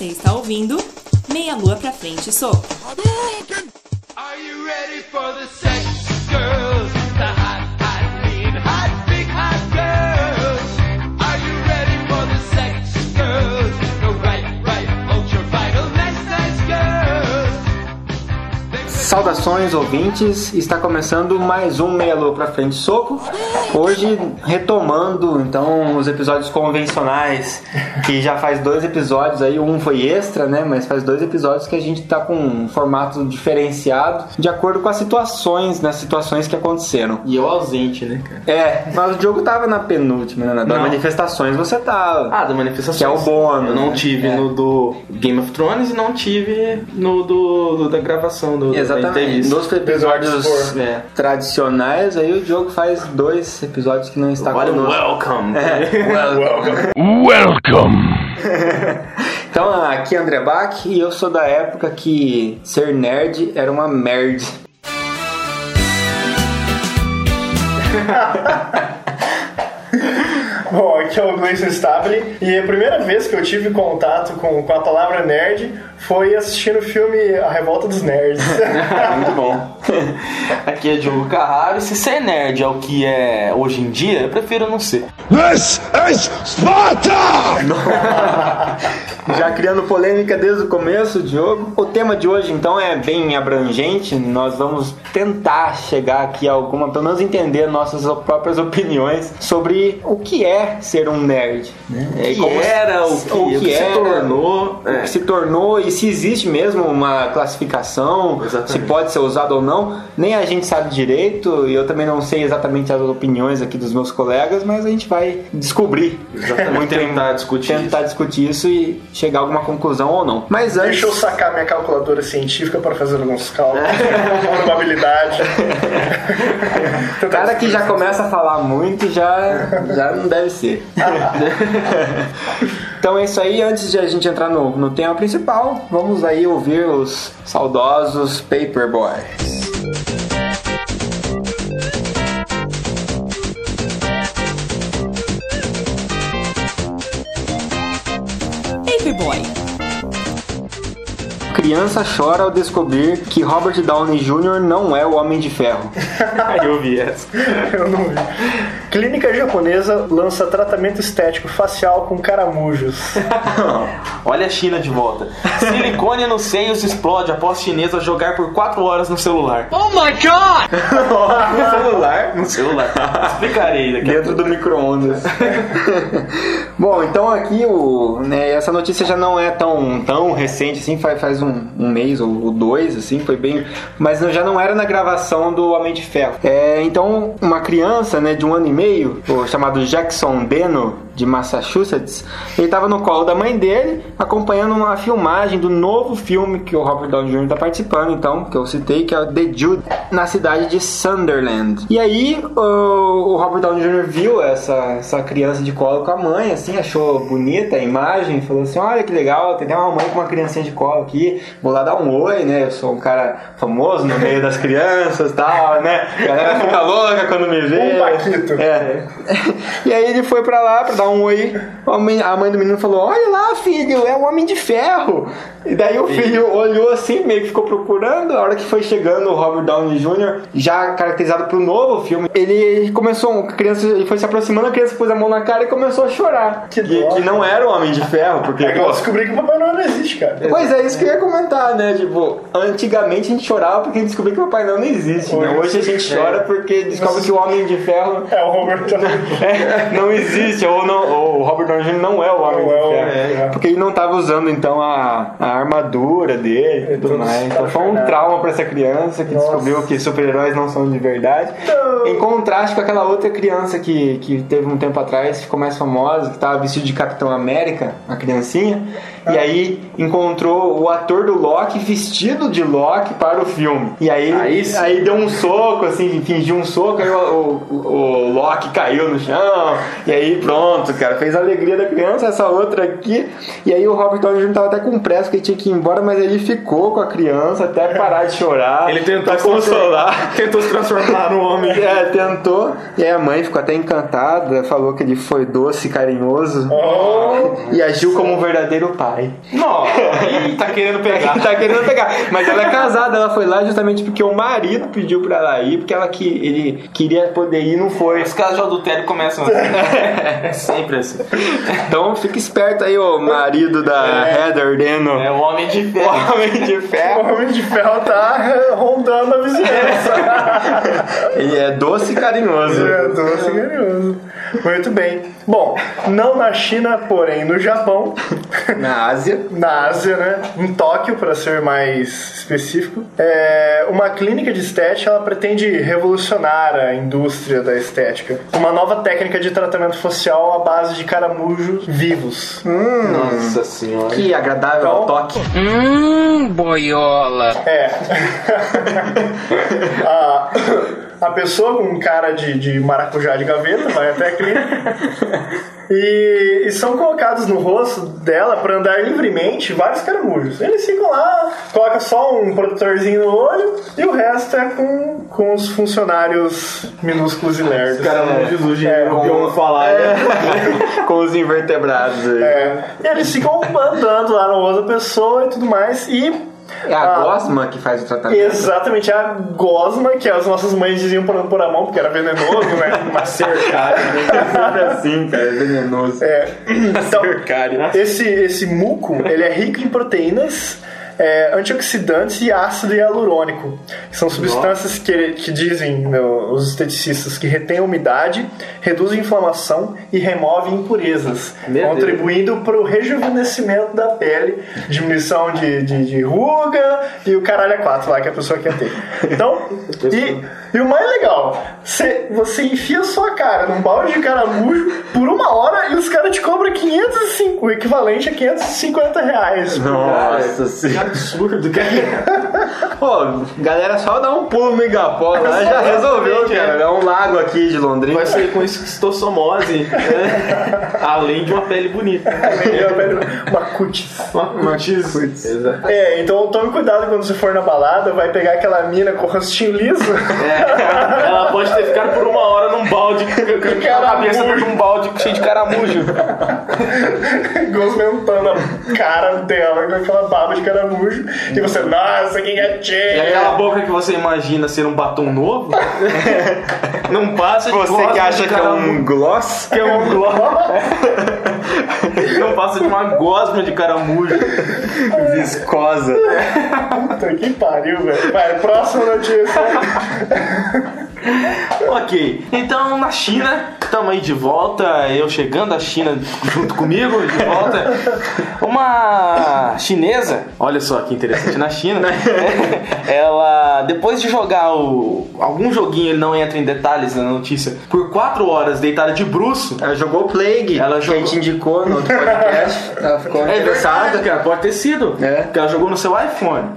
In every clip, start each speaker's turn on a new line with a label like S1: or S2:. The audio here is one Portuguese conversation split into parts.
S1: Você está ouvindo Meia Lua pra Frente Soco.
S2: Are you ready for the sex girls?
S3: Saudações ouvintes, está começando mais um Meia Lua pra Frente Soco. Hoje retomando então os episódios convencionais, que já faz dois episódios aí, um foi extra, né? Mas faz dois episódios que a gente tá com um formato diferenciado de acordo com as situações, nas situações que aconteceram.
S4: E eu ausente, né, cara?
S3: É, mas o Diogo tava na penúltima, né? Na das manifestações você tava.
S4: Ah, da manifestação.
S3: Que é o bônus,
S4: Eu não
S3: né?
S4: tive
S3: É.
S4: no do Game of Thrones e não tive no do, do- da gravação do da
S3: Exatamente. Nos episódios
S4: É.
S3: tradicionais, aí o Diogo faz dois episódios que não está
S4: o
S3: conosco.
S4: welcome.
S3: É,
S2: Welcome.
S3: Então, aqui é André Bach e eu sou da época que ser nerd era uma merda.
S5: Bom, aqui é o Gleison Stabile e a primeira vez que eu tive contato com, com a palavra nerd foi assistindo o filme A Revolta dos Nerds.
S4: Muito bom. Aqui é Diogo Carraro. E se ser nerd é o que é hoje em dia, eu prefiro não ser.
S2: This is Sparta!
S3: Já criando polêmica desde o começo, Diogo. O tema de hoje, então, é bem abrangente. Nós vamos tentar chegar aqui a alguma, pelo menos entender nossas próprias opiniões sobre o que é ser um nerd. Né?
S4: O que
S3: Como
S4: era, o que, o que se
S3: era,
S4: tornou.
S3: o
S4: é.
S3: que se tornou e se existe mesmo uma classificação,
S4: Exatamente.
S3: se pode ser usado ou não, nem a gente sabe direito e eu também não sei exatamente as opiniões aqui dos meus colegas, mas a gente vai descobrir.
S4: Exatamente. Tentar discutir
S3: tentar discutir isso e chegar a alguma conclusão ou não. Mas antes,
S5: Deixa eu sacar minha calculadora científica para fazer alguns cálculos, probabilidade.
S3: o cara que já começa a falar muito já, já não deve ser. então é isso aí. Antes de a gente entrar no, no tema principal, vamos aí ouvir os saudosos Paperboys. Criança chora ao descobrir que Robert Downey Jr. não é o Homem de Ferro.
S4: Eu vi essa.
S5: Eu não vi. Clínica japonesa lança tratamento estético facial com caramujos.
S4: Olha a China de volta. Silicone nos seios explode após chinesa jogar por 4 horas no celular.
S2: Oh my god!
S3: no celular?
S4: No celular. Explicarei daqui a
S3: Dentro do micro-ondas. Bom, então aqui o, né, essa notícia já não é tão, tão recente assim, faz, faz um, um mês ou, dois, assim, foi bem. Mas já não era na gravação do Homem de Ferro. É, então, uma criança né, de um ano e meio, chamado Jackson Deno, de Massachusetts, ele estava no colo da mãe dele, acompanhando uma filmagem do novo filme que o Robert Downey Jr. está participando, então, que eu citei, que é o The Jude, na cidade de Sunderland. E aí, o, o Robert Downey Jr. viu essa, essa criança de colo com a mãe, assim, achou bonita a imagem, falou assim, olha que legal, tem uma mãe com uma criancinha de colo aqui, vou lá dar um oi, né, eu sou um cara famoso no meio das crianças e tal, né, a galera fica louca quando me vê.
S5: Um Paquito.
S3: É. E aí ele foi pra lá pra dar um oi. A mãe, do menino falou: Olha lá, filho, é o Homem de Ferro. E daí o filho olhou assim, meio que ficou procurando. A hora que foi chegando o Robert Downey Jr., já caracterizado pro novo filme, ele começou, a criança, ele foi se aproximando, a criança pôs a mão na cara e começou a chorar.
S5: Que
S3: que, que não era o Homem de Ferro, porque.
S5: É que eu descobri que o Papai Noel não existe, cara.
S3: Pois é, isso que eu ia comentar, né? Tipo, antigamente a gente chorava porque a gente descobriu que o Papai Noel não existe, né? Hoje a gente chora porque descobre que o Homem de Ferro
S5: É o Robert Downey.
S3: é, não existe, ou, não, ou o Robert Downey Jr. não é o Homem
S5: Não é
S3: de
S5: o-
S3: Ferro.
S5: é.
S3: Porque ele não estava usando, então, a, a armadura dele e tudo mais. Então foi um trauma para essa criança que
S5: Nossa.
S3: descobriu que super-heróis não são de verdade.
S5: Não.
S3: Em contraste com aquela outra criança que, que teve um tempo atrás, ficou mais famosa, que estava vestido de Capitão América, a criancinha. E aí encontrou o ator do Loki vestido de Loki para o filme. E aí,
S4: Aí
S3: aí deu um soco, assim, fingiu um soco, aí o, o, o Loki caiu no chão. E aí pronto, cara, fez a alegria da criança, essa outra aqui. E aí o Robert Downey Jr. tava até com pressa, porque tinha que ir embora, mas ele ficou com a criança até parar de chorar.
S4: Ele tentou se transformar-
S3: consolar.
S4: Tentou se transformar no homem.
S3: É, tentou. E aí a mãe ficou até encantada, falou que ele foi doce e carinhoso.
S5: Oh,
S3: E agiu como um verdadeiro pai.
S5: Pai.
S4: Nossa, ih, tá querendo pegar.
S3: tá querendo pegar. Mas ela é casada, ela foi lá justamente porque o marido pediu pra ela ir, porque ela que ele queria poder ir e não foi.
S4: Os casos de adultério começam assim. É sempre assim.
S3: Então fica esperto aí, ô marido da Heather Deno.
S4: É o homem de
S3: O
S4: ferro.
S3: homem de
S5: O
S3: ferro.
S5: Homem de Ferro tá rondando a vizinhança.
S3: Ele é doce e carinhoso.
S5: É, doce e carinhoso. Muito bem. Bom, não na China, porém no Japão,
S3: Na Ásia.
S5: na Ásia, né? Em Tóquio, para ser mais específico, é, uma clínica de estética ela pretende revolucionar a indústria da estética. Uma nova técnica de tratamento facial à base de caramujos vivos.
S4: Nossa senhora.
S3: Que agradável
S5: Então-
S3: ao toque.
S5: É. a, a pessoa com cara de, de maracujá de gaveta vai até a clínica e, e são colocados no rosto dela para andar livremente vários caramujos. Eles ficam lá, coloca só um protetorzinho no olho e o resto é com, com os funcionários minúsculos e lerdos.
S4: Caramujos, o
S5: É,
S4: ouviu falar. né?
S3: Com os invertebrados aí.
S5: É, e eles ficam andando lá no rosto da pessoa e tudo mais e
S3: É a
S5: Ah.
S3: gosma que faz o tratamento.
S5: Exatamente, a gosma, que as nossas mães diziam por, por a mão, porque era venenoso, né? Mas
S3: Cercário. Sempre assim, cara. É venenoso.
S5: É. Então,
S3: Cercário.
S5: esse, esse muco, ele é rico em proteínas, é, antioxidantes e ácido hialurônico. São substâncias que, que dizem né, os esteticistas que retêm a umidade, reduzem a inflamação e removem impurezas,
S4: Meu
S5: contribuindo para o rejuvenescimento da pele, diminuição de, de, de ruga e o caralho a quatro lá que a pessoa quer ter. Então, e, e o mais legal, você, você enfia sua cara num balde de caramujo por uma hora e os caras te cobram 505, o equivalente a 550 reais.
S3: Nossa senhora.
S4: Absurdo, cara.
S3: Pô, galera, só dá um pulo no Igapó lá já resolveu, cara.
S4: é.
S3: Um lago aqui de Londrina.
S4: Vai sair com esquistossomose, né? além de uma pele bonita.
S5: Uma cutis.
S4: Uma cutis. Exato.
S5: É, então tome cuidado quando você for na balada, vai pegar aquela mina com o rostinho liso.
S4: É, ela pode ter ficado por uma hora num balde com a cabeça de um balde cheio de caramujo.
S5: gosmentando a cara dela com aquela baba de caramujo. E você, nossa, que
S4: E
S5: gatinha!
S4: aquela boca que você imagina ser um batom novo, não passa de
S3: Você
S4: gosma
S3: que acha que é um gloss?
S4: Que é um gloss. Não passa de uma gosma de caramujo.
S3: Viscosa.
S5: Puta que pariu, velho. Vai, próxima notícia.
S4: Ok, então na China, estamos aí de volta, eu chegando à China junto comigo, de volta. Uma chinesa, olha só que interessante, na China, ela, depois de jogar o, algum joguinho, ele não entra em detalhes na notícia, por 4 horas deitada de bruço,
S3: Ela jogou Plague,
S4: Ela
S3: que
S4: jogou-
S3: a gente indicou no outro podcast. Ela ficou
S4: É verdade, cara, pode ter sido.
S3: É.
S4: Porque ela jogou no seu iPhone.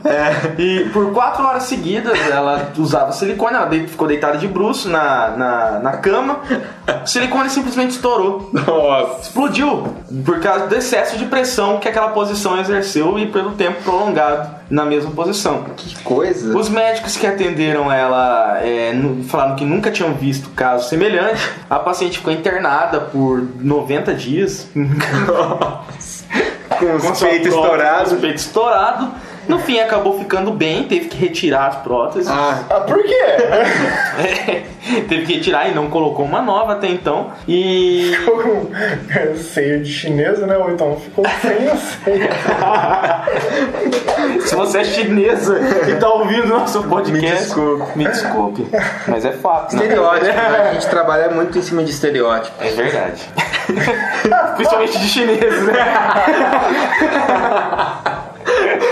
S4: E por quatro horas seguidas ela usava silicone, ela ficou deitada de bruço na, na, na cama. O silicone simplesmente estourou.
S3: Nossa.
S4: Explodiu por causa do excesso de pressão que aquela posição exerceu e pelo tempo prolongado na mesma posição.
S3: Que coisa.
S4: Os médicos que atenderam ela é, falaram que nunca tinham visto caso semelhante. A paciente ficou internada por 90 dias.
S3: Com os peitos estourados.
S4: com os peitos estourados. No fim acabou ficando bem, teve que retirar as próteses.
S3: Ah,
S5: Ah, por quê?
S4: teve que retirar e não colocou uma nova até então. E.
S5: Ficou com seio de chinesa, né? Ou então ficou sem a ceia.
S4: Se você é chinesa e tá ouvindo nosso podcast,
S3: Me desculpe.
S4: me desculpe. Mas é fato. né?
S3: estereótipo, né? A gente trabalha muito em cima de estereótipo.
S4: É verdade. Principalmente de chineses, né?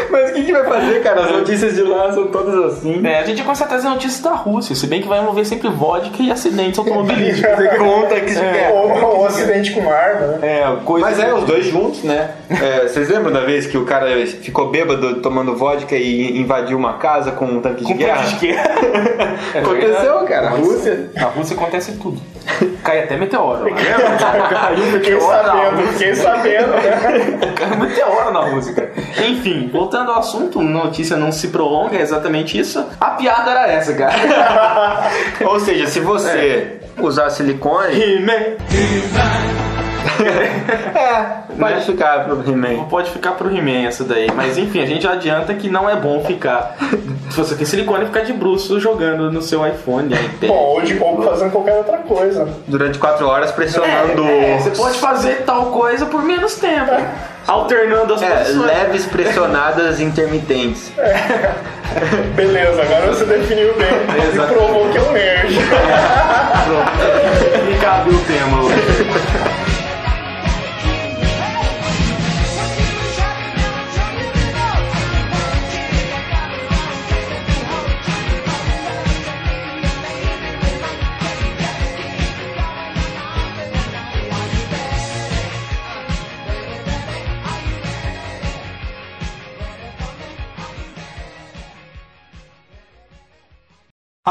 S3: Mas o que, que vai fazer, cara? As notícias de lá são todas assim.
S4: É, a gente começa a trazer notícias da Rússia, se bem que vai envolver sempre vodka e acidentes automobilísticos.
S3: Você conta que você quer.
S5: Ou ou acidente com arma, né?
S4: É, coisa
S3: Mas é, os dois juntos, né? É, vocês lembram da vez que o cara ficou bêbado tomando vodka e invadiu uma casa com um tanque de
S4: com
S3: guerra?
S4: tanque de guerra. É
S3: Aconteceu, cara. A Rússia.
S4: Na Rússia acontece tudo. Cai até meteoro. lá. Caiu
S5: Fiquei
S4: meteoro na
S5: sabendo,
S4: Rússia.
S5: fiquei sabendo, né?
S4: Caiu meteoro na Rússia, cara. Enfim, voltando ao assunto, notícia não se prolonga, é exatamente isso. A piada era essa, cara.
S3: Ou seja, se você usar silicone,
S4: He-Man.
S3: É, pode
S4: Né?
S3: ficar pro He-Man.
S4: Pode ficar pro He-Man essa daí. Mas enfim, a gente adianta que não é bom ficar. Se você tem silicone, ficar de bruço jogando no seu iPhone, iPad.
S5: Bom, ou fazendo qualquer outra coisa.
S3: Durante quatro horas pressionando.
S4: É, você pode fazer tal coisa por menos tempo. Alternando as
S3: É,
S4: posições.
S3: leves pressionadas intermitentes.
S5: Beleza, agora você definiu bem. E provou que é um nerd.
S4: Me cabe o tema hoje.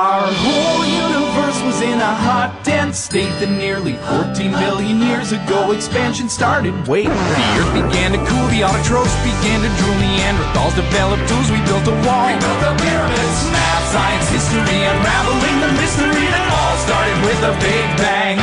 S6: Our whole universe was in a hot, dense state that nearly 14 million years ago expansion started. Wait, the earth began to cool, the autotrophs began to drool, Neanderthals developed tools, we built a wall. We built the pyramids, math, science, history, unraveling the mystery that all started with a big bang.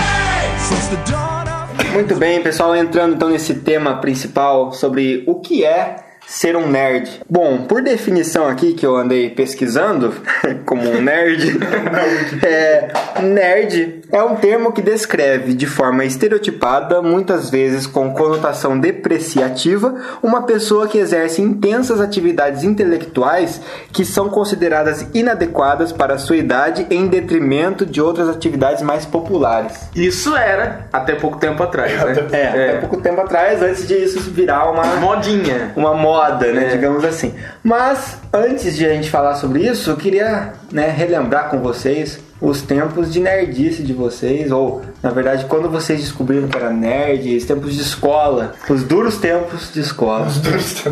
S6: Since the dawn of
S3: Muito bem, pessoal, entrando então nesse tema principal sobre o que é ser um nerd. Bom, por definição aqui que eu andei pesquisando, como um nerd, é, nerd é um termo que descreve de forma estereotipada, muitas vezes com conotação depreciativa, uma pessoa que exerce intensas atividades intelectuais que são consideradas inadequadas para a sua idade em detrimento de outras atividades mais populares.
S4: Isso era até pouco tempo atrás, né?
S3: É, até pouco tempo atrás, antes disso virar uma,
S4: Modinha.
S3: uma moda, né,
S4: É.
S3: digamos assim. Mas, antes de a gente falar sobre isso, eu queria né, relembrar com vocês os tempos de nerdice de vocês, ou, na verdade, quando vocês descobriram que era nerd, os tempos de escola, os duros tempos de escola.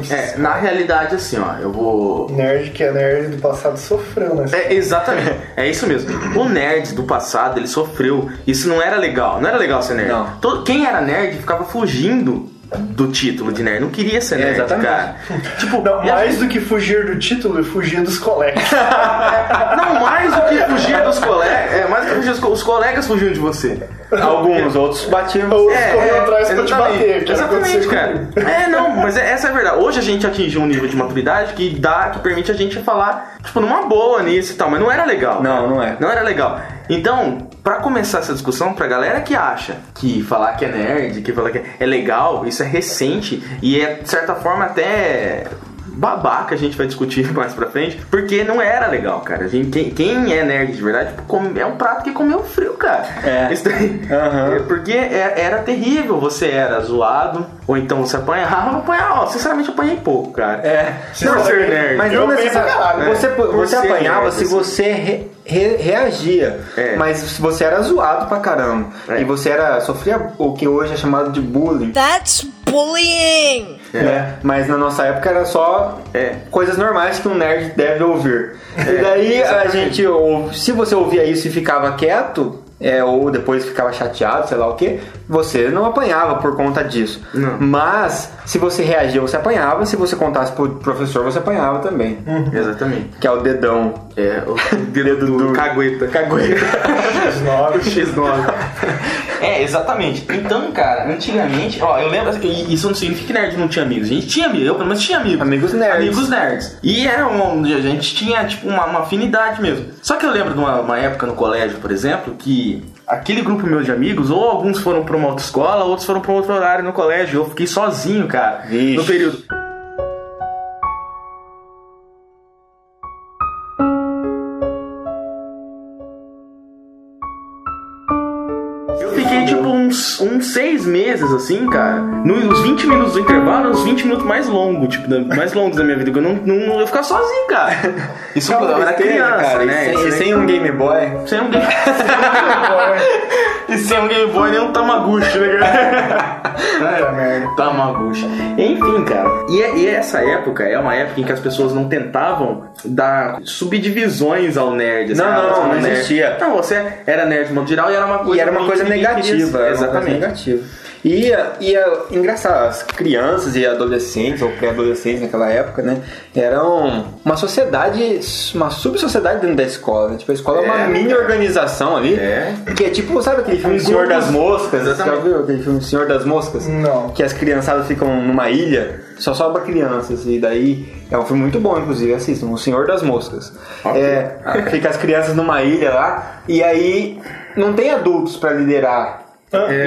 S4: É, na realidade, assim, ó, eu vou.
S5: Nerd que é nerd do passado sofreu, né?
S4: É, exatamente. É isso mesmo. O nerd do passado, ele sofreu. Isso não era legal. Não era legal ser nerd.
S3: Não.
S4: Todo- quem era nerd ficava fugindo do título de nerd. Não queria ser
S3: É,
S4: nerd,
S3: exatamente.
S4: cara. Tipo,
S5: Não, mais do que fugir do título, fugir dos colegas.
S4: não, mais do que fugir dos colegas. É, mais do que fugir dos co- os colegas fugiam de você.
S3: Alguns, outros batiam.
S5: Ou correu atrás pra te
S4: exatamente.
S5: bater.
S4: Exatamente, cara. É, não, mas é- essa é a verdade. Hoje a gente atingiu um nível de maturidade que dá, que permite a gente falar, tipo, numa boa nisso e tal, mas não era legal.
S3: Não,
S4: cara.
S3: não é.
S4: Não era legal. Então, pra começar essa discussão, pra galera que acha que falar que é nerd, que falar que é legal, isso é recente e é, de certa forma, até babaca a gente vai discutir mais pra frente, porque não era legal, cara. A gente, quem, quem é nerd de verdade tipo, come- é um prato que comeu frio, cara.
S3: É.
S4: Isso daí.
S3: Aham.
S4: É porque é- era terrível, você era zoado, ou então você apanhava, apanhava, ó, sinceramente eu apanhei pouco, cara.
S3: É.
S4: Por ser nerd.
S3: Mas
S5: Eu
S3: não necessariamente. Você, você apanhava
S4: nerd,
S3: se
S4: assim.
S3: você re- re- reagia.
S4: É.
S3: Mas se você era zoado pra caramba.
S4: É.
S3: E você era sofria o que hoje é chamado de bullying.
S7: That's bullying!
S3: Né? Mas na nossa época era só
S4: É.
S3: coisas normais que um nerd deve ouvir. e daí a
S4: exatamente.
S3: gente, ou- se você ouvia isso e ficava quieto, é, ou depois ficava chateado, sei lá o que, você não apanhava por conta disso.
S4: Não.
S3: Mas se você reagia, você apanhava. Se você contasse pro professor, você apanhava também.
S4: Exatamente.
S3: Que é o dedão.
S4: É, o dedo do, cagueta.
S3: Cagueta.
S5: Nove.
S4: X9. É, exatamente. Então, cara, antigamente, ó, eu lembro, isso não significa que nerd não tinha amigos. A gente tinha amigos, eu pelo menos tinha amigos.
S3: Amigos nerds.
S4: Amigos nerds. E era um, a gente tinha, tipo, uma, uma afinidade mesmo. Só que eu lembro de uma, uma época no colégio, por exemplo, que aquele grupo meu de amigos, ou alguns foram pra uma outra escola, outros foram pra outro horário no colégio. Eu fiquei sozinho, cara,
S3: Vixe.
S4: no período. Uns, seis meses assim, cara. Nos 20 minutos do intervalo, os 20 minutos mais longos, tipo, da- mais longos da minha vida. que Eu não, não eu ficava sozinho, cara. Isso
S3: Calma,
S4: eu era criança,
S3: cara.
S4: né?
S3: E sem, e sem um Game Boy.
S4: sem um Game E sem um Game Boy nem um Tamaguchi, né, cara?
S5: Puta merda.
S4: Tamaguchi. Enfim, cara. E, é- e essa época é uma época em que as pessoas não tentavam dar subdivisões ao nerd. assim,
S3: Não,
S4: ah,
S3: não,
S4: é
S3: não
S4: nerd.
S3: existia.
S4: Não, você era nerd no geral e era uma coisa
S3: E era uma coisa negativa.
S4: Exatamente.
S3: Negativa. E, e é engraçado, as crianças e adolescentes, ou pré-adolescentes naquela época, né? Eram uma sociedade, uma subsociedade dentro da escola, né? Tipo, a escola é, uma
S4: É,
S3: mini
S4: cara.
S3: organização ali.
S4: É.
S3: Que é tipo, sabe aquele filme
S4: Um
S3: Senhor das Moscas? Você já viu aquele filme Senhor das Moscas?
S5: Não.
S3: Que as criançadas ficam numa ilha, só sobra crianças, e daí é um filme muito bom, inclusive, assistam, O Senhor das Moscas. É, fica as crianças numa ilha lá, e aí não tem adultos pra liderar.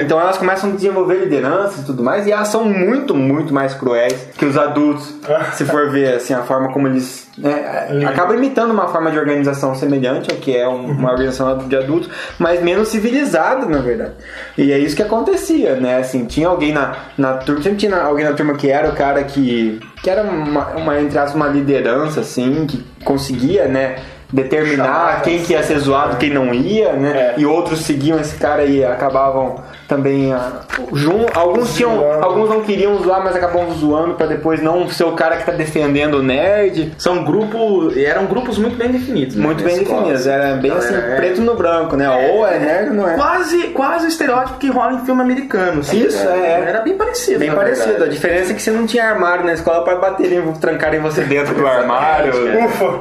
S3: Então elas começam a desenvolver lideranças e tudo mais, e elas são muito, muito mais cruéis que os adultos, se for ver assim, a forma como eles. né, acaba imitando uma forma de organização semelhante ao que é um- uma organização de adultos, mas menos civilizada, na verdade. E é isso que acontecia, né? Assim, tinha alguém na, na turma, sempre tinha alguém na turma que era o cara que. que era uma, uma entre aspas, uma liderança, assim, que conseguia, né? Determinar
S5: Chamar,
S3: quem que ia ser zoado, quem não ia, né?
S5: É.
S3: E outros seguiam esse cara e acabavam também ah, jun- alguns tinham alguns não queriam zoar mas acabavam zoando pra depois não ser o cara que tá defendendo o nerd
S4: São grupos. Eram grupos muito bem definidos. né,
S3: muito bem
S4: escola.
S3: definidos era bem
S4: Então,
S3: assim
S4: era-
S3: preto no branco né ou é nerd ou não é
S4: Quase, quase o estereótipo que rola em filme americano. assim,
S3: Isso,
S4: né?
S3: é.
S4: Era bem parecido.
S3: bem parecido a
S4: verdade.
S3: diferença é que você não tinha armário na escola pra baterem trancarem você dentro do armário
S5: Ufa,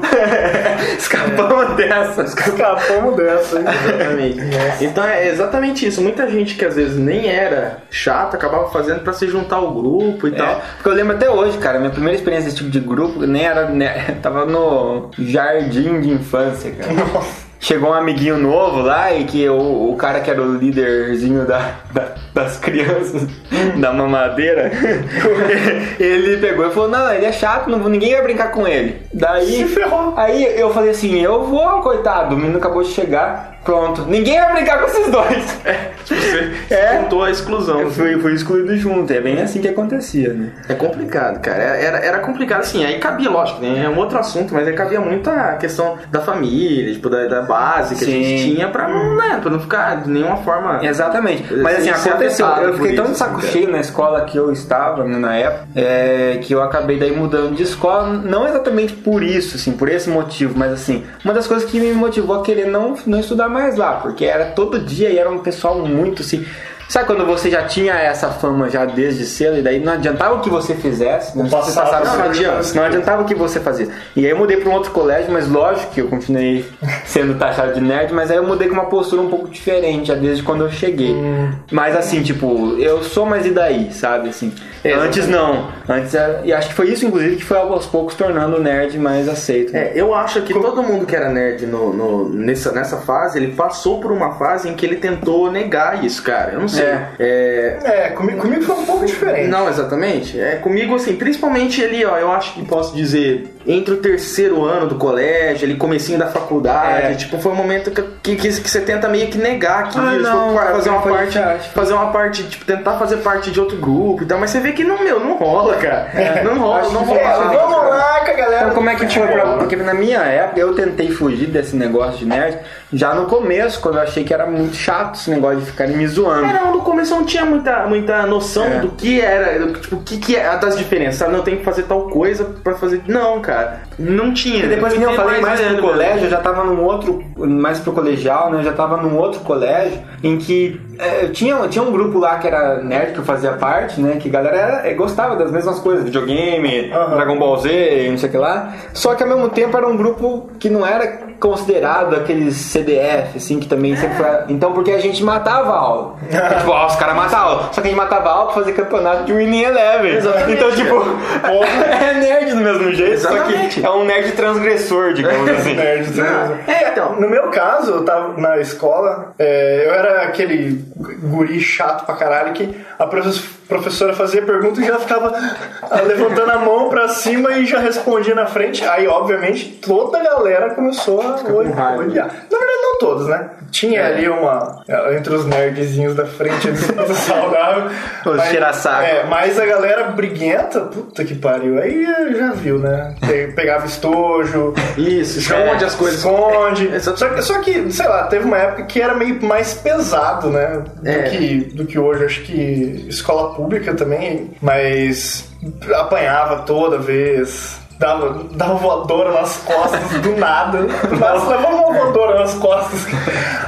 S3: escapamos dessa
S5: escapamos dessa, hein?
S4: Exatamente. Então é exatamente isso. Muita gente que às vezes nem era chata acabava fazendo pra se juntar ao grupo e
S3: É,
S4: tal.
S3: porque eu lembro até hoje, cara, minha primeira experiência desse tipo de grupo nem era. né, tava no jardim de infância, cara. Chegou um amiguinho novo lá e que o, o cara que era o líderzinho da, da- das crianças da mamadeira, ele pegou e falou, não, ele é chato, não, ninguém vai brincar com ele. Daí, aí eu falei assim, eu vou, coitado, o menino acabou de chegar, pronto, ninguém vai brincar com esses dois.
S4: Você
S3: É.
S4: juntou a exclusão.
S3: Eu fui, fui excluído junto, é bem assim que acontecia, né?
S4: É complicado, cara. Era, era complicado, assim. Aí cabia, lógico, né? é um outro assunto, mas aí cabia muito a questão da família, tipo, da, da base que a
S3: Sim.
S4: gente tinha pra não, né, pra não ficar de nenhuma forma.
S3: Exatamente. Mas assim, aconteceu. Eu fiquei tão de saco
S4: assim,
S3: cheio na escola que eu estava né, na época, é, que eu acabei daí mudando de escola, não exatamente por isso, assim, por esse motivo, mas assim, uma das coisas que me motivou a querer não, não estudar mais lá, porque era todo dia e era um pessoal muito assim. Sabe quando você já tinha essa fama já desde cedo e daí não adiantava o que você fizesse, né? Se você
S5: Passava não,
S3: não,
S5: não
S3: adianta, não adiantava o que você fazia. E aí eu mudei para um outro colégio, mas lógico que eu continuei sendo taxado de nerd, mas aí eu mudei com uma postura um pouco diferente já desde quando eu cheguei. Mas assim, tipo, eu sou mais e daí, sabe? Assim, antes não. Antes era- e acho que foi isso, inclusive, que foi aos poucos tornando o nerd mais aceito. né?
S4: É, eu acho que todo mundo que era nerd no, no- nessa, nessa fase, ele passou por uma fase em que ele tentou negar isso, cara. Eu não sei.
S3: É.
S4: É,
S5: É, comigo, comigo foi um pouco diferente.
S4: Não, exatamente. É comigo assim, principalmente ali, ó, eu acho que posso dizer, entre o terceiro ano do colégio, ali comecinho da faculdade,
S3: É.
S4: tipo, foi um momento que, que, que, que você tenta meio que negar aquilo,
S3: Ah, não,
S4: tipo, fazer uma
S3: foi
S4: parte,
S3: chato.
S4: fazer uma parte, tipo, tentar fazer parte de outro grupo e tal, mas você vê que não, meu, não rola, cara. Não rola,
S3: acho
S4: não
S3: que
S4: rola.
S5: É,
S3: Ah,
S5: vamos
S3: cara.
S5: lá com a galera.
S3: Então como é que foi pra... Porque na minha época eu tentei fugir desse negócio de nerd já no começo, quando eu achei que era muito chato esse negócio de ficarem me zoando.
S4: É, não, no começo eu não tinha muita, muita noção
S3: É.
S4: do que era, do- tipo, o que, que é das diferenças, sabe? Não, tem que fazer tal coisa pra fazer. Não, cara. Não tinha.
S3: E depois que eu falei mais pro colégio, eu já tava num outro, mais pro colegial, né? Eu já tava num outro colégio em que é, eu tinha, tinha um grupo lá que era nerd que eu fazia parte, né? Que a galera era- é, gostava das mesmas coisas, videogame,
S5: Aham.
S3: Dragon Ball Z e não sei o que lá. Só que ao mesmo tempo era um grupo que não era considerado aqueles CDF, assim, que também sempre foi. Então, porque a gente matava a aula. tipo, ó, os caras matavam a aula. Só que a gente matava a aula pra fazer campeonato de Winning Eleven.
S4: Exatamente,
S3: Então, tipo, é nerd do mesmo jeito, só
S4: Exatamente.
S3: que é um nerd transgressor, digamos assim.
S5: Nerd, né?
S4: É, então.
S5: No meu caso, eu tava na escola, é, eu era aquele guri chato pra caralho que a profes- professora fazia pergunta e já ficava ah, levantando a mão pra cima e já respondia na frente. Aí, obviamente, toda a galera começou a odiar. Na verdade, não todos, né? Tinha ali uma. Entre os nerdzinhos da frente, a disputa saudável.
S3: Os tira-saco.
S5: É, mas a galera briguenta, puta que pariu. Aí já viu, né? Pe- Pegava estojo,
S4: Isso, esconde as coisas.
S5: Esconde.
S4: Exato.
S5: Só que, só que, sei lá, teve uma época que era meio mais pesado, né? Do,
S4: É.
S5: que, do que hoje. Acho que escola pública também, mas apanhava toda vez. Dava, dava voadora nas costas do nada. Mas levava uma voadora nas costas.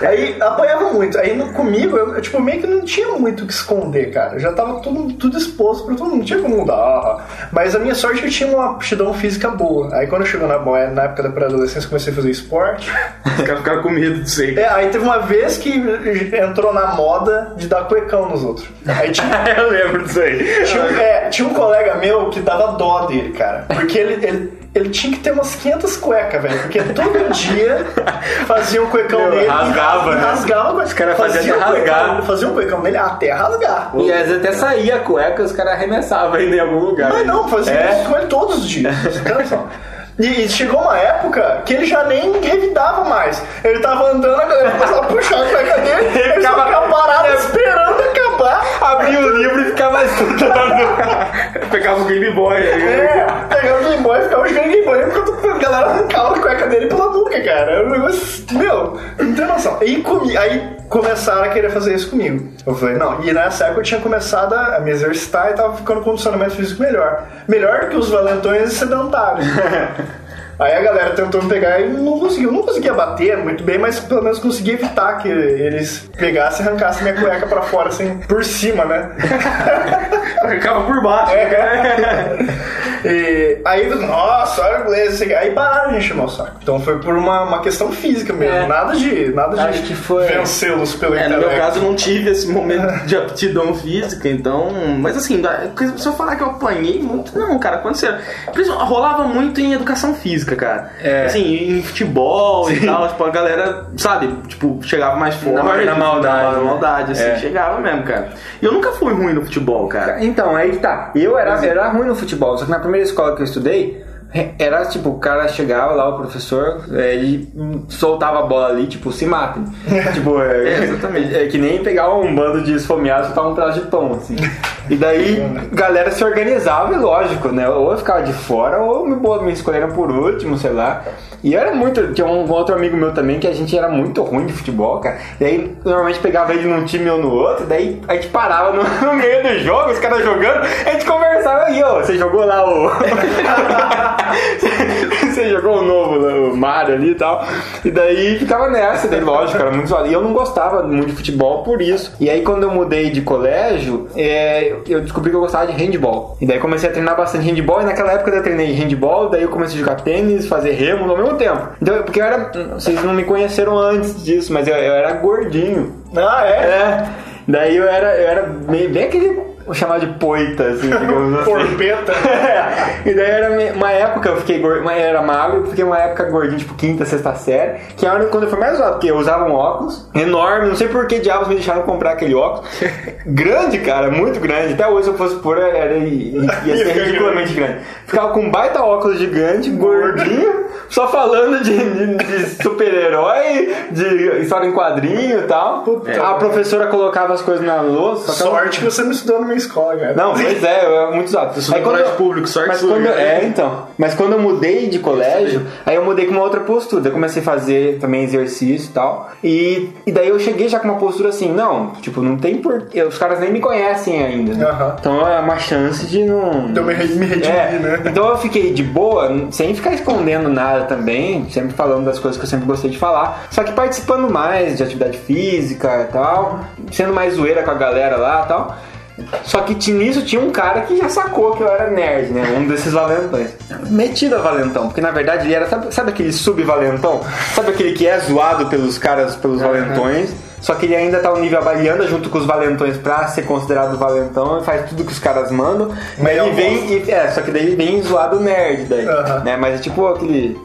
S5: Aí apanhava muito. Aí no- comigo, eu, eu, tipo, meio que não tinha muito o que esconder, cara. Eu já tava tudo, tudo exposto pra todo mundo. Não tinha como mudar. Mas a minha sorte é que eu tinha uma aptidão física boa. Aí quando chegou na, boia- na época da pré-adolescência, comecei a fazer esporte.
S4: Os caras ficaram com medo disso aí.
S5: É, aí teve uma vez que entrou na moda de dar cuecão nos outros. Aí tinha,
S3: Eu lembro disso aí.
S5: tinha, é, tinha um colega meu que dava dó dele, cara. Porque ele, ele, ele tinha que ter umas 500 cuecas, velho. Porque todo dia fazia um cuecão
S3: Meu,
S5: nele. e
S3: rasgava, né?
S5: Rasgava. Os
S3: caras faziam até
S5: um cuecão,
S3: rasgar.
S5: Fazia um cuecão nele até rasgar.
S3: E às vezes até saía a cueca, os caras arremessavam ainda em algum lugar.
S5: Mas não, fazia
S3: É.
S5: isso com ele todos os dias. Presta atenção. E, e chegou uma época que ele já nem revidava mais. Ele tava andando, a galera começava a puxar a cueca dele, ele
S3: ficava-
S5: ficava parado esperando acabar.
S3: Abria o livro e ficava estudando.
S4: Pegava o Game Boy aí.
S5: É, pegava o Game Boy e ficava jogando Game Boy enquanto a galera arrancava a cueca dele pela nuca, cara. Era um negócio. Meu, não tem noção. E comi, aí começaram a querer fazer isso comigo. Eu falei, não. E nessa época eu tinha começado a me exercitar e tava ficando com condicionamento físico melhor. Melhor do que os valentões sedentários. Aí a galera tentou me pegar e não conseguiu. Não conseguia bater muito bem, mas pelo menos conseguia evitar que eles pegassem e arrancassem minha cueca pra fora, assim, por cima, né?
S4: Ficava por baixo.
S5: É, e aí, nossa, olha o inglês, aí pararam de encher meu saco. Então foi por uma, uma questão física mesmo,
S3: É.
S5: nada de, nada de
S3: Acho que foi-
S5: vencê-los pelo
S4: É, no meu caso eu não tive esse momento de aptidão física, então. Mas assim, se eu falar que eu apanhei muito, não, cara, aconteceu. Rolava muito em educação física, cara.
S3: É.
S4: Assim, em futebol e tal, tipo, a galera, sabe, tipo, chegava mais forte.
S3: Na- na maldade,
S4: Na
S3: né?
S4: maldade, assim,
S3: É.
S4: chegava mesmo, cara. E eu nunca fui ruim no futebol, cara.
S3: Então, aí tá. Eu era, era ruim no futebol, só que na primeira escola que eu estudei, era tipo, o cara chegava lá, o professor, é, ele soltava a bola ali, tipo, se matem. tipo, é,
S4: É, exatamente.
S3: É que nem pegar um bando de esfomeados e soltar um pedaço de pão, assim. E daí, galera se organizava e lógico, né? Ou eu ficava de fora, ou me, me escolheram por último, sei lá. E era muito. Tinha um outro amigo meu também que a gente era muito ruim de futebol, cara. E aí normalmente pegava ele num time ou no outro, daí a gente parava no, no meio do jogo, os caras jogando, a gente conversava aí, ó, você jogou lá o. você jogou o novo, né, o Mario ali e tal. E daí ficava nessa, daí lógico, era muito zoado. E eu não gostava muito de futebol por isso. E aí quando eu mudei de colégio, é, eu descobri que eu gostava de handball. E daí comecei a treinar bastante handball, e naquela época eu treinei handball, daí eu comecei a jogar tênis, fazer remo ao mesmo tempo. Então, porque eu era. Vocês não me conheceram antes disso, mas eu, eu era gordinho.
S5: Ah, é?
S3: É. Daí eu era, eu era meio, bem aquele chamado de poita, assim, digamos assim.
S5: Porpeta.
S3: e daí era uma época eu fiquei gordo, era magro, fiquei uma época gordinho, tipo quinta, sexta série, que era quando eu fui mais zoado, porque eu usava um óculos enorme, não sei por que diabos me deixaram comprar aquele óculos. grande, cara, muito grande. Até hoje se eu fosse pôr, era, ia, ser ridiculamente grande. Ficava com um baita óculos gigante, gordinho, só falando de, de- de super-herói, de história em quadrinho e tal. A professora colocava as coisas na louça,
S5: Sorte que você não estudou minha escola, cara.
S3: não, pois é, eu era muito usado. Aí
S4: colégio
S3: eu-
S4: público, sorte
S3: mas quando? É, então. Mas quando eu mudei de colégio, aí eu mudei com uma outra postura. Eu comecei a fazer também exercício e tal. E, e daí eu cheguei já com uma postura assim, não, tipo, não tem por... Os caras nem me conhecem ainda. né?
S5: Aham.
S3: Então é uma chance de não...
S5: Eu me me redimir,
S3: É,
S5: né?
S3: Então eu fiquei de boa, sem ficar escondendo nada também, sempre falando das coisas que eu sempre gostei de falar, só que participando mais de atividade física e tal, sendo mais zoeira com a galera lá e tal. Só que nisso tinha um cara que já sacou que eu era nerd, né? Um desses valentões. Metido a valentão, porque na verdade ele era, sabe, sabe aquele sub-valentão? Sabe aquele que é zoado pelos caras, pelos valentões? Só que ele ainda tá um nível anda junto com os valentões pra ser considerado valentão e faz tudo que os caras mandam. Mas
S5: Melhor
S3: ele vem e. É, só que daí ele vem zoado nerd daí.
S5: Aham.
S3: Né? Mas é tipo aquele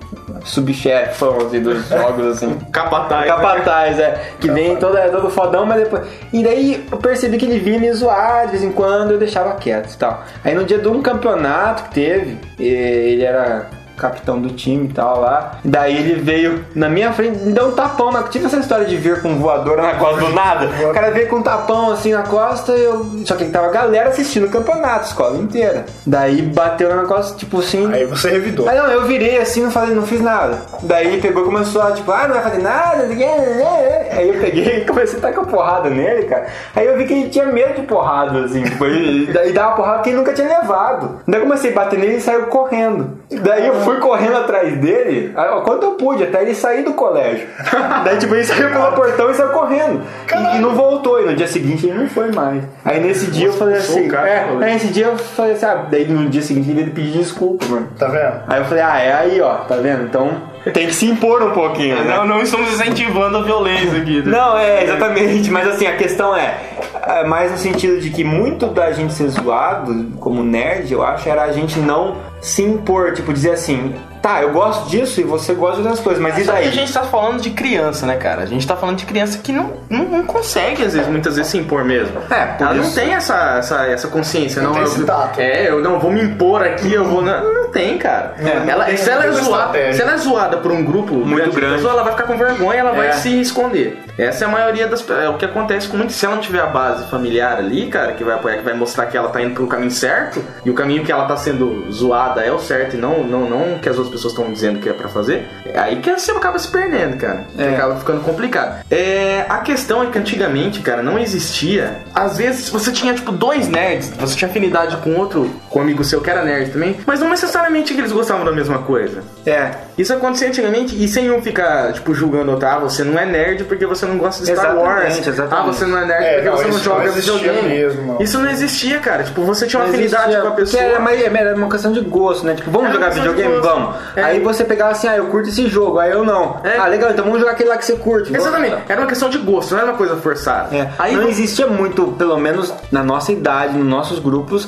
S3: subchefão assim, dos jogos assim.
S4: Capataz.
S3: Capataz, é. Que vem todo, é todo fodão, mas depois. E daí eu percebi que ele vinha me zoar de vez em quando, eu deixava quieto e tal. Aí no dia de um campeonato que teve, ele era capitão do time e tal lá. Daí ele veio na minha frente, me deu um tapão na. Tipo essa história de vir com voadora na costa do nada. O cara veio com um tapão assim na costa e eu. Só que tava a galera assistindo o campeonato, a escola inteira. Daí bateu na costa, tipo assim.
S5: Aí você revidou.
S3: Aí não, eu virei assim, não falei, não fiz nada. Daí pegou e começou a, tipo, ah, não vai fazer nada. Aí eu peguei e comecei a tacar porrada nele, cara. Aí eu vi que ele tinha medo de porrada, assim, tipo, ele, daí dava porrada que ele nunca tinha levado. Daí eu comecei a bater nele e ele saiu correndo. Daí eu fui correndo atrás dele, quanto eu pude, até ele sair do colégio. Daí, tipo, ele saiu pelo portão e saiu correndo. E, e não voltou, e no dia seguinte ele não foi mais. Aí nesse dia eu falei assim,
S5: cara,
S3: é, aí nesse dia eu falei assim, ah, daí no dia seguinte ele pediu desculpa, mano.
S5: Tá vendo?
S3: Aí eu falei, ah, é aí, ó, tá vendo? Então tem que se impor um pouquinho, né?
S4: Não, não estamos incentivando a violência aqui. né?
S3: Não, é, exatamente, mas assim, a questão é, é mais no sentido de que muito da gente ser zoado como nerd, eu acho, era a gente não se impor, tipo, dizer assim, tá, eu gosto disso e você gosta de outras coisas, mas e
S4: Só que
S3: daí?
S4: a gente tá falando de criança, né, cara? A gente tá falando de criança que não, não, não consegue, às vezes, muitas vezes, se impor mesmo.
S3: É, por
S4: Ela não
S3: isso-
S4: tem essa, essa, essa consciência,
S5: Não
S4: não.
S5: tem
S4: eu,
S5: esse tato.
S4: É, eu não vou me impor aqui, eu vou. Não, não tem, cara.
S3: É,
S4: ela,
S5: tem
S4: se, ela é zoada, se ela é zoada por um grupo
S3: Muito
S4: de
S3: grande.
S4: pessoas, ela vai ficar com vergonha, ela vai
S3: É.
S4: se esconder. Essa é a maioria das É o que acontece com muito. Se ela não tiver a base familiar ali, cara, que vai apoiar, que vai mostrar que ela tá indo pro caminho certo, e o caminho que ela tá sendo zoada é o certo e não, não, não que as outras pessoas estão dizendo que é pra fazer, é aí que você acaba se perdendo, cara.
S3: É.
S4: Acaba ficando complicado. É, a questão é que antigamente, cara, não existia. Às vezes você tinha, tipo, dois nerds, você tinha afinidade com outro, com um amigo seu que era nerd também, mas não necessariamente que eles gostavam da mesma coisa.
S3: É,
S4: Isso acontecia antigamente e sem um ficar, tipo, julgando outro, ah, você não é nerd porque você não gosta de Star
S3: Exatamente,
S4: Wars.
S3: exatamente.
S4: Ah, você não é nerd
S5: É,
S4: porque
S5: não,
S4: você não joga
S5: não
S4: videogame.
S5: mesmo, não.
S4: Isso não existia, cara. Tipo, você tinha uma
S3: Não
S4: afinidade
S3: existia,
S4: com a pessoa.
S3: Era, mais- era uma questão de gosto, né? Tipo, vamos
S4: Era
S3: jogar videogame? Vamos.
S4: É.
S3: Aí você pegava assim, ah, eu curto esse jogo, aí eu não.
S4: É.
S3: Ah, legal, então vamos jogar aquele lá que você curte.
S4: Exatamente. Era uma questão de gosto, não era uma coisa forçada.
S3: É.
S4: Aí
S3: não existia muito, pelo menos na nossa idade, nos nossos grupos,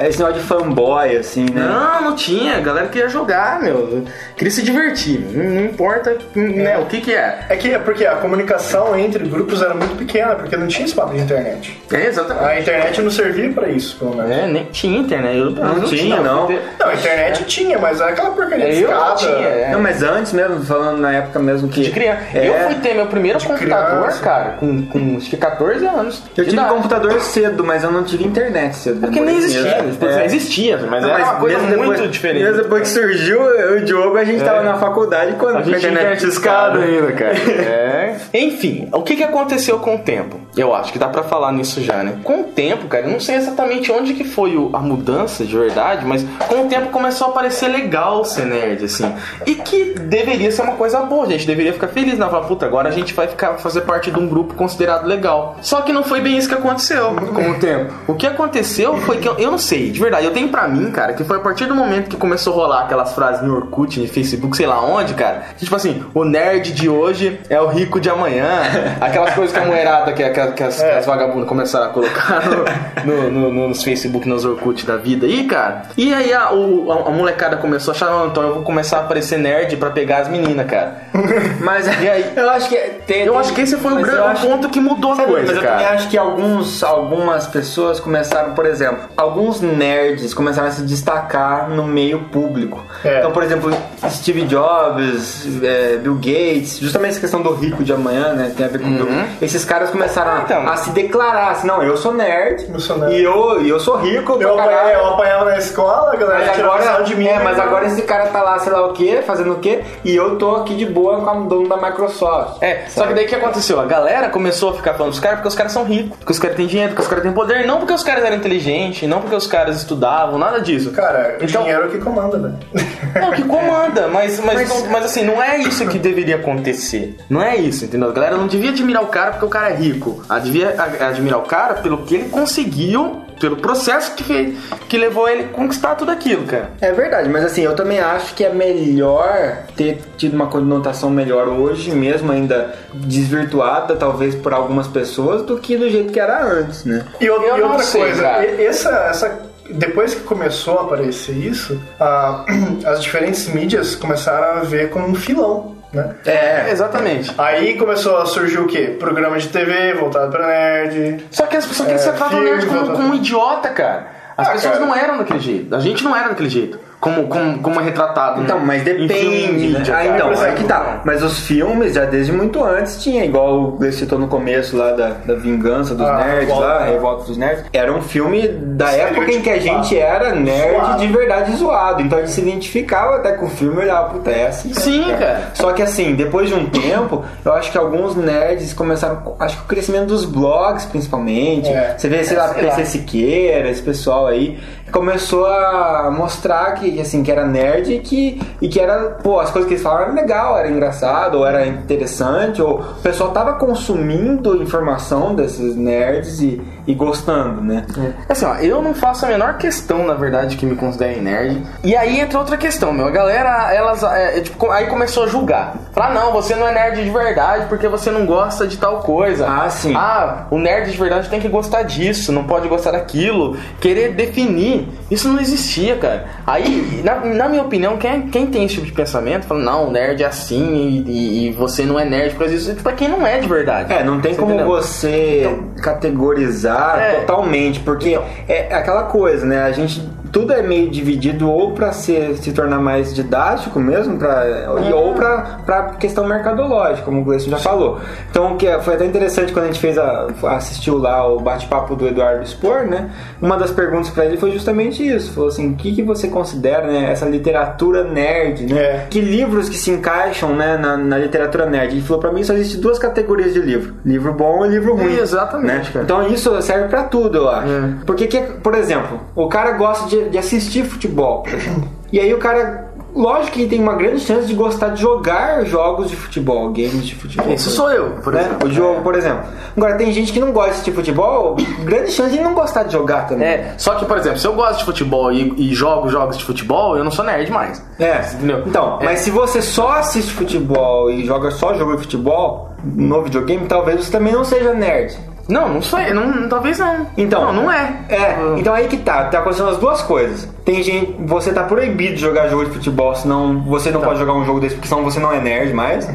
S3: esse negócio de fanboy, assim, né?
S4: Não, não tinha. A galera queria jogar, meu. Queria se divertir. Não, não importa né, o que que é.
S5: É que é porque a comunicação entre grupos era muito pequena, porque não tinha esse papo de internet.
S4: É, exatamente.
S5: A internet não servia pra isso, pelo menos.
S4: É, nem tinha internet. Eu,
S3: Não tinha, não.
S5: Não, a internet tinha, mas era aquela porcaria de
S4: Eu não
S5: escada.
S4: tinha, é.
S3: Não, mas antes mesmo, falando na época mesmo que.
S4: De criança.
S3: É.
S4: Eu fui ter meu primeiro computador,
S5: criança.
S4: cara, com, com acho que 14 anos.
S3: Eu tive
S4: idade.
S3: computador cedo, mas eu não tive internet cedo.
S4: Porque nem existia. Tipo,
S3: É.
S4: Existia, mas
S3: Não,
S4: era uma coisa muito
S3: depois-
S4: diferente.
S3: Mesmo depois que surgiu o Diogo, a gente tava na faculdade quando
S4: A gente
S3: a internet
S4: escada ainda, cara. É. Enfim, o que, que aconteceu com o tempo? Eu acho que dá pra falar nisso já, né? Com o tempo, cara, eu não sei exatamente onde que foi a mudança de verdade, mas com o tempo começou a parecer legal ser nerd, assim. E que deveria ser uma coisa boa, a gente deveria ficar feliz, né? Falar, puta, agora a gente vai ficar, fazer parte de um grupo considerado legal. Só que não foi bem isso que aconteceu com o tempo. O que aconteceu foi que eu, eu não sei, de verdade, eu tenho pra mim, cara, que foi a partir do momento que começou a rolar aquelas frases no Orkut, no Facebook, sei lá onde, cara, que, tipo assim, o nerd de hoje é o rico de amanhã. Aquelas coisas que a mulherada, que, que, que as, que as vagabundas começaram a colocar no, no- no- no- nos Facebook, nos Orkut da vida aí, cara. E aí a, o- a- a molecada começou a achar, não, então eu vou começar a aparecer nerd pra pegar as meninas, cara.
S3: Mas
S4: E aí?
S3: eu acho que tem,
S4: Eu
S3: tem-
S4: acho que esse foi o grande
S3: acho-
S4: ponto que mudou a
S3: Sabe,
S4: coisa,
S3: mas eu
S4: cara.
S3: também acho que alguns, algumas pessoas começaram, por exemplo, alguns nerds começaram a se destacar no meio público.
S5: É.
S3: Então, por exemplo, Steve Jobs, é, Bill Gates, justamente essa questão do rico de amanhã, né? Tem a ver com Bill- Esses caras começaram a-
S4: Então.
S3: a, se declarar assim, não, eu sou nerd,
S5: Eu sou nerd.
S3: e eu, e eu sou rico,
S5: Eu,
S3: caralho.
S5: eu apanhava na escola, a galera
S3: Mas agora,
S5: de mim.
S3: é, mas
S5: né?
S3: agora esse cara tá lá, sei lá o que, fazendo o que, e eu tô aqui de boa com o dono da Microsoft.
S4: É, só que daí o que aconteceu? A galera começou a ficar falando dos caras porque os caras são ricos, porque os caras têm dinheiro, porque os caras têm poder, não porque os caras eram inteligentes, não porque os caras estudavam, nada disso.
S5: Cara, o
S4: Então-
S5: dinheiro é o que comanda, velho.
S4: Não, que comanda, mas, mas, não- mas assim, não é isso que deveria acontecer. Não é isso, entendeu? A galera não devia admirar o cara porque o cara é rico. A devia admirar o cara pelo que ele conseguiu, pelo processo que, fez, que levou ele a conquistar tudo aquilo, cara.
S3: É verdade, mas assim, eu também acho que é melhor ter tido uma conotação melhor hoje, mesmo ainda desvirtuada, talvez por algumas pessoas, do que do jeito que era antes, né?
S5: E, o-
S4: Eu
S5: e outra
S4: sei,
S5: coisa,
S4: cara.
S5: essa, essa, depois que começou a aparecer isso, a- as diferentes mídias começaram a ver como um filão, né?
S3: É,
S4: Exatamente.
S5: Aí começou a surgir o quê? Programa de TV voltado pra nerd.
S4: Só que as pessoas
S5: É, filme,
S4: nerd como, como um idiota, cara. As
S5: Ah,
S4: pessoas
S5: cara.
S4: não eram daquele jeito. A gente não era daquele jeito. Como, como, como é retratado.
S3: Então,
S4: né?
S3: mas
S4: Em
S3: depende.
S4: filme,
S3: né? Ah,
S4: cara.
S3: então, é que tá. Mas os filmes, já desde muito antes, tinha, igual o Gleice citou no começo lá da, da vingança dos
S5: Ah,
S3: nerds,
S5: Revolta,
S3: lá,
S5: né?
S3: Revolta dos Nerds. Era um filme da época em que a gente era nerd
S5: Zoado.
S3: de verdade zoado. Então a gente se identificava até com o filme e olhava, é assim. né,
S4: Sim, cara.
S3: Só que assim, depois de um tempo, eu acho que alguns nerds começaram. Acho que o crescimento dos blogs, principalmente.
S5: É.
S3: Você vê, sei lá,
S5: Sei lá.
S3: PC Siqueira, esse pessoal aí, começou a mostrar que, assim, que era nerd e que, e que era, pô, as coisas que eles falavam eram legal, era engraçado, ou era interessante, ou o pessoal tava consumindo informação desses nerds e, e gostando, né?
S4: Assim, ó, eu não faço a menor questão, na verdade, que me considerem nerd. E aí entra outra questão, meu. A galera, elas, é, é, tipo, aí começou a julgar. Falar, não, você não é nerd de verdade porque você não gosta de tal coisa.
S3: Ah, sim.
S4: Ah, o nerd de verdade tem que gostar disso, não pode gostar daquilo. Querer definir. Isso não existia, cara. Aí, na, na minha opinião, quem, quem tem esse tipo de pensamento, fala, não, o nerd é assim e, e- e você não é nerd por causa disso. Tipo, é quem não é de verdade.
S3: É, não tem
S4: Você
S3: como
S4: entendeu?
S3: você categorizar
S4: É.
S3: totalmente, porque é aquela coisa, né? A gente tudo é meio dividido ou pra ser, se tornar mais didático mesmo, pra, e, ou pra, pra questão mercadológica, como o Gleison já falou. Então, que é- foi até interessante quando a gente fez a, assistiu lá o bate-papo do Eduardo Spor, né? Uma das perguntas pra ele foi justamente isso. Falou assim, o que, que você considera, né, essa literatura nerd, né?
S5: É.
S3: Que livros que se encaixam, né, na, na literatura nerd? Ele falou pra mim só existe duas categorias de livro: livro bom e livro ruim.
S4: É, exatamente,
S3: né? Então isso serve pra tudo, eu acho.
S4: É.
S3: Porque, que, por exemplo, o cara gosta de, de assistir futebol. E aí o cara. Lógico que tem uma grande chance de gostar de jogar jogos de futebol, games de futebol.
S4: Isso sou eu, por
S3: né?
S4: exemplo.
S3: O jogo, por exemplo. Agora, tem gente que não gosta de assistir futebol, grande chance de não gostar de jogar também.
S4: É, só que, por exemplo, se eu gosto de futebol e, e jogo jogos de futebol, eu não sou nerd mais.
S3: É,
S4: Entendeu?
S3: Então,
S4: É.
S3: mas se você só assiste futebol e joga só jogo de futebol no videogame, talvez você também não seja nerd.
S4: Não, não eu, não, talvez não.
S3: Então,
S4: não, não é.
S3: É, então aí que tá, tá acontecendo as duas coisas. Tem gente, você tá proibido de jogar jogo de futebol, senão você não pode jogar um jogo desse, porque senão você não é nerd mais.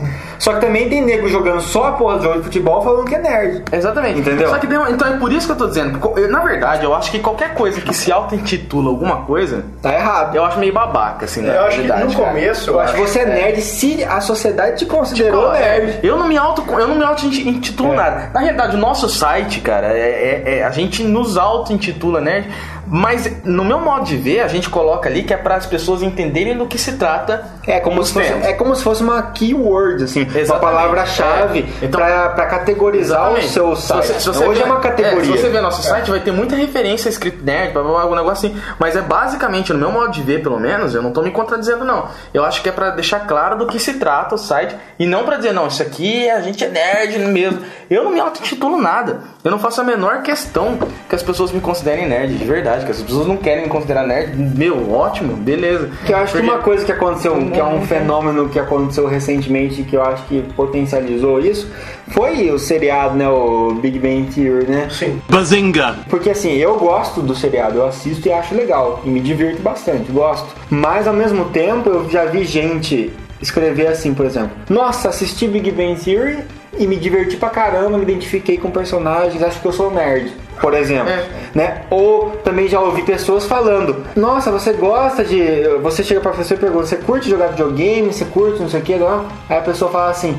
S3: Só que também tem nego jogando só a porra do jogo de futebol falando que é nerd.
S4: Exatamente.
S3: Entendeu?
S4: Só que então é por isso que eu tô dizendo. Eu- Na verdade, eu acho que qualquer coisa que se auto-intitula alguma coisa,
S3: Tá errado.
S4: eu acho meio babaca, assim, na
S5: Eu acho que
S4: verdade.
S5: no
S4: cara.
S5: começo,
S3: Eu acho que você é nerd se a sociedade te considerou
S4: Pô,
S3: nerd.
S4: é, Eu não me auto, eu não me auto-intitulo
S3: É.
S4: nada. Na realidade, o nosso site, cara, é, é- é- a gente nos auto-intitula nerd, mas no meu modo de ver, a gente coloca ali que é para as pessoas entenderem do que se trata.
S3: É como, se fosse, é como se fosse uma keyword, assim, uma
S4: Exatamente.
S3: palavra-chave
S4: É. Então-
S3: pra categorizar
S4: Exatamente.
S3: o seu
S4: Se
S3: site.
S4: você- se você
S3: Hoje
S4: ver-
S3: é uma categoria.
S4: se você ver nosso site, vai ter muita referência escrito nerd, blá, blá, blá, algum negócio assim. Mas é basicamente, no meu modo de ver, pelo menos, eu não tô me contradizendo, não. Eu acho que é pra deixar claro do que se trata o site e não pra dizer, não, isso aqui a gente é nerd mesmo. Eu não me auto-intitulo nada. Eu não faço a menor questão que as pessoas me considerem nerd, de verdade. Que as pessoas não querem me considerar nerd. Meu, ótimo, beleza.
S3: Que eu acho
S4: Porque-
S3: que uma coisa que aconteceu, que é um fenômeno que aconteceu recentemente, que eu acho que potencializou isso, foi o seriado, né? O Big Bang Theory, né?
S5: Sim.
S6: Bazinga!
S3: Porque assim, eu gosto do seriado, eu assisto e acho legal. E me divirto bastante, gosto. Mas ao mesmo tempo eu já vi gente escrever assim, por exemplo. Nossa, assisti Big Bang Theory e me diverti pra caramba, me identifiquei com personagens, acho que eu sou nerd. Por exemplo,
S4: É.
S3: né? Ou também já ouvi pessoas falando: Nossa, você gosta de. Você chega pra pessoa e pergunta: Você curte jogar videogame? Você curte não sei o que? Não? Aí a pessoa fala assim: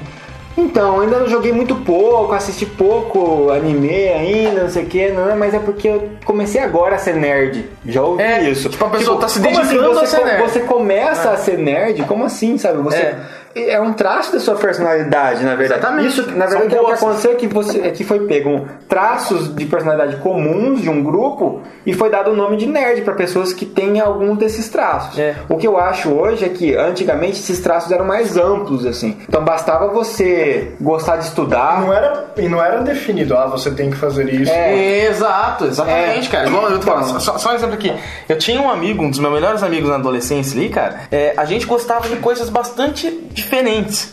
S3: então, ainda não joguei muito pouco, assisti pouco anime ainda, não sei o que, não, mas é porque eu comecei agora a ser nerd. Já ouvi
S4: É,
S3: isso.
S4: tipo, a pessoa tá se
S3: como assim
S4: dedicando
S3: você
S4: a ser nerd.
S3: Você começa a ser nerd? Como assim, sabe? Você,
S4: É.
S3: é. um traço da sua personalidade, na verdade.
S4: Exatamente.
S3: Isso, na verdade, é o que aconteceu é que, você, é que foi pego um traços de personalidade comuns de um grupo e foi dado o nome de nerd para pessoas que têm algum desses traços.
S4: É.
S3: O que eu acho hoje é que antigamente esses traços eram mais amplos, assim. Então bastava você gostar de estudar.
S5: Não era, e não era definido, ah, você tem que fazer isso.
S3: É.
S4: Exato, exatamente,
S3: É.
S4: cara. Igual eu tô falando,
S3: Então.
S4: só, só um exemplo aqui. Eu tinha um amigo, um dos meus melhores amigos na adolescência ali, cara. é, a gente gostava de coisas bastante diferentes.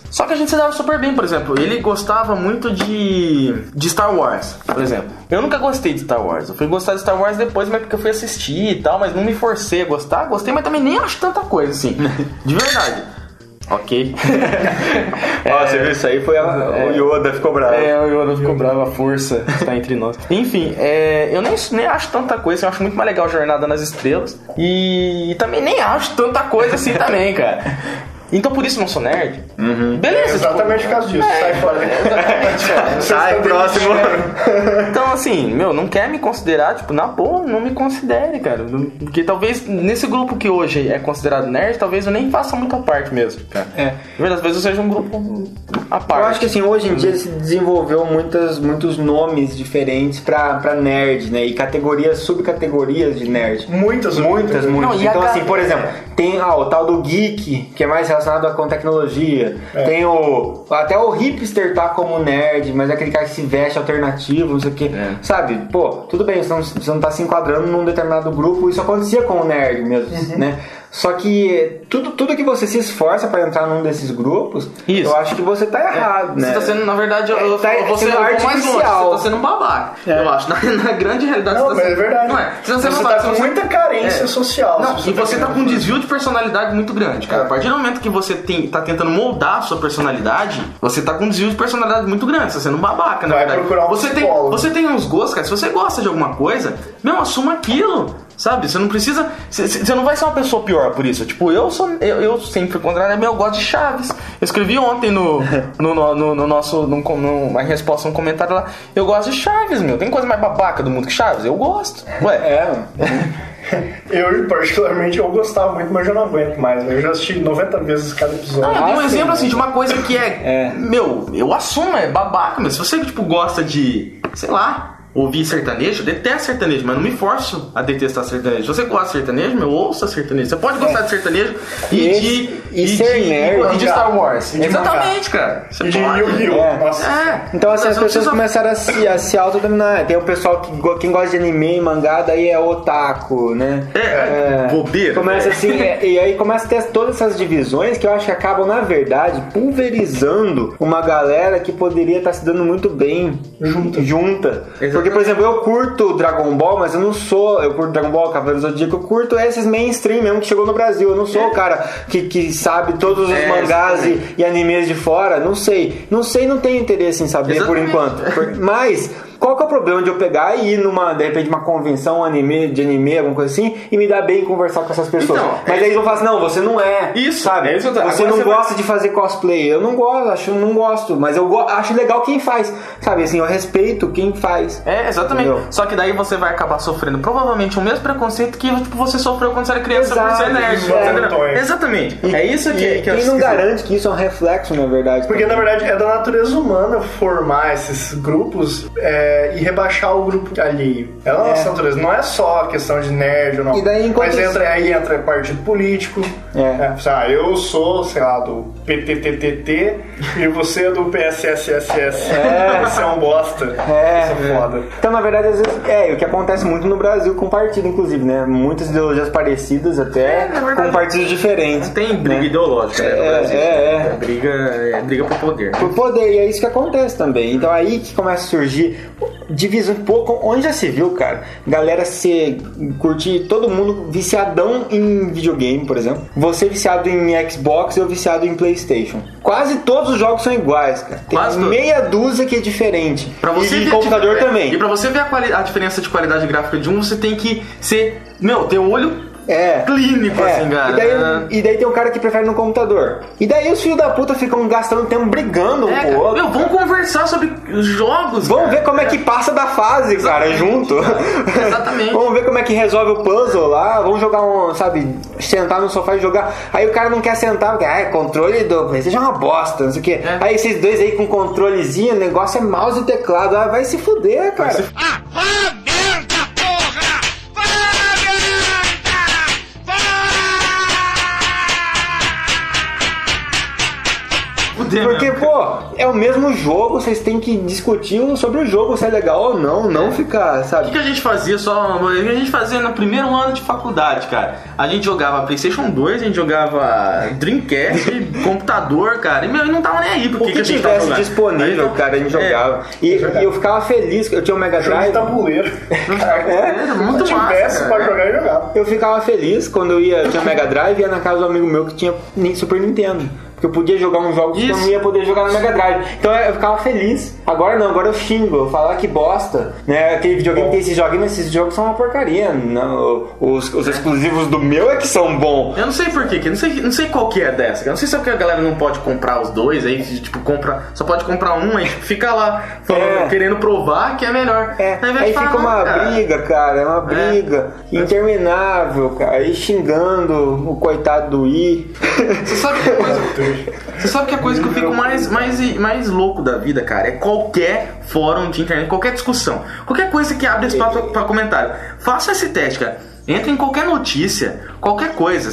S4: Só que a gente se dava super bem, por exemplo. Ele gostava muito de, de Star Wars, por exemplo. Eu nunca gostei de Star Wars. Eu fui gostar de Star Wars depois, mas porque eu fui assistir e tal, mas não me forcei a gostar. Gostei, mas também nem acho tanta coisa, assim. De verdade. Ok.
S3: Ó, você viu isso aí? Foi a, o Yoda ficou bravo.
S4: É, o Yoda ficou bravo, a força está entre nós. Enfim, é, eu nem, nem acho tanta coisa, eu acho muito mais legal Jornada nas Estrelas. E, também nem acho tanta coisa assim também, cara. Então por isso não sou nerd. Beleza, tipo,
S5: Exatamente por causa disso. Sai fora.
S3: Sai, próximo.
S4: Então, assim, meu, não quer me considerar, tipo, na boa, não me considere, cara. Porque talvez nesse grupo que hoje é considerado nerd, talvez eu nem faça muita parte mesmo, cara.
S3: É.
S4: Às vezes eu seja um grupo à parte.
S3: Eu acho que assim, hoje em dia se desenvolveu muitas, muitos nomes diferentes pra, pra nerd, né? E categorias, subcategorias de nerd.
S5: Muitas,
S3: Muitas, muitas.
S4: Não,
S3: então, assim, por exemplo, tem ah, o tal do geek, que é mais relacionado com tecnologia.
S5: É.
S3: Tem o. Até o hipster tá como nerd, mas é aquele cara que se veste alternativo, não sei o quê.
S4: É.
S3: Sabe? Pô, tudo bem, você não, você não tá se enquadrando num determinado grupo, isso acontecia com o nerd mesmo,
S5: Uhum.
S3: né? Só que tudo, tudo que você se esforça pra entrar num desses grupos,
S4: Isso.
S3: eu acho que você tá errado, né?
S4: Você tá sendo, na verdade, eu,
S3: É,
S4: eu,
S3: tá
S4: eu vou ser
S3: sendo
S4: eu vou mais longe.
S3: artificial.
S4: Você tá sendo um babaca.
S3: É.
S4: Eu acho. Na, na grande realidade,
S5: Não,
S4: você tá
S5: mas é
S4: sendo.
S5: verdade.
S4: Não é. Você,
S5: Você,
S4: não
S5: tá com muita carência
S4: É.
S5: social.
S4: Não,
S5: se
S4: e você tá com um desvio de personalidade muito grande, cara.
S5: É.
S4: A partir do momento que você tem, tá tentando moldar a sua personalidade, você tá com um desvio de personalidade muito grande. Você tá sendo um babaca, na
S5: Vai
S4: verdade.
S5: procurar um
S4: você tem, você tem uns gostos, cara. Se você gosta de alguma coisa, meu, assuma aquilo. Sabe? Você não precisa. Você não vai ser uma pessoa pior por isso. Tipo, eu sou. Eu, eu sempre contrário, meu, eu gosto de Chaves. Eu escrevi ontem no, no, no, no- no nosso. No, no, uma resposta, um comentário lá. Eu gosto de Chaves, meu. Tem coisa mais babaca do mundo que Chaves? Eu gosto. Ué.
S3: É,
S5: Eu, particularmente, eu gostava muito, mas eu não aguento mais. Eu já assisti 90 vezes cada episódio.
S4: Ah, eu dei um
S3: Ah, sim,
S4: exemplo assim de uma coisa que é,
S3: É.
S4: Meu, eu assumo, é babaca, mas se você tipo, gosta de, sei lá, ouvir sertanejo, eu detesto sertanejo, mas não me forço a detestar sertanejo. Se você gosta de sertanejo, meu, ouça sertanejo. Você pode gostar de sertanejo e,
S3: E
S4: de.
S3: esse- e ser
S4: de,
S3: nerd,
S4: e de. Star Wars.
S5: E de
S4: Exatamente, cara. Você
S5: E de
S4: pode.
S5: Yu-Gi-Oh!
S3: É.
S5: Nossa.
S4: É.
S3: Então assim, as pessoas
S4: precisa-
S3: começaram a se, a se autodominar. Tem o pessoal que quem gosta de anime e mangá, daí é otaku, né?
S4: É, bobeira,
S3: Começa
S4: velho.
S3: assim, é, e aí começa a ter todas essas divisões que eu acho que acabam, na verdade, pulverizando uma galera que poderia estar se dando muito bem junta. junta. Porque, por exemplo, eu curto Dragon Ball, mas eu não sou. Eu curto Dragon Ball, Cavaleiro do Zodíaco, eu curto esses mainstream mesmo que chegou no Brasil. Eu não sou o cara que, que sabe todos os
S4: É,
S3: mangás e, e animes de fora. Não sei. Não sei, não tenho interesse em saber por
S4: Exatamente.
S3: enquanto. Por- Mas. Qual que é o problema de eu pegar e ir numa, de repente, uma convenção um anime, de anime, alguma coisa assim, e me dar bem e conversar com essas pessoas?
S4: Então,
S3: Mas
S4: é
S3: aí eles vão falar assim, não, você não é.
S4: Isso,
S3: sabe?
S4: é isso que eu tô-
S3: Você
S4: agora
S3: não
S4: você vai-
S3: gosta de fazer cosplay. Eu não gosto, acho não gosto. Mas eu go- acho legal quem faz. Sabe, assim, eu respeito quem faz.
S4: É, exatamente.
S3: Entendeu?
S4: Só que daí você vai acabar sofrendo provavelmente o mesmo preconceito que tipo, você sofreu quando você era criança por
S3: Exato,
S4: ser nerd.
S5: é.
S4: entendeu?
S5: Exatamente.
S4: Exatamente. é isso que,
S3: E
S4: que eu
S3: quem não
S4: esqueci.
S3: garante que isso é um reflexo, na verdade.
S5: Porque na verdade é da natureza humana formar esses grupos é, e rebaixar o grupo alheio. É da nossa
S3: É.
S5: natureza. Não é só questão de nerd ou não.
S3: E daí, enquanto
S5: Mas
S3: isso-
S5: entra, aí entra partido político.
S3: É.
S5: É, sei lá, eu sou, sei lá, do PTTTT e você é do PSSSS.
S3: É.
S5: Você é um bosta.
S3: É.
S5: Isso é foda.
S3: Então, na verdade, às vezes, é o que acontece muito no Brasil com partido, inclusive, né? Muitas ideologias parecidas até,
S4: na verdade,
S3: com partidos diferentes.
S4: Tem briga
S3: né?
S4: ideológica né, no
S3: É,
S4: Brasil.
S3: é, é.
S4: Briga, é briga por poder.
S3: Por poder, e é isso que acontece também. Então aí que começa a surgir divisão um pouco, onde já se viu, cara, galera se curtir todo mundo viciadão em videogame, por exemplo. Você viciado em Xbox, eu viciado em PlayStation. Quase todos os jogos são iguais, cara. Tem
S4: Quase todos.
S3: meia dúzia que é diferente.
S4: Pra você
S3: e
S4: ver a
S3: computador também.
S4: E pra você ver a, a diferença de qualidade gráfica de um, você tem que ser. Meu, ter o olho
S3: É.
S4: clínico,
S3: É,
S4: assim, cara.
S3: E daí, e daí tem um cara que prefere no computador. E daí os filhos da puta ficam gastando tempo brigando um
S4: É,
S3: com
S4: cara.
S3: o outro.
S4: Meu, vamos conversar sobre os jogos.
S3: Vamos
S4: cara.
S3: ver como é que passa da fase, cara,
S4: Exatamente.
S3: junto.
S4: Exatamente.
S3: Vamos ver como é que resolve o puzzle lá. Vamos jogar um, sabe, sentar no sofá e jogar. Aí o cara não quer sentar, porque, ah, controle do PlayStation é uma bosta, não sei o quê.
S4: É.
S3: Aí esses dois aí com controlezinho, o negócio é mouse e teclado. Ah, vai se fuder, cara.
S4: se- Fuder,
S3: Porque,
S4: mesmo.
S3: pô, é o mesmo jogo, vocês têm que discutir sobre o jogo, se é legal ou não, não ficar,
S4: O que,
S3: sabe?
S4: que a gente fazia só? O que a gente fazia no primeiro ano de faculdade, cara? A gente jogava PlayStation 2, a gente jogava Dreamcast, computador, cara. E meu, eu não tava nem aí
S3: O
S4: porque
S3: que,
S4: que a gente tava
S3: tivesse
S4: jogando.
S3: disponível,
S4: Aí,
S3: cara, a gente
S4: é,
S3: jogava. E, e eu ficava feliz, eu tinha um Mega
S5: Jogo de
S3: Drive.
S5: tabuleiro.
S4: É, muito
S5: Se
S4: massa.
S5: tivesse pra jogar, eu jogava.
S3: Eu ficava feliz quando eu ia, eu tinha Mega Drive e ia na casa do amigo meu que tinha Super Nintendo. Porque eu podia jogar uns jogos que eu não ia poder jogar no Mega Drive. Então eu ficava feliz. Agora não, agora eu xingo, eu falo "Ah, que bosta. Né? Aquele videogame tem esses joguinhos, esses jogos são uma porcaria. Não, os, os exclusivos do meu é que são bons.
S4: Eu não sei por quê, que eu não sei, não sei qual que é dessa. Eu não sei se é porque a galera não pode comprar os dois, aí tipo, compra, só pode comprar um, aí tipo, fica lá falando,
S3: É.
S4: querendo provar que é melhor.
S3: É, aí
S4: de falar,
S3: fica uma
S4: "Não, cara."
S3: briga, cara, é uma briga interminável, cara. Aí xingando o coitado do I.
S4: Você sabe que a coisa, você sabe que a coisa que eu fico mais, mais, mais louco da vida, cara, é qualquer fórum de internet, qualquer discussão, qualquer coisa que abre espaço pra, pra comentário. Faça esse teste, cara. Entre em qualquer notícia, qualquer coisa.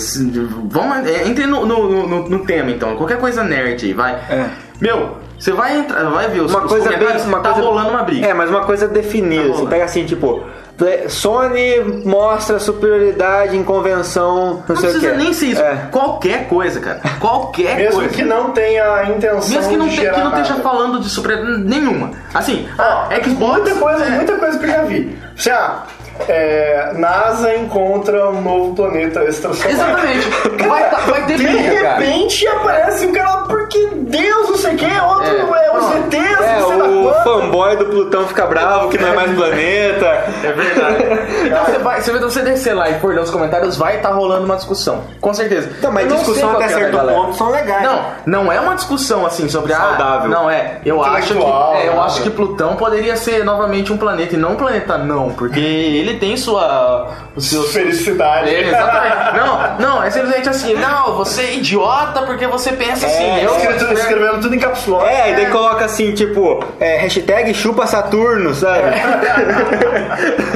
S4: Vamos, é, entre no, no, no- no tema, então. Qualquer coisa nerd aí, vai.
S3: É.
S4: Meu, você vai entrar, vai ver os,
S3: Uma
S4: os
S3: coisa bem. Uma
S4: tá
S3: coisa,
S4: rolando uma briga.
S3: É, mas uma coisa definida.
S4: Tá
S3: você
S4: rolando.
S3: pega assim, tipo. Play- Sony mostra superioridade em convenção, não,
S4: Não
S3: sei o
S4: precisa
S3: que.
S4: nem ser isso.
S3: É.
S4: Qualquer coisa, cara. Qualquer
S5: Mesmo
S4: coisa.
S5: que não tenha a intenção
S4: Mesmo que não,
S5: de
S4: te- que não esteja
S5: nada.
S4: falando de super nenhuma. Assim, ah, Xbox.
S5: Muita coisa,
S4: é,
S5: muita coisa que eu já vi. Assim, ah, é, NASA encontra um novo planeta extrasolar.
S4: Exatamente. Vai, tá- vai ter
S5: De
S4: briga, cara.
S5: repente aparece um cara, porque Deus, não sei o que, outro
S4: É.
S5: é, os. ETs,
S3: É,
S5: não sei
S3: o
S5: quanto.
S3: fanboy do Plutão fica bravo que não é mais planeta.
S4: É verdade. Então você vai, você, vai- você descer lá e for ler os comentários, vai estar rolando uma discussão. Com certeza.
S3: Então, mas discussão até
S4: que é da
S3: certo
S4: galera.
S3: ponto são legais.
S4: Não, não é uma discussão assim sobre a.
S3: Saudável.
S4: Não é. Eu acho que é, eu
S5: né?
S4: acho que Plutão poderia ser novamente um planeta e não um planeta não, porque ele tem sua seus
S5: Felicidade.
S4: É, exatamente. Não, não, é simplesmente assim, não, você é idiota porque você pensa assim.
S3: É,
S4: eu
S5: Escrito- escrevendo tudo em capsule.
S3: É, e daí coloca assim, tipo, é, hashtag chupa Saturno, sabe?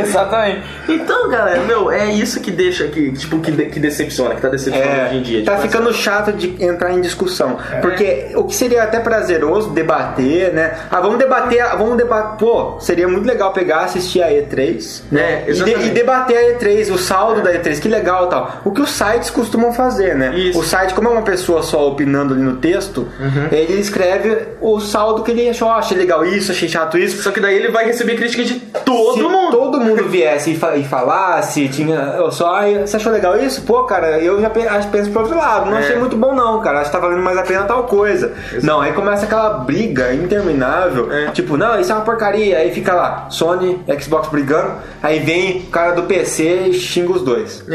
S4: Exatamente. Então, galera, meu, é isso que deixa que, tipo, que, de- que decepciona, que tá decepcionando
S3: É,
S4: hoje em dia.
S3: tá
S4: tipo,
S3: ficando chato de entrar em discussão. Porque o que seria até prazeroso debater, né? Ah, vamos debater, ah, vamos debater. Pô, seria muito legal pegar, assistir a E3, né?
S4: É,
S3: e, de- e debater a E3, o saldo da E3, que legal e tal. O que os sites costumam fazer, né?
S4: Isso.
S3: O site, como é uma pessoa só opinando ali no texto,
S4: Uhum.
S3: ele escreve o saldo que ele achou, ah, achei legal isso, achei chato isso.
S4: Só que daí ele vai receber crítica de todo
S3: Se
S4: mundo.
S3: todo mundo viesse e, fa- e falasse, tinha. Eu só, "Ai, você achou legal isso? Pô, cara, eu já penso pro outro lado. Não
S4: É.
S3: achei muito bom, não, cara. Acho que tá valendo mais a pena tal coisa. Não, aí começa aquela briga interminável.
S4: É.
S3: Tipo, não, isso é uma porcaria. Aí fica lá, Sony, Xbox brigando. Aí vem o cara do PC e xinga os dois.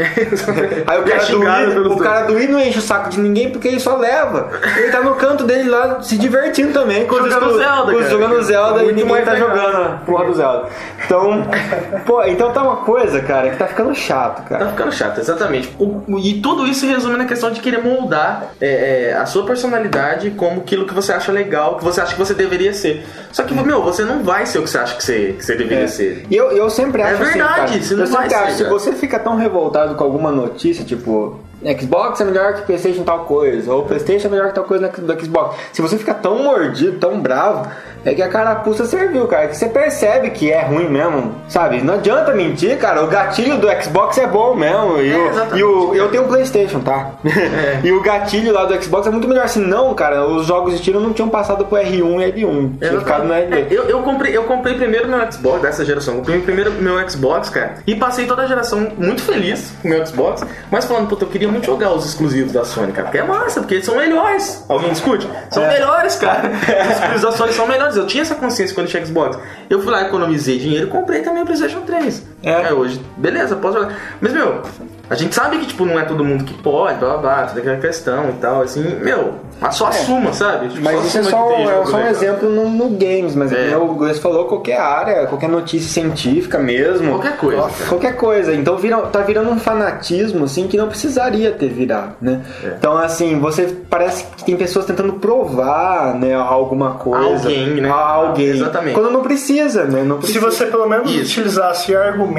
S3: Aí o
S4: é
S3: cara, do Wii, o cara do Wii não enche o saco de ninguém porque ele só leva. Ele tá no canto dele lá se divertindo também. Com os
S4: Jogando
S3: exclu-
S4: Zelda,
S3: com os-. Jogando Zelda e ninguém tá
S4: legal.
S3: jogando a porra do Zelda. Então, pô, então tá uma coisa, cara, que tá ficando chato,
S4: Tá
S3: cara.
S4: ficando chato, exatamente. O- e tudo isso se resume na questão de querer moldar é, é, a sua personalidade como aquilo que você acha legal, que você acha que você deveria ser. Só que, meu, você não vai ser o que você acha que você, que você deveria ser.
S3: E eu, eu sempre acho
S4: É
S3: assim,
S4: verdade,
S3: cara,
S4: você não
S3: eu sempre
S4: vai ser,
S3: acho, se
S4: cara.
S3: você fica tão revoltado com alguma notícia, tipo, Xbox é melhor que Playstation tal coisa, ou Playstation é melhor que tal coisa do Xbox. Se você fica tão mordido, tão bravo, é que a carapuça serviu, cara. Que você percebe que é ruim mesmo, sabe? Não adianta mentir, cara. O gatilho do Xbox é bom mesmo. E,
S4: É,
S3: o, e o- eu tenho um Playstation, tá? e o gatilho lá do Xbox é muito melhor. Se não, cara, os jogos de tiro não tinham passado pro R1 e L1. Tinha ficado no
S4: É,
S3: L2.
S4: eu, eu, comprei, eu comprei primeiro meu Xbox dessa geração. Eu comprei primeiro meu Xbox, cara. E passei toda a geração muito feliz com o meu Xbox. Mas falando, puta, eu queria muito jogar os exclusivos da Sony, cara. Porque é massa, porque eles são melhores. Alguém discute? São
S3: É.
S4: melhores, cara. Os exclusivos da Sony são melhores. Eu tinha essa consciência quando tinha Xbox. Eu fui lá, economizei dinheiro e comprei também o PlayStation 3.
S3: É.
S4: Aí hoje, beleza, posso jogar. Mas, meu, a gente sabe que, tipo, não é todo mundo que pode, blá blá blá, toda aquela questão e tal, assim, meu, mas só assuma, sabe? Tipo,
S3: Mas isso é só,
S4: que tem
S3: é só um exemplo no, no games, mas
S4: É.
S3: o Gus falou, qualquer área, qualquer notícia científica mesmo.
S4: Qualquer coisa,
S3: Nossa,
S4: cara.
S3: Qualquer coisa. Então vira, tá virando um fanatismo, assim, que não precisaria ter virado, né?
S4: É.
S3: Então, assim, você parece que tem pessoas tentando provar, né, alguma coisa.
S4: Alguém, né?
S3: A alguém.
S4: Exatamente.
S3: Quando não precisa, né? Não
S5: Se
S3: precisa.
S5: você pelo menos
S4: Isso.
S5: utilizasse argumentos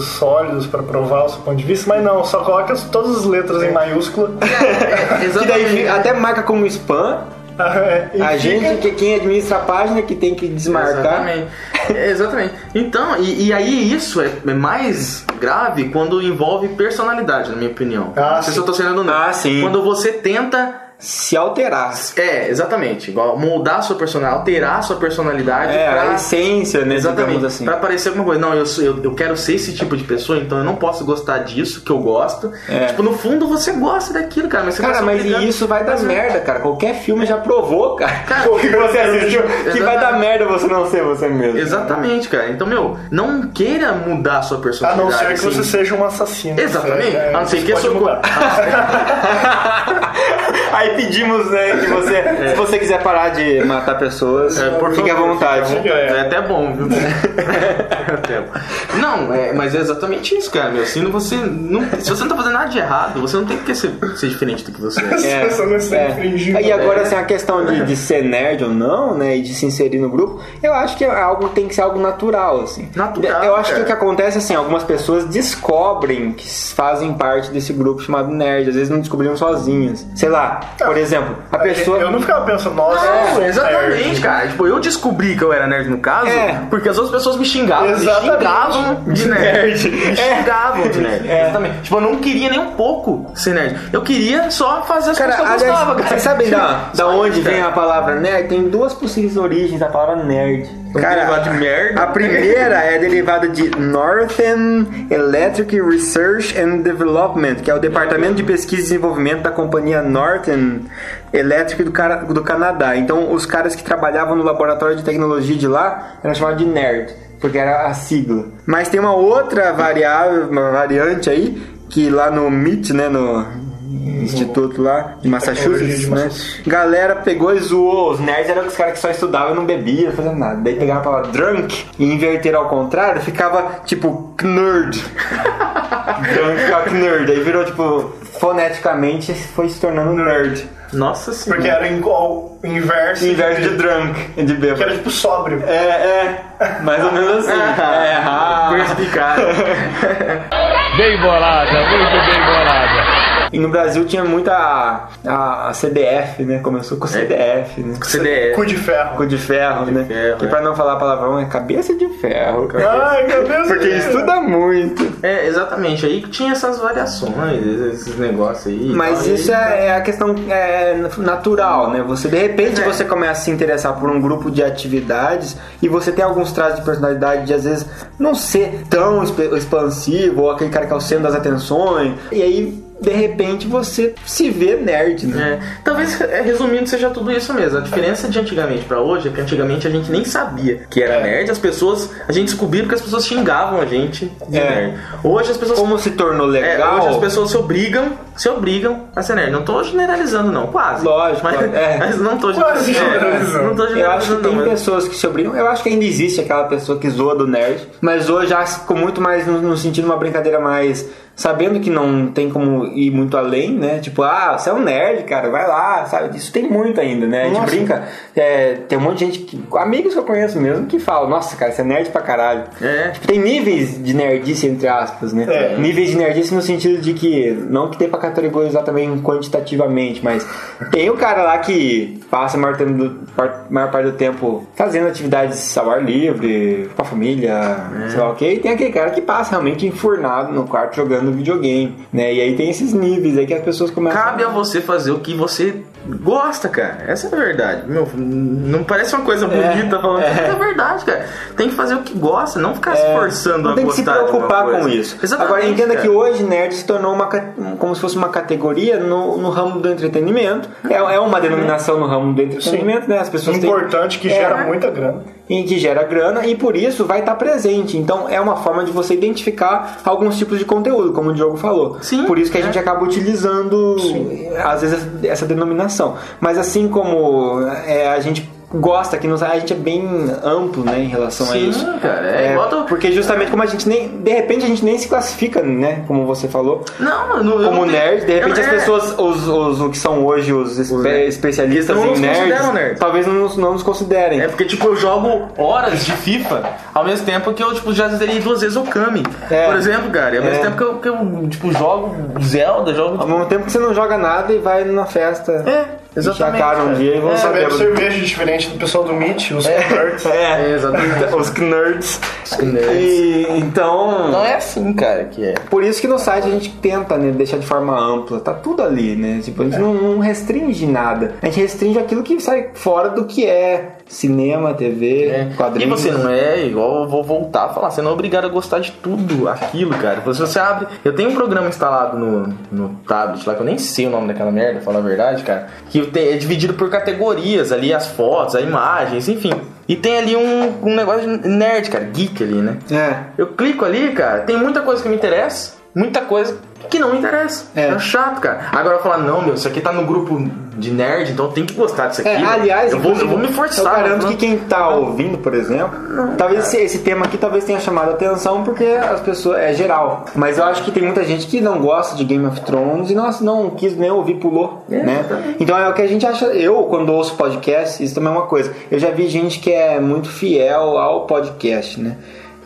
S5: sólidos pra provar o seu ponto de vista, mas não, só coloca as- todas as letras em maiúscula.
S4: É,
S3: Que daí até marca como spam.
S5: E
S3: a
S5: fica-
S3: gente, que quem administra a página, que tem que desmarcar.
S4: Exatamente. É, Exatamente. Então, e, e aí isso é é mais grave quando envolve personalidade, na minha opinião.
S5: Ah,
S4: não sei se
S5: sim.
S4: eu tô sendo não.
S3: Ah, sim.
S4: Quando você tenta
S3: se alterar.
S4: É, exatamente. Igual moldar a sua personalidade, alterar a sua personalidade
S3: É,
S4: pra...
S3: a essência, né?
S4: Exatamente.
S3: Assim.
S4: Pra parecer alguma coisa. Não, eu, sou- eu, eu quero ser esse tipo de pessoa, então eu não posso gostar disso que eu gosto.
S3: É.
S4: Tipo, no fundo você gosta daquilo, cara. Mas você
S3: Cara,
S4: tá
S3: mas
S4: obrigado-
S3: isso vai dar
S4: Mas-
S3: merda, cara. Qualquer filme já provou, cara.
S4: Cara,
S3: o que você assistiu, que vai
S4: exatamente.
S3: dar merda você não ser você mesmo.
S4: Exatamente, cara. Então, meu, não queira mudar a sua
S5: A
S4: personalidade.
S5: não ser que
S4: assim.
S5: você seja um assassino.
S4: Exatamente.
S5: É,
S4: A não ser
S5: você
S4: que sou-
S5: mudar.
S3: Pedimos, né, que você, se você quiser parar de matar pessoas,
S4: É, por
S3: fique à
S4: favor,
S3: vontade.
S5: fica à vontade.
S4: É até bom, viu? É. Não, é, mas é exatamente isso, cara. Meu, se, você não, se você não tá fazendo nada de errado, você não tem que ser, ser diferente do que você é.
S5: Você não está infringindo.
S3: E agora, assim, a questão de, de ser nerd ou não, né, e de se inserir no grupo, eu acho que é algo tem que ser algo natural, assim.
S4: Natural,
S3: Eu acho que o que acontece, assim, algumas pessoas descobrem que fazem parte desse grupo chamado nerd, às vezes não descobriram sozinhas. Sei lá, por exemplo, a pessoa...
S5: Eu não ficava pensando, nossa,
S4: Não, exatamente,
S5: nerd.
S4: cara. Tipo, eu descobri que eu era nerd no caso,
S3: É.
S4: porque as outras pessoas me xingavam.
S5: Exatamente.
S4: Me xingavam de nerd. Me
S3: É.
S4: xingavam de nerd. Exatamente. Tipo, eu não queria nem um pouco ser nerd. Eu queria só fazer as
S3: Cara,
S4: coisas que eu
S3: aliás,
S4: gostava, cara.
S3: vocês sabem da, da onde vem a palavra nerd? Tem duas possíveis origens da palavra nerd.
S4: Derivado de merda.
S3: A primeira é derivada de Northern Electric Research and Development, que é o departamento de pesquisa e desenvolvimento da companhia Northern Electric do, cara, do Canadá. Então, os caras que trabalhavam no laboratório de tecnologia de lá eram chamados de nerd, porque era a sigla. Mas tem uma outra variável, uma variante aí, que lá no MIT, né, no instituto lá de Massachusetts,
S5: de
S3: né? Galera pegou e zoou. Os nerds eram os caras que só estudavam e não bebiam, não faziam nada. Daí pegava a palavra drunk e inverteram ao contrário, ficava tipo nerd. drunk ficava nerd. Aí virou tipo, foneticamente foi se tornando nerd.
S4: Nossa senhora.
S5: Porque era igual o inverso.
S3: Inverso de drunk e de
S5: Que era
S3: bêbado.
S5: tipo sóbrio.
S3: É, é. Mais ou menos assim. é, ah.
S4: Perspicaz.
S8: Bem bolada, muito bem bolada.
S3: E no Brasil tinha muita a, a- CDF, né? Começou com CDF, né?
S4: CDE.
S5: Cu de ferro.
S3: Cu de ferro, né?
S4: ferro,
S3: que
S4: é.
S3: pra não falar palavrão é cabeça de ferro.
S5: Ai, meu Deus.
S3: Porque estuda muito.
S4: É, exatamente. Aí tinha essas variações, esses negócios aí.
S3: Mas
S4: tal,
S3: isso
S4: aí-
S3: é, é a questão é, natural, né? Você de repente
S4: É.
S3: você começa a se interessar por um grupo de atividades e você tem alguns traços de personalidade de às vezes não ser tão exp- expansivo ou aquele cara que é o centro das atenções. E aí de repente você se vê nerd, né?
S4: É, talvez, é, resumindo, seja tudo isso mesmo. A diferença de antigamente pra hoje é que antigamente a gente nem sabia que era nerd. As pessoas, a gente descobriu porque as pessoas xingavam a gente de
S3: É.
S4: nerd. Hoje as pessoas.
S3: Como se tornou
S4: É,
S3: legal.
S4: hoje as pessoas se obrigam, se obrigam a ser nerd. Não tô generalizando, não, quase.
S3: Lógico,
S4: mas,
S3: é.
S4: mas não tô
S5: Quase generalizando.
S4: É, não tô
S3: Eu acho que
S4: generalizando,
S3: tem
S4: mas-
S3: pessoas que se obrigam. Eu acho que ainda existe aquela pessoa que zoa do nerd, mas hoje já ficou muito mais no, no sentido de uma brincadeira mais. Sabendo que não tem como ir muito além, né? Tipo, ah, você é um nerd, cara, vai lá, sabe? Isso tem muito ainda, né? A gente
S5: Nossa.
S3: brinca. é, tem um monte de gente, que, amigos que eu conheço mesmo, que falam, nossa, cara, você é nerd pra caralho.
S4: É.
S3: Tipo, tem níveis de nerdice, entre aspas, né?
S5: É.
S3: Níveis de nerdice no sentido de que, não que tem pra categorizar também quantitativamente, mas tem o cara lá que passa a maior, do- maior parte do tempo fazendo atividades ao ar livre, com a família, sei lá o que, e tem aquele cara que passa realmente enfurnado no quarto jogando videogame, né? E aí tem esses níveis aí que as pessoas começam
S4: Cabe a você fazer o que você gosta, cara. Essa é a verdade. Meu, não parece uma coisa bonita falando,
S3: é.
S4: mas é verdade, cara. Tem que fazer o que gosta, não ficar se forçando
S3: não
S4: a
S3: tem que se
S4: gostar
S3: preocupar com isso.
S4: Exatamente,
S3: Agora entenda
S4: cara.
S3: que hoje nerd se tornou uma como se fosse uma categoria no, no ramo do entretenimento. É, é uma denominação no ramo do entretenimento, né? As pessoas têm
S5: Importante que
S3: É.
S5: gera muita grana.
S3: Em que gera grana e por isso vai estar presente. Então é uma forma de você identificar alguns tipos de conteúdo, como o Diogo falou.
S4: Sim,
S3: por isso que a
S4: é.
S3: gente acaba utilizando às vezes essa denominação. Mas assim como é, a gente gosta que nos, a gente é bem amplo, né, em relação a
S4: Sim,
S3: isso.
S4: cara, é tu-
S3: porque justamente como a gente nem de repente a gente nem se classifica, né, como você falou.
S4: Não, não,
S3: Como nerd, de repente as
S4: é.
S3: pessoas, os, os, o que são hoje os, espe-
S4: nerds.
S3: especialistas
S4: Não
S3: em nerds,
S4: nerds.
S3: talvez não nos, não nos considerem.
S4: É porque, tipo, eu jogo horas de FIFA ao mesmo tempo que eu, tipo, já zerei duas vezes o Kami.
S3: É.
S4: Por exemplo, cara. Ao mesmo
S3: É.
S4: tempo que eu, que eu, tipo, jogo Zelda, jogo.
S3: Ao mesmo tempo que você não joga nada e vai numa festa.
S4: É.
S3: a cara um dia e vão
S5: Você
S3: saber.
S5: bebe cerveja diferente do pessoal do Meet, os nerds.
S3: É,
S4: exatamente.
S3: os nerds.
S4: nerds.
S3: E, então,
S4: Não é assim, cara, que é.
S3: por isso que no site a gente tenta né, deixar de forma ampla. Tá tudo ali, né? Tipo, a gente não, não restringe nada. A gente restringe aquilo que sai fora do que é cinema, TV,
S4: É. E
S3: quadrinhos.
S4: você não é igual, eu vou voltar a falar, você não é obrigado a gostar de tudo aquilo, cara. Se você abre. Eu tenho um programa instalado no, no tablet lá, que eu nem sei o nome daquela merda, falar a verdade, cara. Que é dividido por categorias ali, as fotos, as imagens, enfim. E tem ali um, um negócio nerd, cara, geek ali, né?
S3: É.
S4: Eu clico ali, cara, tem muita coisa que me interessa, muita coisa que não me interessa.
S3: É.
S4: É, chato, cara. Agora eu falar, não, meu, isso aqui tá no grupo de nerd, então tem que gostar disso aqui.
S3: É, aliás,
S4: eu vou, eu vou me forçar.
S3: Eu garanto
S4: não-
S3: que quem tá ouvindo, por exemplo, talvez esse, esse tema aqui talvez tenha chamado a atenção porque as pessoas é geral. Mas eu acho que tem muita gente que não gosta de Game of Thrones e não, não quis nem ouvir, pulou, né? Então é o que a gente acha. Eu, quando ouço podcast, isso também é uma coisa. Eu já vi gente que é muito fiel ao podcast, né?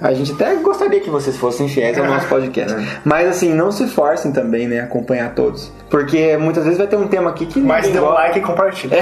S3: A gente até gostaria que vocês fossem fiéis ao nosso podcast. Mas assim, não se forcem também, né? Acompanhar todos. Porque muitas vezes vai ter um tema aqui que
S5: Mas dê um like e compartilha.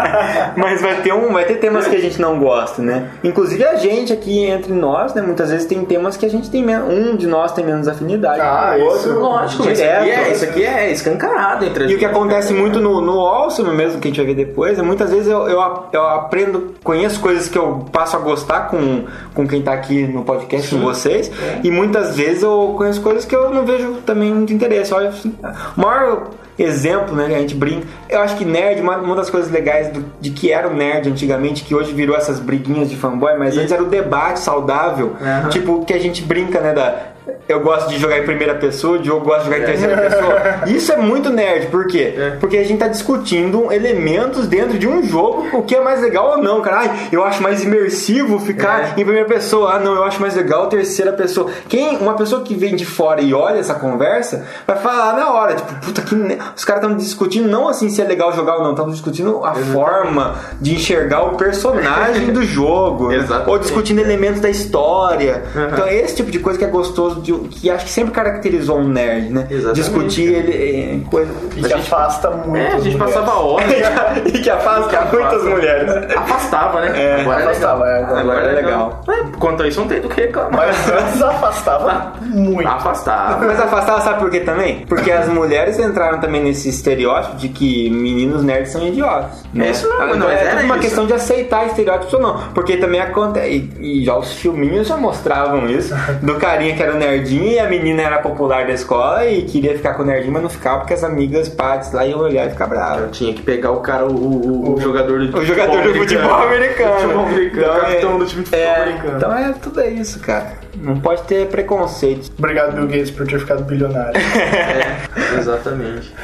S3: Mas vai ter um, vai ter temas que a gente não gosta, né? Inclusive a gente aqui entre nós, né? Muitas vezes tem temas que a gente tem menos, um de nós tem menos afinidade,
S5: Ah,
S3: o
S5: isso-
S3: outro
S4: Lógico, isso
S3: direto.
S4: aqui, é, isso aqui é escancarado entre
S3: E o que acontece muito no, no Awesome mesmo, que a gente vai ver depois, é muitas vezes eu, eu, eu aprendo, conheço coisas que eu passo a gostar com, com quem tá aqui no podcast com vocês, e muitas vezes eu conheço coisas que eu não vejo também muito interesse. Olha, assim, o maior exemplo, né, que a gente brinca, eu acho que nerd, uma, uma das coisas legais do- de que era o nerd antigamente, que hoje virou essas briguinhas de fanboy, mas antes era o debate saudável, tipo, que a gente brinca, né, da... Eu gosto de jogar em primeira pessoa, o Diogo gosta de jogar em terceira pessoa. Isso é muito nerd, por quê? Porque a gente tá discutindo elementos dentro de um jogo, o que é mais legal ou não, cara. Ai, eu acho mais imersivo ficar em primeira pessoa. Ah, não, eu acho mais legal terceira pessoa. Quem, uma pessoa que vem de fora e olha essa conversa, vai falar na hora, tipo, puta que. ne- Os caras estão discutindo não assim se é legal jogar ou não, estão discutindo a forma de enxergar o personagem do jogo.
S4: Exatamente.
S3: Ou discutindo elementos da história. Então é esse tipo de coisa que é gostoso, de, que acho que sempre caracterizou um nerd, né?
S4: Exatamente,
S3: Discutir ele, é, coisa.
S5: E que afasta muito.
S4: É, a gente
S5: mulheres.
S4: passava horas.
S3: e que afasta muitas mulheres.
S4: Afastava, né? agora
S5: afastava,
S4: é
S5: é,
S4: legal.
S3: agora é legal.
S4: É, quanto a isso, não tem do que reclamar.
S5: Mas antes afastava muito.
S4: Afastava.
S3: Mas afastava, sabe por quê também? Porque as mulheres entraram também nesse estereótipo de que meninos nerds são idiotas. Né?
S4: É isso mesmo,
S3: Ah,
S4: não,
S3: é uma
S4: isso.
S3: questão de aceitar estereótipos ou não. Porque também acontece. E, e já os filminhos já mostravam isso. Do carinha que era o nerdinho e a menina era popular da escola e queria ficar com o nerdinho, mas não ficava porque as amigas pates lá iam olhar e ficar brava.
S4: Eu tinha que pegar o cara, o, o, o jogador do
S3: O jogador do futebol americano.
S4: Americano,
S3: Então,
S4: capitão
S3: é-
S4: do time de futebol
S3: é,
S4: americano.
S3: Então é tudo é isso, cara. Não pode ter preconceito.
S5: Obrigado, Bill Gates, por ter ficado bilionário.
S4: É, exatamente.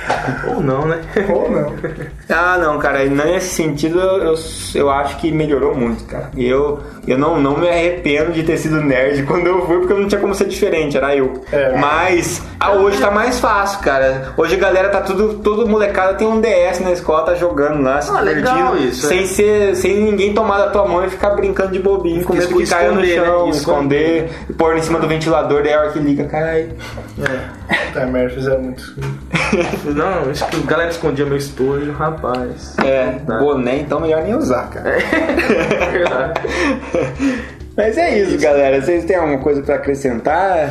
S4: Ou não, né?
S5: Ou não.
S3: Ah, não, cara, nesse sentido eu, eu, acho que melhorou muito, cara. E eu, eu não, não me arrependo de ter sido nerd quando eu fui, porque não tinha como ser diferente, era eu.
S5: É.
S3: Mas ah, hoje tá mais fácil, cara. Hoje a galera tá tudo, todo molecada tem um DS na escola, tá jogando lá, se
S4: Ah, legal
S3: divertindo,
S4: isso,
S3: sem
S4: é.
S3: ser, sem ninguém tomar da tua mão e ficar brincando de bobinho, com medo que
S4: Esconder,
S3: caia no
S4: né?
S3: chão,
S4: Esconder.
S3: esconder, e pôr em cima do ventilador, daí a hora que liga, caralho.
S5: Tá, merda, fizeram muito.
S4: Não, isso que a galera escondia meu estojo, rapaz.
S3: É,
S4: Tá.
S3: boné então melhor nem usar, cara.
S4: É verdade.
S3: Mas é isso, galera. Vocês têm alguma coisa pra acrescentar?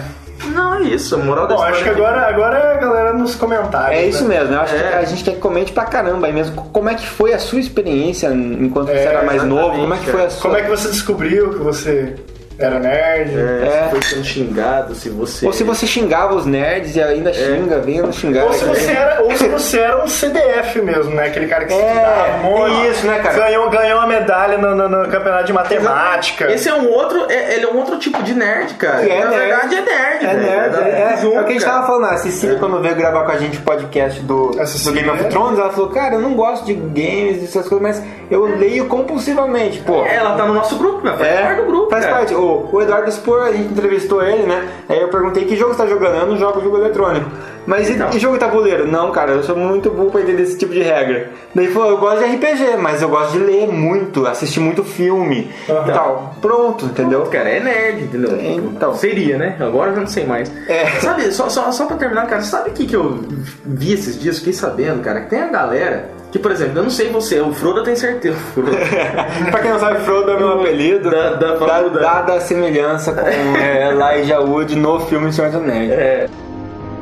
S4: Não, é isso. A moral da
S5: Bom, acho que
S4: é
S5: agora, agora é a galera nos comentários.
S3: É isso
S5: né?
S3: mesmo, eu acho
S4: É.
S3: que a gente quer que comente pra caramba aí mesmo. Como é que foi a sua experiência enquanto você
S5: É,
S3: era mais novo? Como é que foi a sua.
S5: Como é que você descobriu que você era nerd?
S4: É,
S3: É.
S4: se foi sendo xingado, se você.
S3: Ou se você xingava os nerds e ainda xinga, venha xingar.
S5: Ou se, você era, ou se você era um CDF mesmo, né? Aquele cara que se
S3: É, isso, né, cara?
S5: Ganhou, ganhou uma medalha no, no- no campeonato de matemática.
S4: Esse é um outro. É, ele é um outro tipo de nerd, cara.
S3: Que é
S4: Na
S3: nerd.
S4: verdade é nerd.
S3: É nerd, é, é, é
S4: junto,
S3: o que a gente tava falando, a Cecília quando veio gravar com a gente o podcast do, do Game of
S5: é.
S3: Thrones, ela falou, cara, eu não gosto de games, essas coisas, mas eu leio compulsivamente, pô.
S4: É, Ela tá no nosso grupo, né? Faz
S3: É,
S4: parte do grupo.
S3: faz
S4: cara.
S3: parte. O, o Eduardo Spor, a gente entrevistou ele, né? Aí eu perguntei que jogo você tá jogando. Eu não jogo jogo eletrônico. Mas e-
S4: Então.
S3: e, jogo tabuleiro? Não, cara, eu sou muito burro pra entender esse tipo de regra. Daí ele falou, eu gosto de RPG, mas eu gosto de ler muito, assistir muito filme e tal. Pronto, entendeu?
S4: Cara, é nerd, entendeu?
S3: Então.
S4: Seria, né? Agora eu já não sei mais.
S3: É.
S4: Sabe, só, só, só pra terminar, cara, sabe o que, que eu vi esses dias? Fiquei sabendo, cara, que tem a galera Que, por exemplo, eu não sei você, o Frodo eu tenho certeza.
S3: Pra quem não sabe, Frodo é meu apelido.
S4: Da- da-
S3: da-
S4: da-
S3: dada a semelhança com é, Elijah Wood no filme Senhor dos Anéis.
S4: É,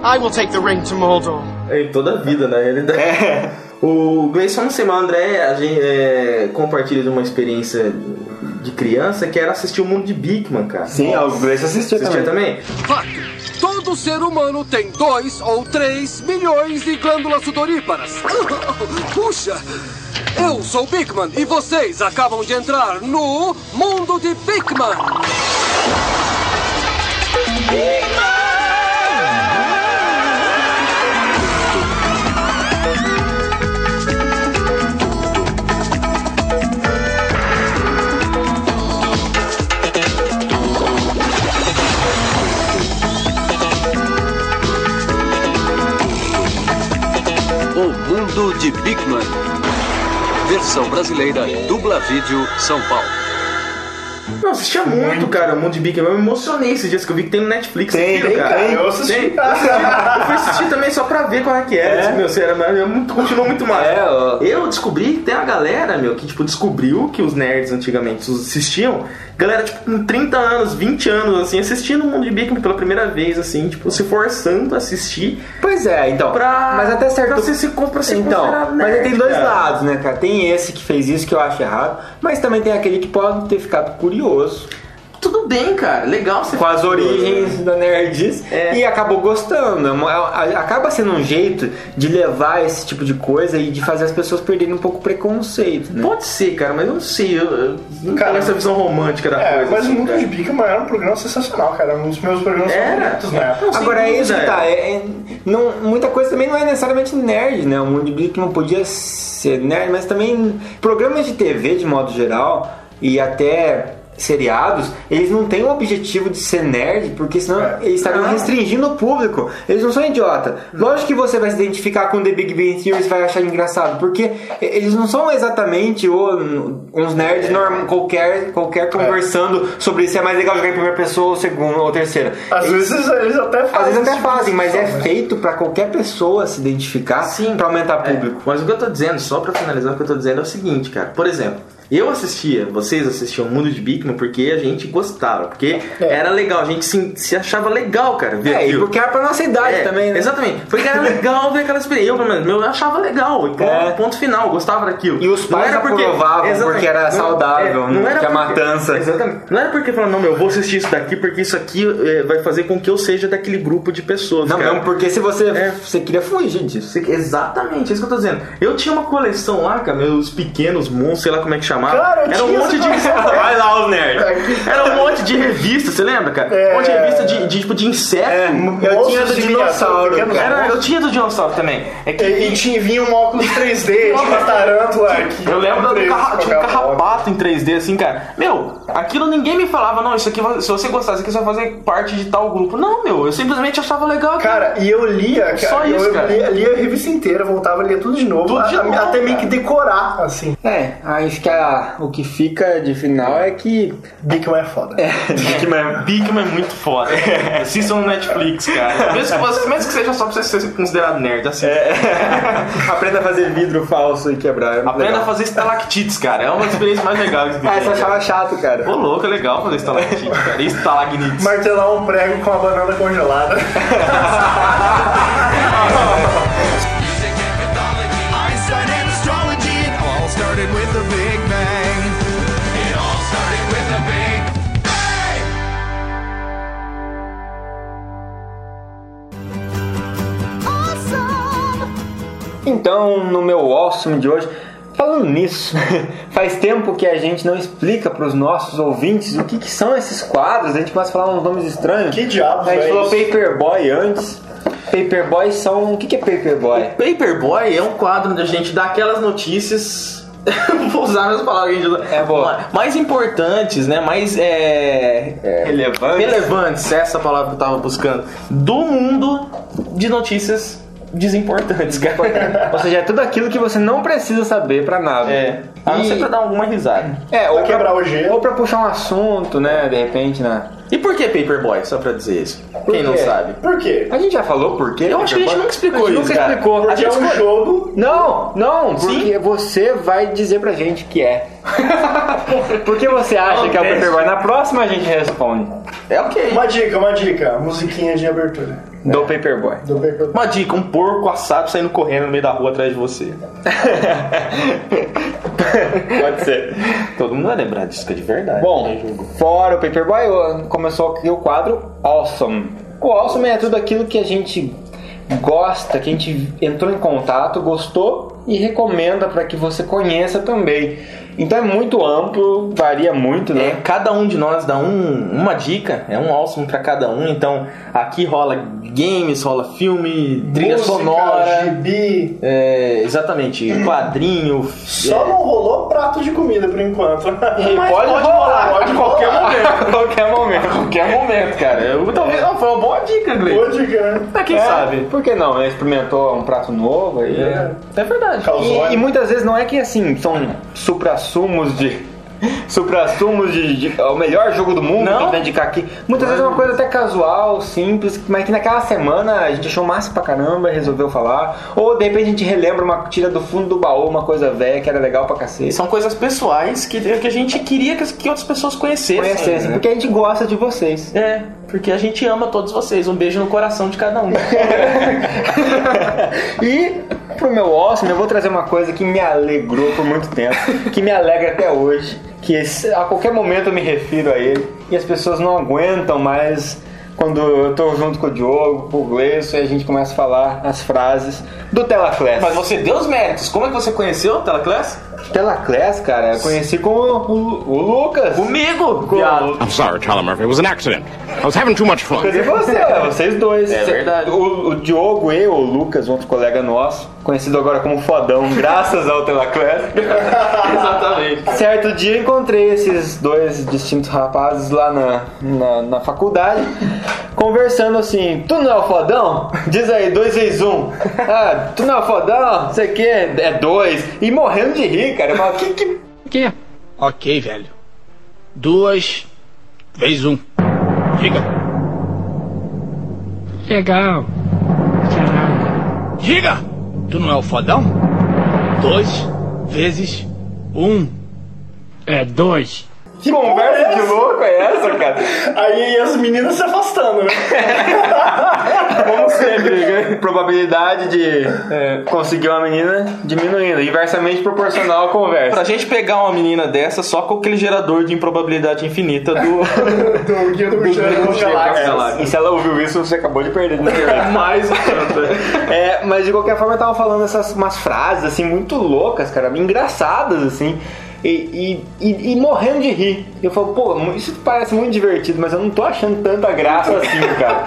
S9: I will take the ring to Mordor.
S4: em toda a vida, na realidade.
S3: É.
S4: O Gleison, não sei, mas o André a gente, é, compartilha de uma experiência de criança que era assistir o mundo de Bigman, cara.
S3: Sim, o Gleice assistiu
S4: Assistia
S3: também.
S4: também?
S9: Fato. Todo ser humano tem dois ou três milhões de glândulas sudoríparas. Puxa! Eu sou Bigman e vocês acabam de entrar no mundo de Bigman.
S10: O De Bigman. Versão brasileira, dubla vídeo, São Paulo.
S4: Não, assistia muito, cara, o mundo de Bigman. Eu me emocionei esses dias que eu vi que tem no Netflix.
S3: Tem,
S4: filme,
S3: tem,
S4: cara.
S3: tem.
S5: Eu assisti.
S4: Tem. Eu assisti. Eu fui assistir também só pra ver qual é que era.
S3: É?
S4: Esse, meu, mas é muito, continuou muito massa.
S3: É, ó.
S4: Eu descobri que tem uma galera, meu, que tipo, descobriu que os nerds antigamente assistiam. Galera, tipo, com 30 anos, 20 anos, assim, assistindo o mundo de Bigman pela primeira vez, assim, tipo, se forçando a assistir
S3: Pois é, então.
S4: pra.
S3: mas até certo
S4: Pra ser, se, pra ser
S3: Então,
S4: considerado
S3: mas
S4: nerd,
S3: tem dois
S4: cara.
S3: lados, né, cara? Tem esse que fez isso que eu acho errado, mas também tem aquele que pode ter ficado curioso
S4: Tudo bem, cara. Legal você
S3: com as origens da nerdice
S4: É.
S3: e acabou gostando. É a- Acaba sendo um jeito de levar esse tipo de coisa e de fazer as pessoas perderem um pouco o preconceito, né?
S4: Pode ser, cara, mas eu não sei. Eu, eu não
S5: Cara,
S4: essa visão romântica da
S5: É,
S4: coisa.
S5: mas o
S4: assim,
S5: Mundo
S4: cara.
S5: de Bigman era um programa sensacional, cara. Um dos meus programas
S4: Era?
S5: favoritos na época.
S4: Não,
S3: Agora é isso que tá. é- é- não, muita coisa também não é necessariamente nerd, né? O mundo de não podia ser nerd, mas também programas de TV de modo geral e até seriados, eles não têm o objetivo de ser nerd, porque senão
S5: É.
S3: eles estariam restringindo o público. Eles não são idiota. Lógico que você vai se identificar com The Big Bang Theory e vai achar engraçado, porque eles não são exatamente o- uns nerds norm, qualquer, qualquer conversando sobre se é mais legal jogar em primeira pessoa ou segunda ou terceira.
S5: Às vezes eles até fazem.
S3: Às vezes até fazem, mas é
S5: discussão,
S3: feito pra qualquer pessoa se identificar
S4: Sim.
S3: pra aumentar
S4: É,
S3: público.
S4: mas o que eu tô dizendo, só pra finalizar, o que eu tô dizendo é o seguinte, cara. Por exemplo, eu assistia, vocês assistiam Mundo de Bigman porque a gente gostava, porque era legal, a gente se, se achava legal, cara, ver
S3: É, e porque era pra nossa idade
S4: É,
S3: também, né?
S4: Exatamente. Porque era legal ver aquela experiência. Eu, pelo menos, eu achava legal. E
S3: É.
S4: ponto final, gostava daquilo.
S3: E os pais aprovavam
S4: Exatamente.
S3: porque era saudável,
S4: não era
S3: que a
S4: porque-
S3: matança.
S4: Exatamente. Não era porque falando, não, meu, eu vou assistir isso daqui porque isso aqui é, vai fazer com que eu seja daquele grupo de pessoas.
S3: Não,
S4: cara.
S3: não, porque se você,
S4: É.
S3: você queria fugir disso.
S4: Exatamente, é isso que eu tô dizendo. Eu tinha uma coleção lá, cara, meus pequenos monstros, sei lá como é que chamava.
S5: Cara, eu
S4: Era um monte de.
S3: Vai lá, os nerds.
S4: Era um monte de revista, você lembra, cara? Um monte de revista de, de, tipo de inseto.
S3: É, eu tinha do
S5: de
S3: dinossauro. cara.
S4: Era, eu tinha do dinossauro também. É que
S5: E, e tinha, vinha um óculos 3D, tinha uma tarântula aqui.
S4: Eu lembro do carra, tinha um carrapato em 3D, assim, cara. Meu, aquilo ninguém me falava, não, isso aqui, se você gostar, isso aqui você vai fazer parte de tal grupo. Não, meu, eu simplesmente achava legal.
S5: Cara, e eu lia, cara,
S4: Só isso,
S5: eu
S4: cara.
S5: lia, lia a revista inteira, voltava, lia tudo de novo,
S4: Tudo de
S5: a-
S4: novo,
S5: até meio
S4: cara.
S5: que decorar, assim.
S3: É, acho que a- o que fica de final é que.
S5: Bigman é foda.
S3: Bigman.
S4: Bigman é muito foda. Assistam no Netflix, cara. Mesmo que, você, mesmo que seja só pra você ser considerado nerd, assim.
S3: Aprenda a fazer vidro falso e quebrar. É
S4: Aprenda a
S3: legal.
S4: fazer estalactites, cara. É uma das experiências mais legais que
S3: Ah, você achava chato, cara.
S4: Ô, louco, é legal fazer estalactite, cara. E estalagnites.
S5: Martelar um prego com a banana congelada.
S3: Então, no meu awesome de hoje, falando nisso, faz tempo que a gente não explica para os nossos ouvintes o que, que são esses quadros. A gente começa a falar uns nomes estranhos.
S5: Que diabos
S3: A gente
S5: é
S3: falou
S5: isso?
S3: Paperboy antes. Paperboy são. O que, que é Paperboy?
S4: Paperboy é um quadro onde a gente dá aquelas notícias. Vou usar as palavras que a gente.
S3: É boa.
S4: Mais importantes, né? Mais é, é,
S3: Relevante.
S4: relevantes, essa palavra que eu tava buscando. Do mundo de notícias desimportantes, cara.
S3: Ou seja, é tudo aquilo que você não precisa saber para nada.
S4: É. A não
S3: E-
S4: ser pra dar alguma risada.
S3: É, ou
S5: Pra quebrar o gelo.
S3: Ou pra puxar um assunto, né? De repente, né?
S4: E por que Paperboy? Só pra dizer isso. Quem não
S3: quê?
S4: sabe.
S5: Por quê?
S3: A gente já falou por quê?
S4: Eu acho que a gente nunca explicou
S3: a gente
S4: isso,
S3: nunca
S4: cara.
S3: explicou.
S5: Porque
S4: A gente
S5: é um
S4: escolhe-
S5: jogo.
S3: Não, não, porque você vai dizer pra gente que é. Por que você acha que é o. Paperboy? Na próxima a gente responde.
S4: É ok.
S5: Uma dica, uma dica. Musiquinha de abertura.
S3: Do Paperboy.
S5: Do
S4: Uma dica, um porco assado saindo correndo no meio da rua atrás de você.
S3: Pode ser.
S4: Todo mundo vai lembrar disso, que é de verdade.
S3: Bom,
S4: né,
S3: fora o Paperboy, começou aqui o quadro Awesome. O Awesome é tudo aquilo que a gente gosta, que a gente entrou em contato, gostou e recomenda para que você conheça também. Então é muito amplo, varia muito,
S4: É,
S3: né?
S4: cada um de nós dá um, uma dica, é um awesome pra cada um. Então aqui rola games, rola filme, trilha
S5: Música,
S4: sonora.
S5: gibi.
S4: É, exatamente, quadrinho.
S5: Só
S4: é,
S5: não rolou prato de comida por enquanto.
S3: E
S4: Mas
S3: pode,
S4: pode
S3: rolar, a qualquer
S5: rolar.
S3: momento. Qualquer momento.
S4: qualquer momento, cara. Eu, talvez não, foi uma boa dica, Gleice.
S5: Boa dica, né?
S4: Quem
S3: É,
S4: sabe?
S3: Por que não? né? Experimentou um prato novo aí.
S4: É, é verdade.
S3: E, e muitas vezes não é que assim, são supra-sumos de. Supra-sumos de, de- é o melhor jogo do mundo
S4: Não.
S3: vai indicar aqui. Muitas vezes é uma coisa até casual, simples, mas que naquela semana a gente achou massa pra caramba e resolveu falar. Ou de repente a gente relembra uma tira do fundo do baú, uma coisa velha que era legal pra cacete.
S4: São coisas pessoais que, que a gente queria que, que outras pessoas conhecessem.
S3: Conhecessem,
S4: né?
S3: porque a gente gosta de vocês.
S4: É, porque a gente ama todos vocês. Um beijo no coração de cada um.
S3: e pro meu awesome, eu vou trazer uma coisa que me alegrou por muito tempo, que me alegra até hoje, que esse- a qualquer momento eu me refiro a ele, e as pessoas não aguentam mais quando eu tô junto com o Diogo, com o Gleison, e a gente começa a falar as frases do Telaclass.
S4: Mas você deu os méritos. Como é que você conheceu o Telaclass?
S3: Telaclass, cara, eu conheci com o, o- o Lucas.
S4: Comigo,
S3: Com-
S4: viado.
S8: I'm sorry, Tyler Murphy. It was an accident. I was having too much fun.
S3: Conheci você, é, vocês dois.
S4: É verdade.
S3: O, o Diogo e o Lucas, outro colega nosso, conhecido agora como Fodão, graças ao Telaclass.
S4: Exatamente.
S3: Certo dia encontrei esses dois distintos rapazes lá na, na, na faculdade, conversando assim, tu não é o fodão? Diz aí, dois vezes um. Ah, tu não é o fodão? Não sei o que, é dois. E morrendo de rir, cara. Eu falo, que, que...
S11: quê? Ok, velho. Duas vezes um. Diga. Legal. Caramba. Diga! Tu não é o fodão? Dois vezes um. É dois.
S3: Que conversa de louco é essa, cara?
S5: Aí as meninas se afastando, né?
S3: Como sempre, né? probabilidade de conseguir uma menina diminuindo, inversamente proporcional à conversa.
S4: Pra gente pegar uma menina dessa só com aquele gerador de improbabilidade infinita do.
S5: Do Guia do Mochileiro das Galáxias.
S3: É, e se ela ouviu isso, você acabou de perder.
S4: Mais um tanto.
S3: É, mas de qualquer forma eu tava falando essas umas frases assim muito loucas, cara, engraçadas assim. E, e, e- e morrendo de rir. Eu falo, pô, isso parece muito divertido, mas eu não tô achando tanta graça assim, cara.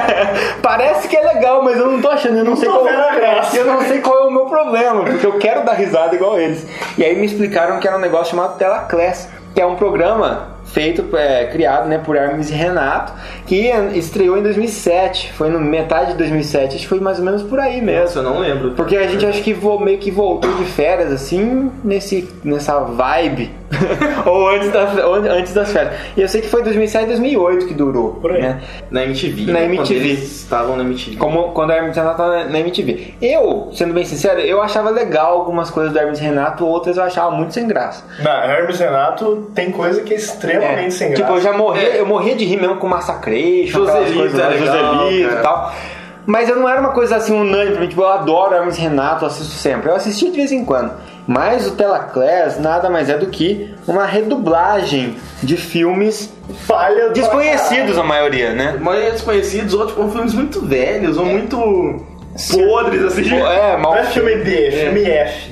S3: parece que é legal, mas eu não tô achando, eu não, sei
S5: tô
S3: qual,
S5: graça.
S3: eu não sei qual é o meu problema, porque eu quero dar risada igual eles. E aí me explicaram que era um negócio chamado Telaclass, que é um programa feito, é, criado né, por Hermes e Renato, que estreou em 2007, foi no metade de 2007, acho que foi mais ou menos por aí mesmo.
S4: Nossa, eu não lembro.
S3: Porque a gente acho que vo- meio que voltou de férias, assim, nesse, nessa vibe. ou, antes das, ou antes das férias. E eu sei que foi 2007 2008 que durou.
S5: Por aí.
S3: Né?
S4: Na MTV.
S3: Na
S4: né?
S3: MTV.
S4: Quando eles estavam na MTV.
S3: Como quando o Hermes Renato tava na MTV. Eu, sendo bem sincero, eu achava legal algumas coisas do Hermes Renato, outras eu achava muito sem graça.
S5: Na Hermes Renato tem coisa que é extremamente sem graça.
S3: Tipo, eu já morri, eu morria de rir mesmo com Massacration,
S4: Joselito é
S3: e tal. Mas eu não era uma coisa assim unânime pra mim, tipo, eu adoro Hermes Renato, eu assisto sempre. Eu assistia de vez em quando. Mas o Telaclass nada mais é do que uma redublagem de filmes
S5: falha
S3: desconhecidos a maioria, né?
S4: A maioria desconhecidos, outros com filmes muito velhos, ou muito podres, assim.
S3: Pô, É, mal
S5: Não é filme D, é filme F.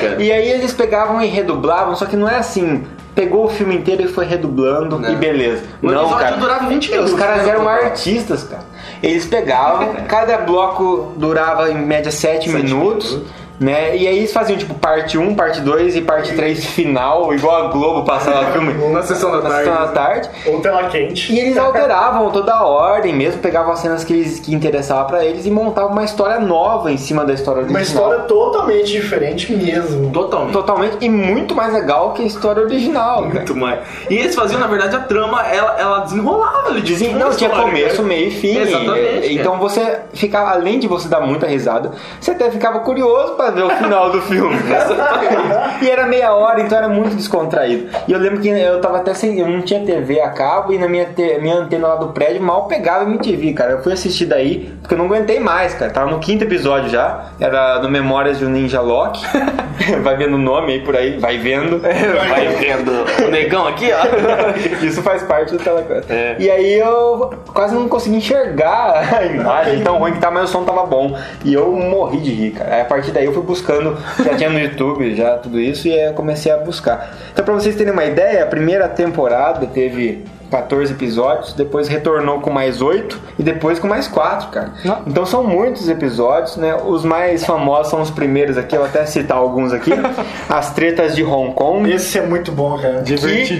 S4: Cara.
S3: E aí eles pegavam e redublavam, só que não é assim. Pegou o filme inteiro e foi redublando
S4: Não.
S3: e beleza.
S4: O
S3: não, cara.
S4: durava 20 minutos,
S3: Os caras
S4: né,
S3: eram artistas, cara. Eles pegavam, cada bloco durava em média 7
S4: Sete
S3: minutos.
S4: minutos.
S3: Né? E aí eles faziam tipo parte 1, parte 2 e parte 3 final, igual a Globo passava filme
S5: Na sessão da
S3: na
S5: tarde.
S3: sessão da tarde.
S5: Ou tela quente.
S3: E eles alteravam toda a ordem mesmo, pegavam as cenas que, eles, que interessavam pra eles e montavam uma história nova em cima da história original.
S5: Uma história totalmente diferente mesmo.
S4: Totalmente.
S3: Totalmente e muito mais legal que a história original. cara.
S4: Muito mais. E eles faziam, na verdade, a trama, ela, ela desenrolava. Ele
S3: Dizem, não, tinha começo, meio e fim.
S4: Exatamente.
S3: Então você ficava, além de você dar muita risada, você até ficava curioso pra ver o final do filme. e era meia hora, então era muito descontraído. E eu lembro que eu tava até sem. Eu não tinha TV a cabo e na minha, te- minha antena lá do prédio mal pegava MTV, cara. Eu fui assistir daí porque eu não aguentei mais, cara. Tava no quinto episódio já. Era no Memórias de um Ninja Lock. vai vendo o nome aí por aí, vai vendo.
S4: Vai vendo o negão aqui, ó.
S3: Isso faz parte do teleclass.
S4: É.
S3: E aí eu quase não consegui enxergar a imagem tão ruim que tá, mas o som tava bom. E eu morri de rir, cara. Aí, a partir daí eu fui buscando, já tinha no YouTube já tudo isso, e aí eu comecei a buscar. Então pra vocês terem uma ideia, a primeira temporada teve 14 episódios, depois retornou com mais 8 e depois com mais 4, cara. Então são muitos episódios, né? Os mais famosos são os primeiros aqui, eu vou até citar alguns aqui. As tretas de Hong Kong.
S5: Esse é muito bom, cara.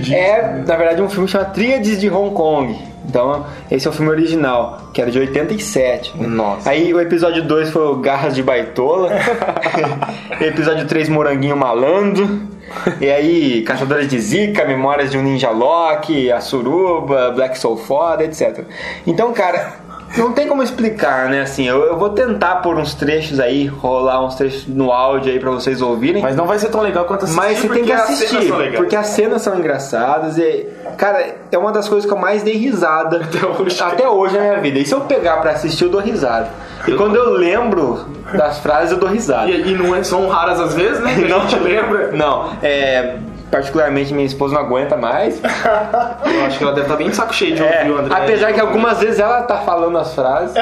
S3: Que é, na verdade, um filme chamado Tríades de Hong Kong. Então, esse é o filme original, que era de 87.
S4: Nossa.
S3: Aí o episódio 2 foi o Garras de Baitola. episódio 3, Moranguinho Malandro. E aí, Caçadores de Zika, Memórias de um Ninja Loki, A Suruba, Black Soul Foda, etc. Então, cara, não tem como explicar, né? Assim, eu, eu vou tentar pôr uns trechos aí, rolar uns trechos no áudio aí pra vocês ouvirem.
S4: Mas não vai ser tão legal quanto assistir.
S3: Mas você tem que assistir, porque as cenas são engraçadas e, cara, é uma das coisas que eu mais dei risada até hoje, na minha vida. E se eu pegar pra assistir, eu dou risada. E quando eu lembro das frases, eu dou risada.
S4: E, e não é, são raras às vezes, né? Que a gente lembra.
S3: Não, é. Particularmente minha esposa não aguenta mais.
S4: Eu acho que ela deve estar bem de saco cheio de
S3: É,
S4: ouvir o André.
S3: apesar que algumas vezes ela tá falando as frases.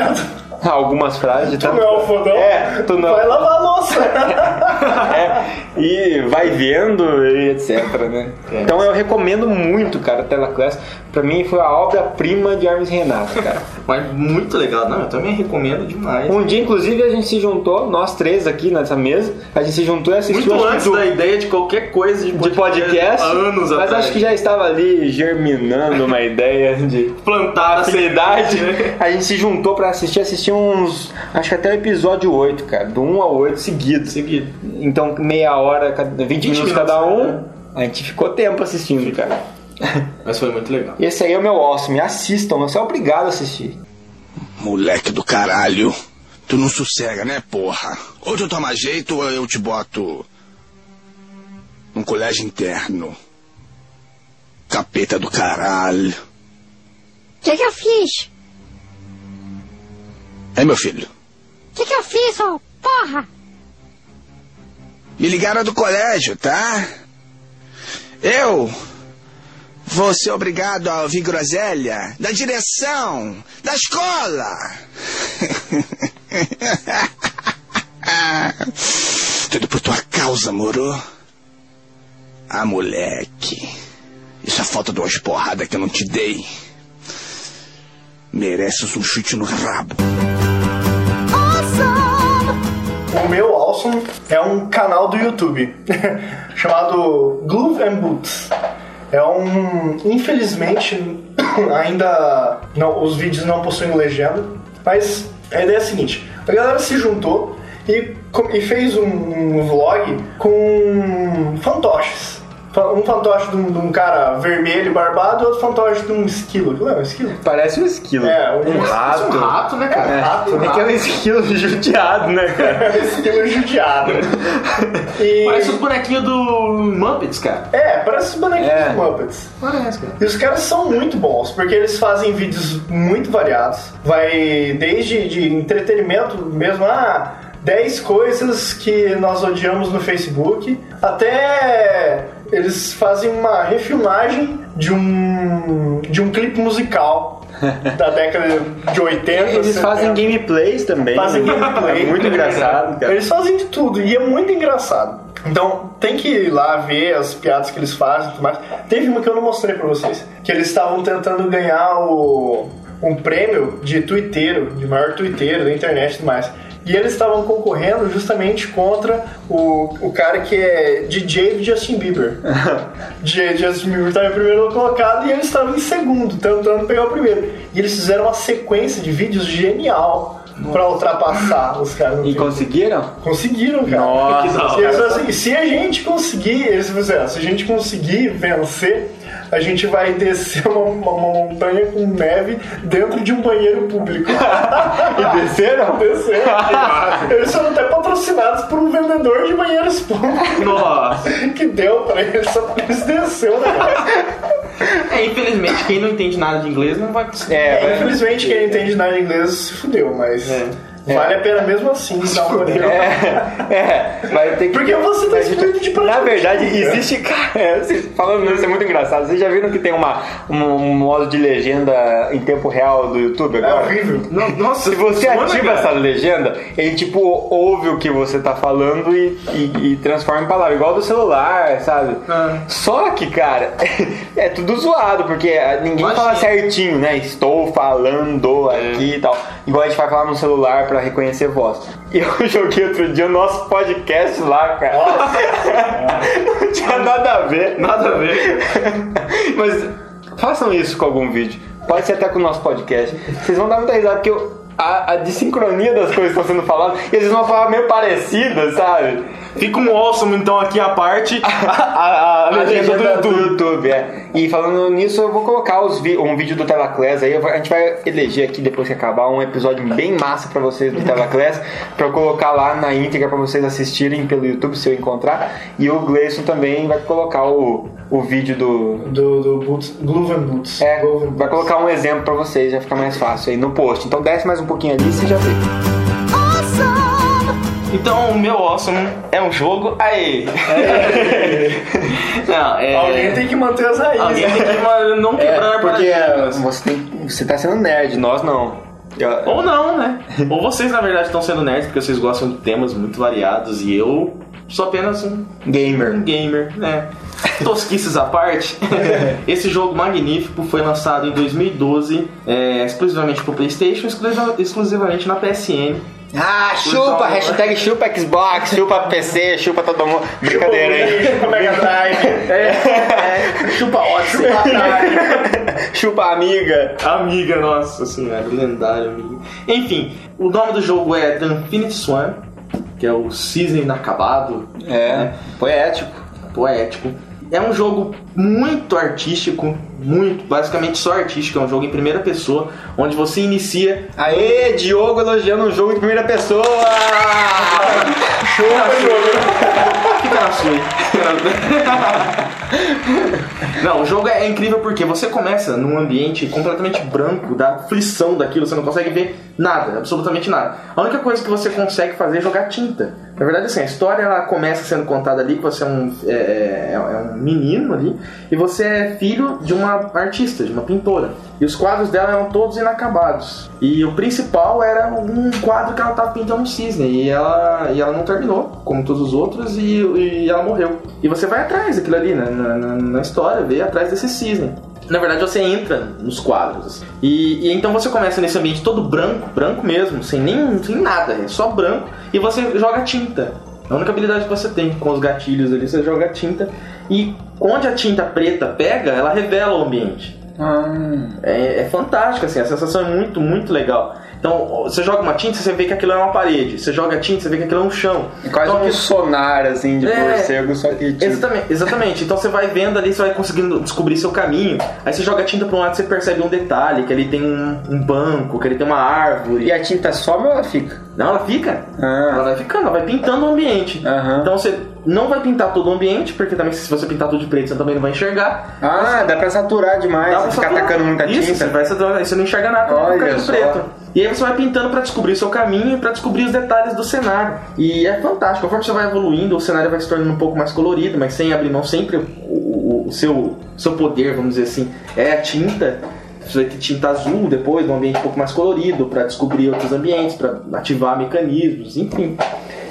S3: Algumas frases de
S5: Tu
S3: tanto.
S5: não é o fodão?
S3: É, tu não.
S5: Vai lavar a louça.
S3: É, e vai vendo e etc, né? Então eu recomendo muito, cara, Teleclass. Pra mim foi a obra-prima de Hermes Renato, cara.
S4: Mas muito legal. Não, eu também recomendo demais.
S3: Um dia, inclusive, a gente se juntou, nós três aqui nessa mesa, a gente se juntou e assistiu
S4: Muito antes
S3: do-
S4: da ideia de qualquer coisa de
S3: de podcast,
S4: anos
S3: mas
S4: atrás.
S3: acho que já estava ali germinando uma ideia de
S4: plantar a semente, né?
S3: A gente se juntou pra assistir, assistir uns, acho que até o episódio 8, cara, do 1 ao 8 seguidos.
S4: Seguido.
S3: Então, meia hora, cada- 20, minutos
S4: minutos,
S3: cada um.
S4: né?
S3: A gente ficou tempo assistindo, cara.
S4: Mas foi muito legal.
S3: Esse aí é o meu awesome. Assistam, você é obrigado a assistir.
S12: Moleque do caralho. Tu não sossega, né, porra? Ou tu toma jeito ou eu te boto. num colégio interno. Capeta do caralho.
S13: O que, que eu fiz?
S12: É, meu filho?
S13: O que, que eu fiz, ô porra?
S12: Me ligaram do colégio, tá? Eu vou ser obrigado a ouvir groselha da direção da escola. Tudo por tua causa, moro? Ah, moleque. Isso é falta de umas porradas que eu não te dei. Mereces um chute no rabo.
S5: O meu Awesome é um canal do YouTube chamado Glove and Boots. É um. Infelizmente, ainda não, os vídeos não possuem legenda, mas a ideia é a seguinte: a galera se juntou e, e fez um, um vlog com fantoches. Um fantoche de um, de um cara vermelho barbado e outro fantoche de um esquilo. Não é um esquilo?
S3: Parece um esquilo.
S5: É, um,
S3: Um rato.
S4: Um rato, né, cara?
S3: É,
S5: rato,
S3: é
S5: rato.
S3: que é um esquilo judiado, né, cara?
S5: esquilo judiado. E...
S4: Parece os bonequinhos do Muppets, cara.
S5: É, parece os bonequinhos
S3: É.
S5: do Muppets.
S4: Parece, cara.
S5: E os caras são muito bons, porque eles fazem vídeos muito variados. Vai desde de entretenimento mesmo, ah, 10 coisas que nós odiamos no Facebook, até eles fazem uma refilmagem de um de um clipe musical da década de 80.
S3: Eles
S5: 70.
S3: fazem gameplays também.
S5: Fazem
S3: né?
S5: gameplay.
S3: É muito engraçado, cara.
S5: Eles fazem de tudo e é muito engraçado. Então tem que ir lá ver as piadas que eles fazem e tudo mais. Teve uma que eu não mostrei pra vocês, que eles estavam tentando ganhar o um prêmio de twitteiro, de maior twitteiro da internet e tudo mais. E eles estavam concorrendo justamente contra o, o cara que é DJ do Justin Bieber. DJ Justin Bieber estava em primeiro colocado e eles estavam em segundo, tentando pegar o primeiro. E eles fizeram uma sequência de vídeos genial pra ultrapassar os caras.
S3: E conseguiram?
S5: Conseguiram, cara.
S3: Nossa.
S5: E assim, se a gente conseguir, eles fizeram, se a gente conseguir vencer, a gente vai descer uma, uma- uma montanha com neve dentro de um banheiro público.
S3: E desceram?
S5: Desceram. Eles foram até patrocinados por um vendedor de banheiros públicos.
S4: Nossa.
S5: Que deu pra eles, só porque eles desceram o negócio.
S4: É, infelizmente, quem não entende nada de inglês não vai conseguir.
S5: É, infelizmente quem não entende nada de inglês se fudeu, mas vale a pena mesmo assim dar uma olhada.
S3: É, mas tem que.
S5: Porque você tá espírito de
S3: Na verdade, existe. Cara, é, falando nisso é muito engraçado. Vocês já viram que tem uma, um, modo de legenda em tempo real do YouTube agora?
S5: É horrível.
S4: Nossa,
S3: Se você ativa essa legenda, ele tipo ouve o que você tá falando e, e- e transforma em palavra, igual do celular, sabe?
S4: Ah.
S3: Só que, cara, é tudo zoado, porque ninguém fala certinho, né? Estou falando
S4: É.
S3: aqui e tal. Igual a gente vai falar no celular pra reconhecer voz. E eu joguei outro dia o nosso podcast lá, cara. Não tinha nada a ver.
S4: Nada a ver.
S3: Mas façam isso com algum vídeo. Pode ser até com o nosso podcast. Vocês vão dar muita risada, porque eu- a, a desincronia das coisas que estão sendo faladas, e eles vão falar meio parecidas, sabe?
S4: Fica um awesome, então, aqui a parte. A, a, a
S3: A
S4: legenda do YouTube.
S3: É. E falando nisso, eu vou colocar os vi- um vídeo do Telaclass aí. eu vou- A gente vai eleger aqui, depois que acabar, um episódio bem massa pra vocês do Telaclass, pra eu colocar lá na íntegra pra vocês assistirem pelo YouTube, se eu encontrar. E o Gleison também vai colocar o, o vídeo do,
S5: Do, do Boots, Glove Boots.
S3: É, vai colocar um exemplo pra vocês, já fica mais fácil aí no post. Então desce mais um pouquinho ali e você já vê.
S4: Então, o meu awesome é um jogo. Aê! Não, é.
S5: Alguém tem que manter as raízes.
S4: Alguém tem que ma- não quebrar
S3: É, porque é,
S4: paradigmas.
S3: você, tem, você tá sendo nerd, nós não. Eu-
S4: Ou não, né? Ou vocês, na verdade, estão sendo nerds porque vocês gostam de temas muito variados e eu sou apenas um
S3: gamer.
S4: Um gamer, né? Tosquices à parte, esse jogo magnífico foi lançado em 2012, é, exclusivamente pro PlayStation, exclusiva- exclusivamente na PSN.
S3: Ah, chupa, hashtag chupa Xbox, chupa PC, chupa todo mundo. Brincadeira, hein?
S5: Chupa Mega Drive.
S4: É, chupa ótimo.
S5: Chupa
S3: chupa amiga.
S4: Amiga, nossa senhora, lendário amiga. Enfim, o nome do jogo é The Infinite Swan, que é o cisne inacabado.
S3: É, poético.
S4: Poético. É um jogo muito artístico, muito, basicamente só artístico, é um jogo em primeira pessoa, onde você inicia.
S3: Aê, Diogo elogiando um jogo de primeira pessoa!
S4: Chupa, jogo! Fica na sua. Não, o jogo é incrível porque você começa num ambiente completamente branco, da aflição daquilo, você não consegue ver nada, absolutamente nada. A única coisa que você consegue fazer é jogar tinta. Na verdade, assim, a história ela começa sendo contada ali você é um, é, é- é um menino ali e você é filho de uma artista, de uma pintora. E os quadros dela eram todos inacabados. E o principal era um quadro que ela estava pintando um cisne. E ela, e ela não terminou, como todos os outros, e, e ela morreu. E você vai atrás daquilo ali, né, na, na, na história, vê atrás desse cisne. Na verdade, você entra nos quadros. E, e então você começa nesse ambiente todo branco, branco mesmo, sem nem sem nada, é só branco, e você joga tinta. A única habilidade que você tem com os gatilhos ali, você joga tinta. E onde a tinta preta pega, ela revela o ambiente. É, é fantástico, assim, a sensação é muito, muito legal. Então, você joga uma tinta, você vê que aquilo é uma parede. Você joga tinta, você vê que aquilo é um chão.
S3: É quase
S4: Então,
S3: um sonar, assim, de
S4: É.
S3: morcego, só que... tipo,
S4: Exatamente, exatamente. Então você vai vendo ali, você vai conseguindo descobrir seu caminho. Aí você joga tinta pra um lado, você percebe um detalhe, que ali tem um, um banco, que ali tem uma árvore.
S3: E a tinta some ou ela fica?
S4: Não, ela fica.
S3: Ah.
S4: Ela vai ficando, ela vai pintando o ambiente.
S3: Aham.
S4: Então você não vai pintar todo o ambiente, porque também se você pintar tudo de preto, você também não vai enxergar.
S3: Ah, dá pra saturar demais,
S4: Dá pra
S3: ficar
S4: saturar.
S3: atacando muita
S4: Isso,
S3: tinta.
S4: Você vai saturar, você não enxerga nada,
S3: Olha
S4: vai ficar tudo
S3: só.
S4: preto. E aí você vai pintando pra descobrir o seu caminho e pra descobrir os detalhes do cenário. E é fantástico. Conforme você vai evoluindo, o cenário vai se tornando um pouco mais colorido, mas sem abrir mão sempre o, o- o seu, seu poder, vamos dizer assim, é a tinta. Você vai ter tinta azul depois, um ambiente um pouco mais colorido, pra descobrir outros ambientes, pra ativar mecanismos, enfim.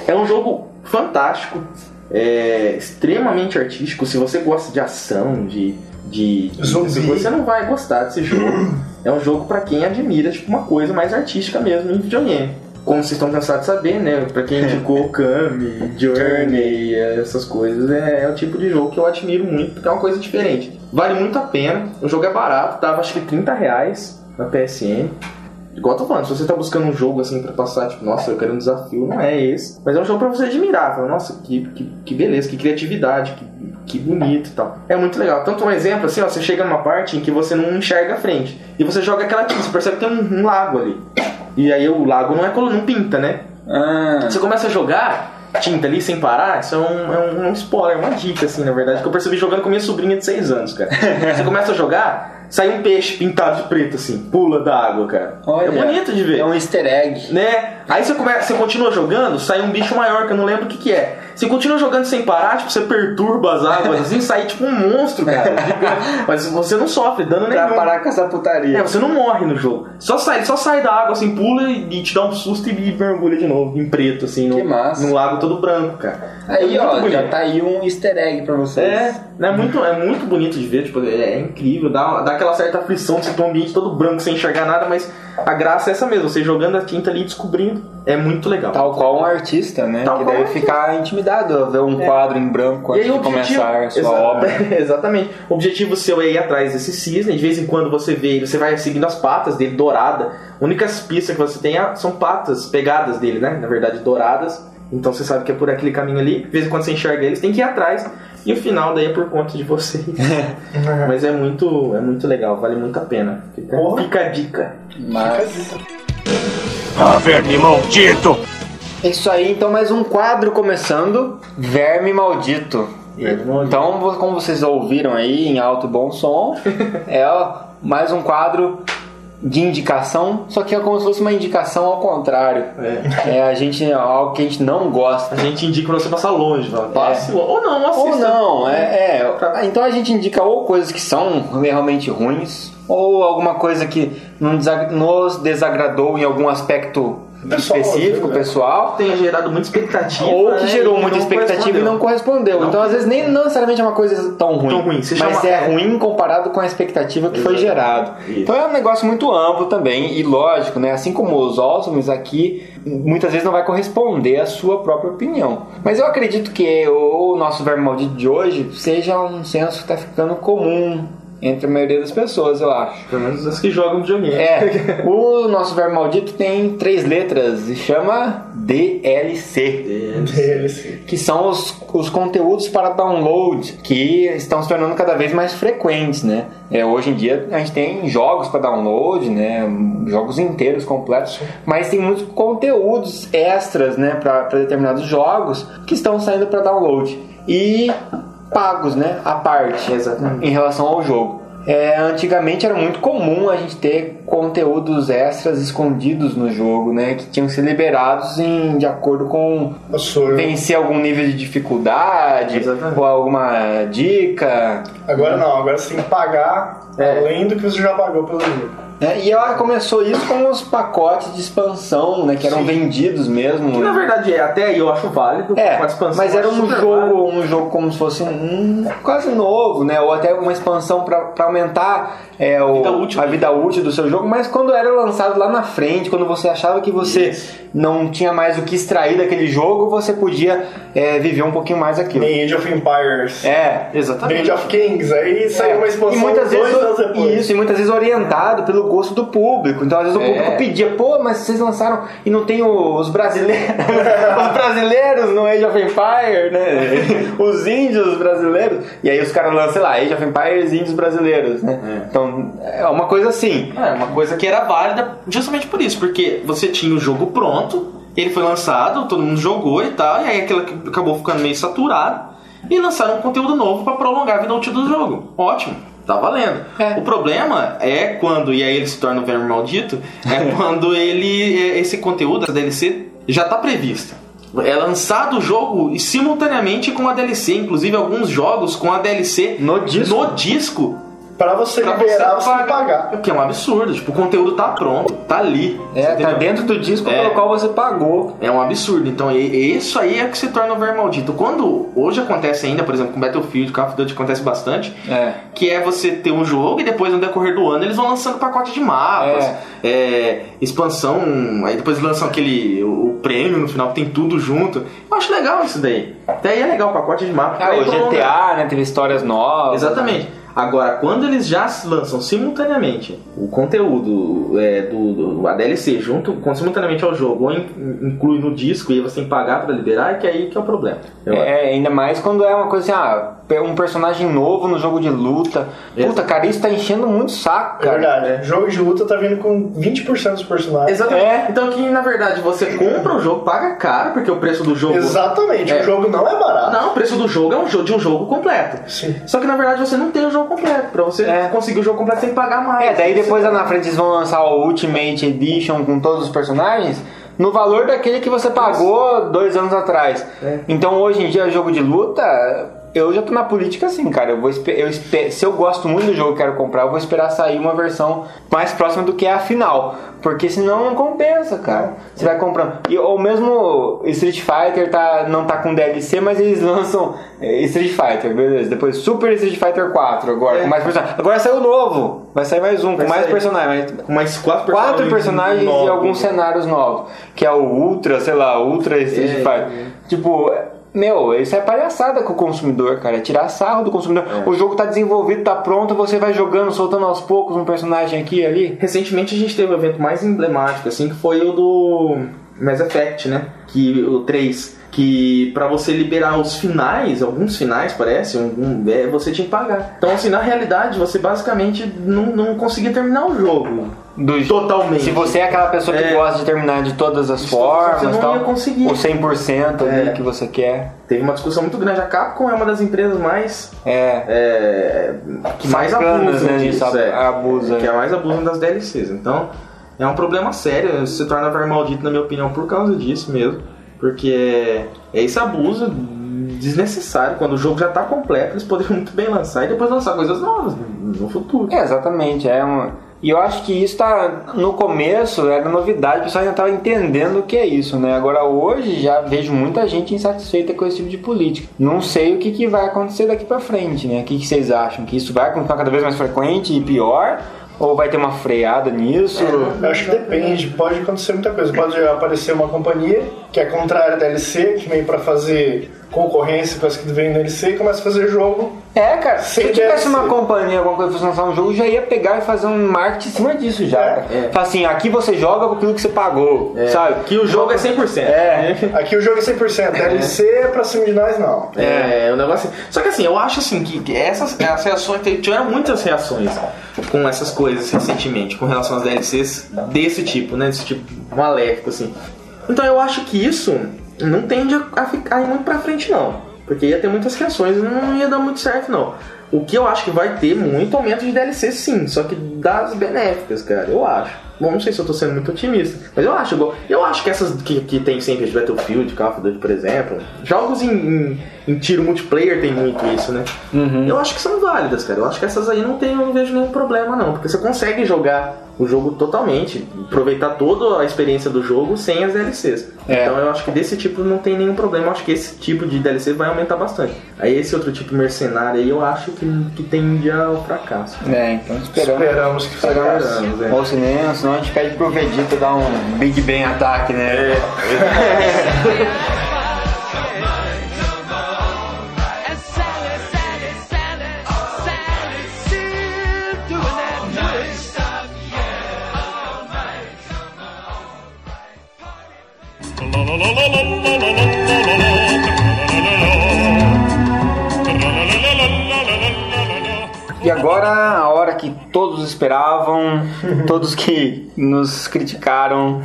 S4: É um jogo fantástico, é extremamente artístico. Se você gosta de ação, de. de, de você não vai gostar desse jogo. É um jogo pra quem admira tipo, uma coisa mais artística mesmo em videogame. como vocês estão cansados de saber, né? Pra quem indicou Kami, Journey, essas coisas, é, é o tipo de jogo que eu admiro muito, porque é uma coisa diferente. Vale muito a pena, o jogo é barato, tava acho que 30 reais na PSN. Igual eu tô falando, se você tá buscando um jogo assim pra passar, tipo, nossa, eu quero um desafio, não é esse. Mas é um jogo pra você admirar, fala, nossa, que, que, que beleza, que criatividade, que, que bonito e tal. É muito legal. Tanto um exemplo assim, ó, você chega numa parte em que você não enxerga a frente. E você joga aquela tinta, você percebe que tem um, um lago ali. E aí o lago não é colo- não pinta, né? Você começa a jogar tinta ali sem parar, isso é um, é um, um spoiler, uma dica, assim, na verdade, que eu percebi jogando com minha sobrinha de 6 anos, cara. Você começa a jogar, sai um peixe pintado de preto, assim, pula da água, cara. é bonito de ver. É
S3: um easter egg.
S4: Né? Aí você, começa, você continua jogando, sai um bicho maior, que eu não lembro o que, que é. Você continua jogando sem parar, tipo, você perturba as águas, assim, sai tipo um monstro, cara. gigante. Mas você não sofre dano nenhum.
S3: Pra parar com essa putaria.
S4: É, você não morre no jogo. Só sai, só sai da água, assim, pula e, te dá um susto e, e mergulha de novo, em preto, assim, no, num lago todo branco, cara.
S3: Aí,
S4: É
S3: ó, já
S4: bonito.
S3: tá aí um easter egg pra vocês.
S4: É, é muito, é muito bonito de ver, tipo, é, é incrível, dá, dá aquela certa aflição de você ter um ambiente todo branco sem enxergar nada, mas a graça é essa mesmo, você jogando a tinta ali e descobrindo, é muito legal.
S3: Tal qual um artista, né?
S4: Tal
S3: que deve ficar intimidado a ver um
S4: É.
S3: quadro em branco antes
S4: aí,
S3: de
S4: objetivo,
S3: começar a sua
S4: Exa-
S3: obra.
S4: Exatamente. O objetivo seu é ir atrás desse cisne. De vez em quando você vê ele, você vai seguindo as patas dele, dourada. Únicas pistas que você tem é- são patas, pegadas dele, né? Na verdade, douradas. Então você sabe que é por aquele caminho ali. De vez em quando você enxerga eles, tem que ir atrás. E o final daí é por conta de vocês. Mas é muito, é muito legal, vale muito a pena. Fica, fica a dica.
S3: Mas...
S8: Ah, verme maldito!
S3: É isso aí, então mais um quadro começando. Verme Maldito. Então, como vocês ouviram aí em alto e bom som, é ó, mais um quadro de indicação, só que é como se fosse uma indicação ao contrário. É, a gente algo que a gente não gosta.
S4: A gente indica pra você passar longe, fala, passe ou não, assista.
S3: Ou não, é, é. Então a gente indica ou coisas que são realmente ruins, ou alguma coisa que nos desagradou em algum aspecto
S5: Pessoal,
S3: específico,
S5: né?
S3: pessoal.
S4: Tenha gerado muita expectativa.
S3: Ou que
S4: né,
S3: gerou
S4: e
S3: muita
S4: não
S3: expectativa e não correspondeu.
S4: Não.
S3: Então, às vezes, nem não necessariamente é uma coisa tão ruim.
S4: Tão ruim,
S3: mas
S4: chama-
S3: é
S4: é.
S3: ruim comparado com a expectativa que foi
S4: Exatamente. Isso.
S3: Então é um negócio muito amplo também. E lógico, né? Assim como os Awesomes aqui, muitas vezes não vai corresponder à sua própria opinião. Mas eu acredito que o nosso verbo maldito de hoje seja um senso que está ficando comum entre a maioria das pessoas, eu acho.
S4: Pelo menos as que jogam videogame.
S3: É, o nosso verbo maldito tem três letras e chama DLC.
S5: DLC.
S3: Que são os, os conteúdos para download que estão se tornando cada vez mais frequentes, né? É, hoje em dia a gente tem jogos para download, né? Jogos inteiros, completos, mas tem muitos conteúdos extras, né? Para determinados jogos que estão saindo para download e pagos, né? À parte, em relação ao jogo. É, antigamente era muito comum a gente ter conteúdos extras escondidos no jogo, né? Que tinham que ser liberados em, de acordo com vencer algum nível de dificuldade ou alguma dica.
S5: Agora não, agora você tem que pagar além do que você já pagou pelo jogo.
S3: É, e ela começou isso com os pacotes de expansão, né? Que eram
S4: Sim.
S3: vendidos mesmo.
S4: Que na verdade é, até aí eu acho válido.
S3: É,
S4: com a expansão,
S3: mas
S4: eu
S3: era um jogo,
S4: válido.
S3: um jogo como se fosse um quase novo, né? Ou até uma expansão para aumentar é, o- a vida útil do seu jogo. Mas quando era lançado lá na frente, quando você achava que você não tinha mais o que extrair daquele jogo, você podia é, viver um pouquinho mais aquilo.
S5: Nem Age of Empires.
S3: É, exatamente.
S5: Age of Kings. Aí saiu
S3: É,
S5: uma expansão
S3: e muitas
S5: dois
S3: vezes
S5: anos depois.
S3: isso e muitas vezes orientado pelo gosto do público. Então às vezes o
S4: É.
S3: público pedia pô mas vocês lançaram e não tem os brasileiros. Os brasileiros no Age of Empire né? Os índios brasileiros. E aí os caras lançam sei lá Age of Empires índios brasileiros né? Então é uma coisa assim.
S4: É, uma coisa que era válida justamente por isso, porque você tinha o jogo pronto, ele foi lançado, todo mundo jogou e tal, e aí aquilo acabou ficando meio saturado, e lançaram um conteúdo novo pra prolongar a vida útil do jogo. Ótimo, tá valendo. O problema é quando, e aí ele se torna o verme maldito, é quando ele, é, esse conteúdo, essa DLC, já tá prevista. É lançado o jogo simultaneamente com a DLC, inclusive alguns jogos com a DLC
S3: no disco,
S4: no disco
S5: Pra você
S4: Pra
S5: liberar, você
S4: pagar.
S5: pagar.
S4: O que é um absurdo. Tipo, o conteúdo tá pronto, tá ali.
S3: É, tá dentro do disco
S4: É.
S3: pelo qual você pagou.
S4: É um absurdo. Então, e- isso aí é que se torna o ver maldito. Quando hoje acontece ainda, por exemplo, com Battlefield, Call of Duty acontece bastante,
S3: É.
S4: que é você ter um jogo e depois no decorrer do ano eles vão lançando pacote de mapas, é, expansão, aí depois lançam aquele o, o prêmio no final que tem tudo junto. Eu acho legal isso daí. Até aí é legal o pacote de mapa.
S3: Ah, o. GTA, né? Teve histórias novas.
S4: Exatamente. Agora, quando eles já lançam simultaneamente o conteúdo é, do, do- a DLC junto com simultaneamente ao jogo, ou in- inclui no disco e você tem que pagar pra liberar, é que aí que é o problema. Eu acho.
S3: É, ainda mais quando é uma coisa assim, ah, um personagem novo no jogo de luta. Puta, cara, isso tá enchendo muito o saco,
S5: É
S3: cara.
S5: verdade. Jogo de luta tá vindo com 20% dos personagens.
S4: Exatamente.
S3: É.
S4: Então que na verdade você compra o jogo, paga caro, porque o preço do jogo.
S5: Exatamente.
S4: É.
S5: O jogo não é barato.
S4: Não, o preço do jogo é um jogo de um jogo completo.
S5: Sim.
S4: Só que na verdade você não tem o jogo completo. Pra você conseguir o jogo completo, que pagar mais.
S3: É, daí depois lá na frente eles vão lançar o Ultimate Edition com todos os personagens no valor daquele que você pagou dois anos atrás. Então hoje em dia, jogo de luta, eu já tô na política assim, cara. Eu vou eu se eu gosto muito do jogo e quero comprar, eu vou esperar sair uma versão mais próxima do que é a final. Porque senão não compensa, cara. Você vai comprando. E, ou mesmo Street Fighter tá, não tá com DLC, mas eles lançam eh, Street Fighter, beleza. Depois Super Street Fighter 4 agora,
S4: É.
S3: com mais personagens. Agora saiu novo. Vai sair mais um,
S4: Vai
S3: com mais
S4: sair.
S3: personagens.
S4: Com mais quatro personagens.
S3: Quatro personagens e alguns cenários novos. Que é o Ultra, sei lá, Ultra Street
S4: É,
S3: Fighter. Tipo, meu, isso é palhaçada com o consumidor, cara. É tirar sarro do consumidor. O jogo tá desenvolvido, tá pronto, você vai jogando, soltando aos poucos um personagem aqui e ali.
S4: Recentemente a gente teve o evento mais emblemático, assim, que foi o do Mass Effect, né? Que, o 3. Que pra você liberar os finais, alguns finais parece, um, é, você tinha que pagar. Então, assim, na realidade, você basicamente não, não conseguia terminar o jogo.
S3: Do-
S4: Totalmente.
S3: Se você é aquela pessoa que
S4: É.
S3: gosta de terminar de todas as
S4: Você
S3: formas,
S4: não
S3: tal,
S4: ia conseguir.
S3: o 100% ali
S4: É.
S3: que você quer.
S4: Teve uma discussão muito grande. A Capcom é uma das empresas mais.
S3: É.
S4: é, que mais abusam
S3: né,
S4: disso. é.
S3: abusa.
S4: Que é mais abusam das DLCs. Então, é um problema sério. Se torna ver maldito, na minha opinião, por causa disso mesmo. Porque é, é esse abuso desnecessário. Quando o jogo já tá completo, eles poderiam muito bem lançar e depois lançar coisas novas no no futuro.
S3: É, exatamente. É uma... E eu acho que isso tá no começo, era novidade, o pessoal ainda tava entendendo o que é isso, né? Agora hoje já vejo muita gente insatisfeita com esse tipo de política. Não sei o que, que vai acontecer daqui pra frente, né? O que, que vocês acham? Que isso vai continuar cada vez mais frequente e pior? Ou vai ter uma freada nisso?
S5: Eu acho que depende, pode acontecer muita coisa. Pode aparecer uma companhia que é contrária à DLC, que vem pra fazer concorrência com as que vem no DLC e começa a fazer jogo.
S3: É, cara, se eu tivesse
S5: DLC.
S3: uma companhia, alguma coisa que fosse lançar um jogo, eu já ia pegar e fazer um marketing em cima disso já. cara. Fala assim, aqui você joga com aquilo que você pagou, sabe?
S4: Que o jogo é 100%.
S3: É.
S5: Aqui o jogo é 100%, DLC é pra cima de nós não.
S4: É, o negócio. Só que assim, eu acho assim que, essas as reações. Tiveram muitas reações com essas coisas recentemente, com relação às DLCs desse tipo, né? Desse tipo maléfico, assim. Então eu acho que isso não tende a, ficar ir muito pra frente, não. Porque ia ter muitas reações e não ia dar muito certo, não. O que eu acho que vai ter muito aumento de DLC, sim. Só que das benéficas, cara, eu acho. Bom, não sei se eu tô sendo muito otimista, mas eu acho. igual- Eu acho que essas que, que tem sempre de Battlefield, Call of Duty, por exemplo, jogos em, em, em tiro multiplayer tem muito isso, né? Eu acho que são válidas, cara. Eu acho que essas aí não tem, eu não vejo nenhum problema, não. Porque você consegue jogar o jogo totalmente, aproveitar toda a experiência do jogo sem as DLCs.
S3: É.
S4: Então eu acho que desse tipo não tem nenhum problema. Eu acho que esse tipo de DLC vai aumentar bastante. Aí esse outro tipo mercenário aí eu acho que, que tende ao fracasso.
S3: É, então esperamos.
S5: Esperamos que
S3: Esperamos,
S4: Esperamos, é.
S3: Ou cinema, senão a gente pede pro Vegeta dar um Big Bang ataque, né? E todos esperavam, todos que nos criticaram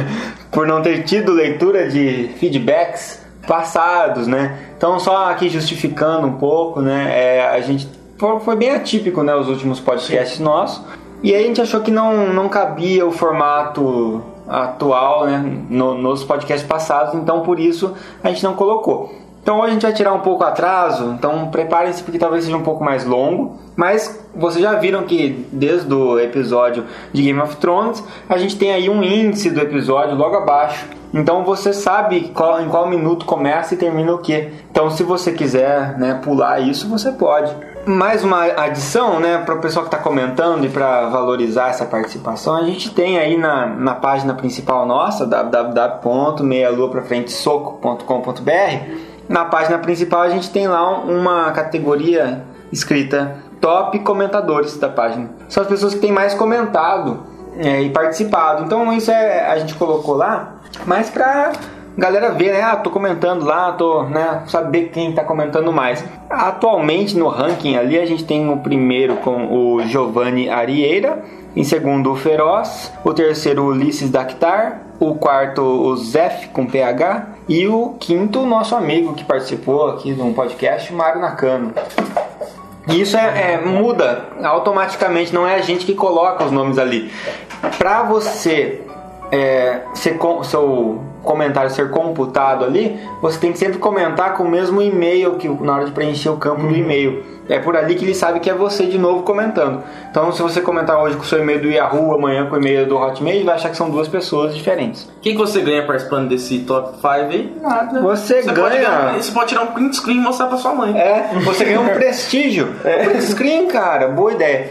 S3: por não ter tido leitura de feedbacks passados, né? Então só aqui justificando um pouco, né? É, a gente foi, bem atípico, né? Os últimos podcasts nossos. E aí a gente achou que não, não cabia o formato atual, né? no- nos podcasts passados, então por isso a gente não colocou. Então hoje a gente vai tirar um pouco atraso, então preparem-se porque talvez seja um pouco mais longo. Mas vocês já viram que desde o episódio de Game of Thrones a gente tem aí um índice do episódio logo abaixo. Então você sabe qual, em qual minuto começa e termina o que. Então se você quiser né, pular isso, você pode. Mais uma adição, né, para o pessoal que está comentando e para valorizar essa participação, a gente tem aí na, na página principal nossa, www.meialuaprafrentesoco.com.br, na página principal a gente tem lá uma categoria escrita top comentadores da página. São as pessoas que têm mais comentado é, e participado. Então isso é a gente colocou lá, mas pra galera ver, né? Ah, tô comentando lá, tô, né? Saber quem tá comentando mais. Atualmente no ranking ali a gente tem o primeiro com o Giovanni Arieira, em segundo o Feroz, o terceiro o Ulisses Dactar, o quarto o Zef com PH e o quinto o nosso amigo que participou aqui de um podcast, o Mário Nakano. E isso é, é, muda automaticamente, não é a gente que coloca os nomes ali. Para você é, ser, seu comentário ser computado ali, você tem que sempre comentar com o mesmo e-mail que na hora de preencher o campo do e-mail. É por ali que ele sabe que é você de novo comentando. Então, se você comentar hoje com o seu e-mail do Yahoo, amanhã com o e-mail do Hotmail, ele vai achar que são duas pessoas diferentes.
S4: O que, que você ganha participando desse top 5 aí? Nada.
S3: Você,
S4: Pode
S3: ganha.
S4: ganhar- você pode tirar um print screen e mostrar pra sua mãe.
S3: É, você ganha um prestígio. Print screen, cara, boa ideia.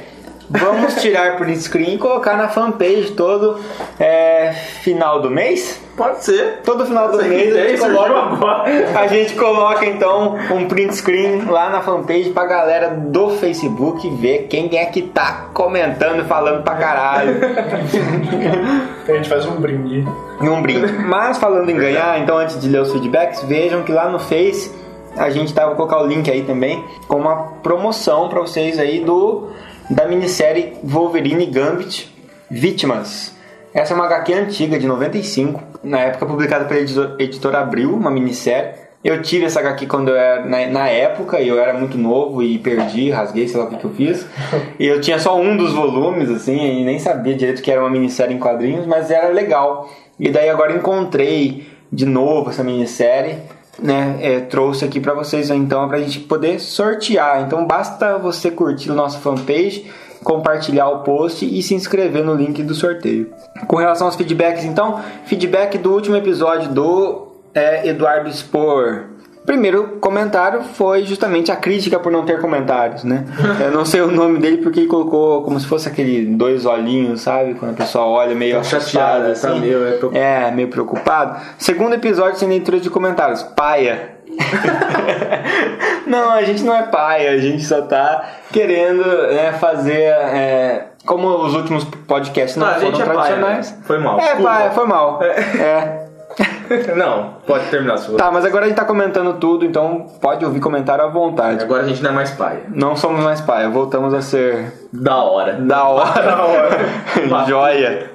S3: Vamos tirar print screen e colocar na fanpage todo é, final do mês?
S4: Pode ser.
S3: Todo final do mês a gente, coloca,
S4: agora.
S3: a gente coloca então um print screen lá na fanpage pra galera do Facebook ver quem é que tá comentando e falando pra caralho.
S5: A gente faz um brinde.
S3: um brinde. Mas falando em ganhar, então antes de ler os feedbacks, vejam que lá no Face a gente tá, vou colocar o link aí também, com uma promoção pra vocês aí do da minissérie Wolverine Gambit Vítimas. Essa é uma HQ antiga de 95, na época publicada pela editor- editora Abril, uma minissérie. Eu tive essa HQ quando eu era na, na época e eu era muito novo e perdi, rasguei, sei lá o que, que eu fiz. E eu tinha só um dos volumes, assim, e nem sabia direito que era uma minissérie em quadrinhos, mas era legal. E daí agora encontrei de novo essa minissérie, né? é, trouxe aqui pra vocês então pra gente poder sortear. Então basta você curtir o nosso fanpage, compartilhar o post e se inscrever no link do sorteio. Com relação aos feedbacks, então, feedback do último episódio do é, Eduardo Spor. Primeiro comentário foi justamente a crítica por não ter comentários, né? Eu não sei o nome dele porque ele colocou como se fosse aquele dois olhinhos, sabe? Quando a pessoa olha meio
S4: Tá chateada, tá
S3: assim.
S4: meio, é.
S3: É, meio preocupado. Segundo episódio sem leitura de comentários. Paia. não, a gente não é paia, a gente só tá querendo né, fazer. é, como os últimos podcasts não
S4: Ah,
S3: foram
S4: gente é paia,
S3: tradicionais.
S4: né? Foi mal,
S3: É,
S4: desculpa.
S3: paia, foi mal. É.
S4: Não, pode terminar se for.
S3: Tá, mas agora a gente tá comentando tudo, então pode ouvir comentário à vontade.
S4: Agora a gente não é mais paia.
S3: Não somos mais paia, voltamos a ser
S4: Da hora.
S3: da hora.
S5: Da hora.
S3: Joia.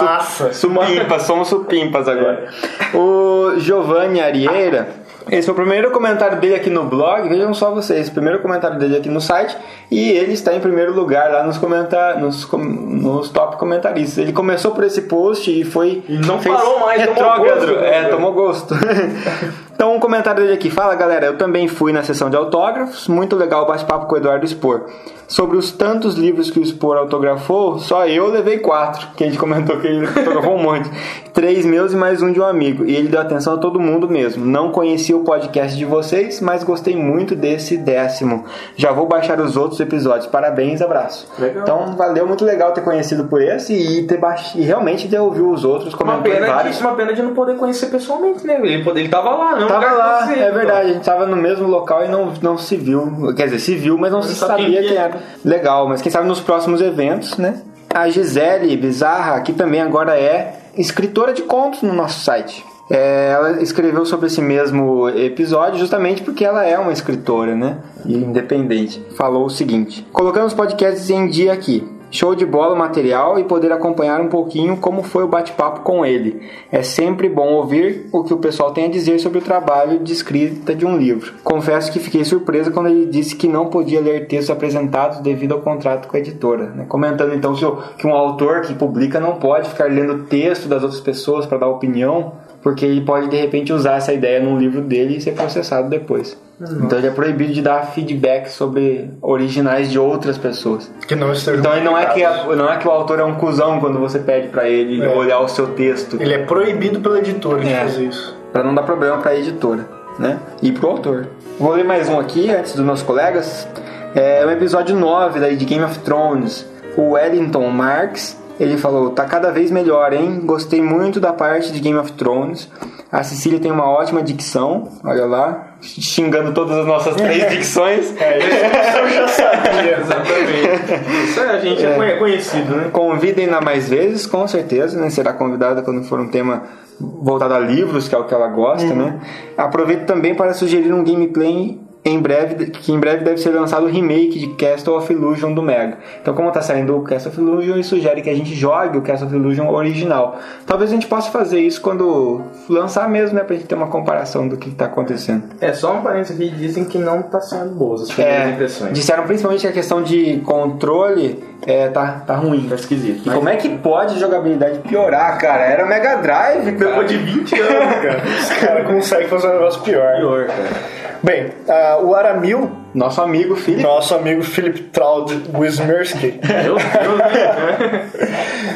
S5: Massa.
S3: Supimpas, somos supimpas agora. O Giovanni Arieira, esse foi o primeiro comentário dele aqui no blog, vejam só vocês, o primeiro comentário dele aqui no site, e ele está em primeiro lugar lá nos, comentar, nos, com- nos top comentaristas. Ele começou por esse post e foi.
S4: E não parou mais, tomou
S3: retrógrado.
S4: gosto,
S3: é,
S4: né?
S3: tomou gosto. então, um comentário dele aqui. Fala galera, eu também fui na sessão de autógrafos, muito legal o bate-papo com o Eduardo Spor. Sobre os tantos livros que o Spor autografou, só eu levei quatro, que a gente comentou que ele autografou um monte. Três meus e mais um de um amigo. E ele deu atenção a todo mundo mesmo. Não conhecia o podcast de vocês, mas gostei muito desse décimo. Já vou baixar os outros episódios. Parabéns, abraço.
S4: Legal.
S3: Então, valeu, muito legal ter conhecido por esse e ter baix... e realmente ter ouvido os outros,
S4: Uma pena,
S3: vários.
S4: uma pena de não poder conhecer pessoalmente, né? Ele, ele tava lá, não.
S3: Tava lá,
S4: você,
S3: é verdade, a gente tava no mesmo local e não, não se viu. Quer dizer, se viu, mas não se sabia
S4: quem
S3: era. Legal, mas quem sabe nos próximos eventos, né? A Gisele Bizarra, que também agora é escritora de contos no nosso site. É, ela escreveu sobre esse mesmo episódio justamente porque ela é uma escritora, né? E independente. Falou o seguinte: colocando os podcasts em dia aqui. Show de bola o material e poder acompanhar um pouquinho como foi o bate-papo com ele. É sempre bom ouvir o que o pessoal tem a dizer sobre o trabalho de escrita de um livro. Confesso que fiquei surpresa quando ele disse que não podia ler textos apresentados devido ao contrato com a editora. né? Comentando então que um autor que publica não pode ficar lendo texto das outras pessoas para dar opinião. Porque ele pode de repente usar essa ideia num livro dele e ser processado depois.
S5: Uhum.
S3: Então ele é proibido de dar feedback sobre originais de outras pessoas.
S5: Que não estejam
S3: Então não é, que a- não é que o autor é um cuzão quando você pede pra ele
S5: É.
S3: olhar o seu texto.
S5: Ele é proibido pela editora de
S3: É.
S5: fazer isso.
S3: Pra não dar problema pra editora, né? E pro autor. Vou ler mais um aqui, antes dos meus colegas. É o episódio 9 daí de Game of Thrones. O Wellington Marx, ele falou, tá cada vez melhor, hein? Gostei muito da parte de Game of Thrones. A Cecília tem uma ótima dicção, olha lá, xingando todas as nossas três dicções.
S5: É, isso eu já sabia.
S4: Exatamente. Isso a gente é, conhe- conhecido, né?
S3: Convidem-na mais vezes, com certeza, né? Será convidada quando for um tema voltado a livros, que é o que ela gosta, né? Aproveito também para sugerir um gameplay em breve, que em breve deve ser lançado o remake de Castle of Illusion do Mega. Então, como tá saindo o Castle of Illusion, ele sugere que a gente jogue o Castle of Illusion original. Talvez a gente possa fazer isso quando lançar mesmo, né? Pra gente ter uma comparação do que tá acontecendo.
S4: É, só um parênteses aqui, dizem que não tá sendo boas as primeiras
S3: É,
S4: impressões.
S3: disseram principalmente que a questão de controle é, tá, tá ruim.
S4: Tá esquisito.
S3: E como é que pode a jogabilidade piorar, cara? Era Mega Drive, cara.
S4: Depois de 20 anos, cara.
S5: Os caras conseguem fazer um negócio pior.
S4: Pior, cara.
S5: Bem, ah, o Aramil,
S3: Nosso amigo Felipe.
S5: nosso amigo Philip Traud Wismerski,
S4: né?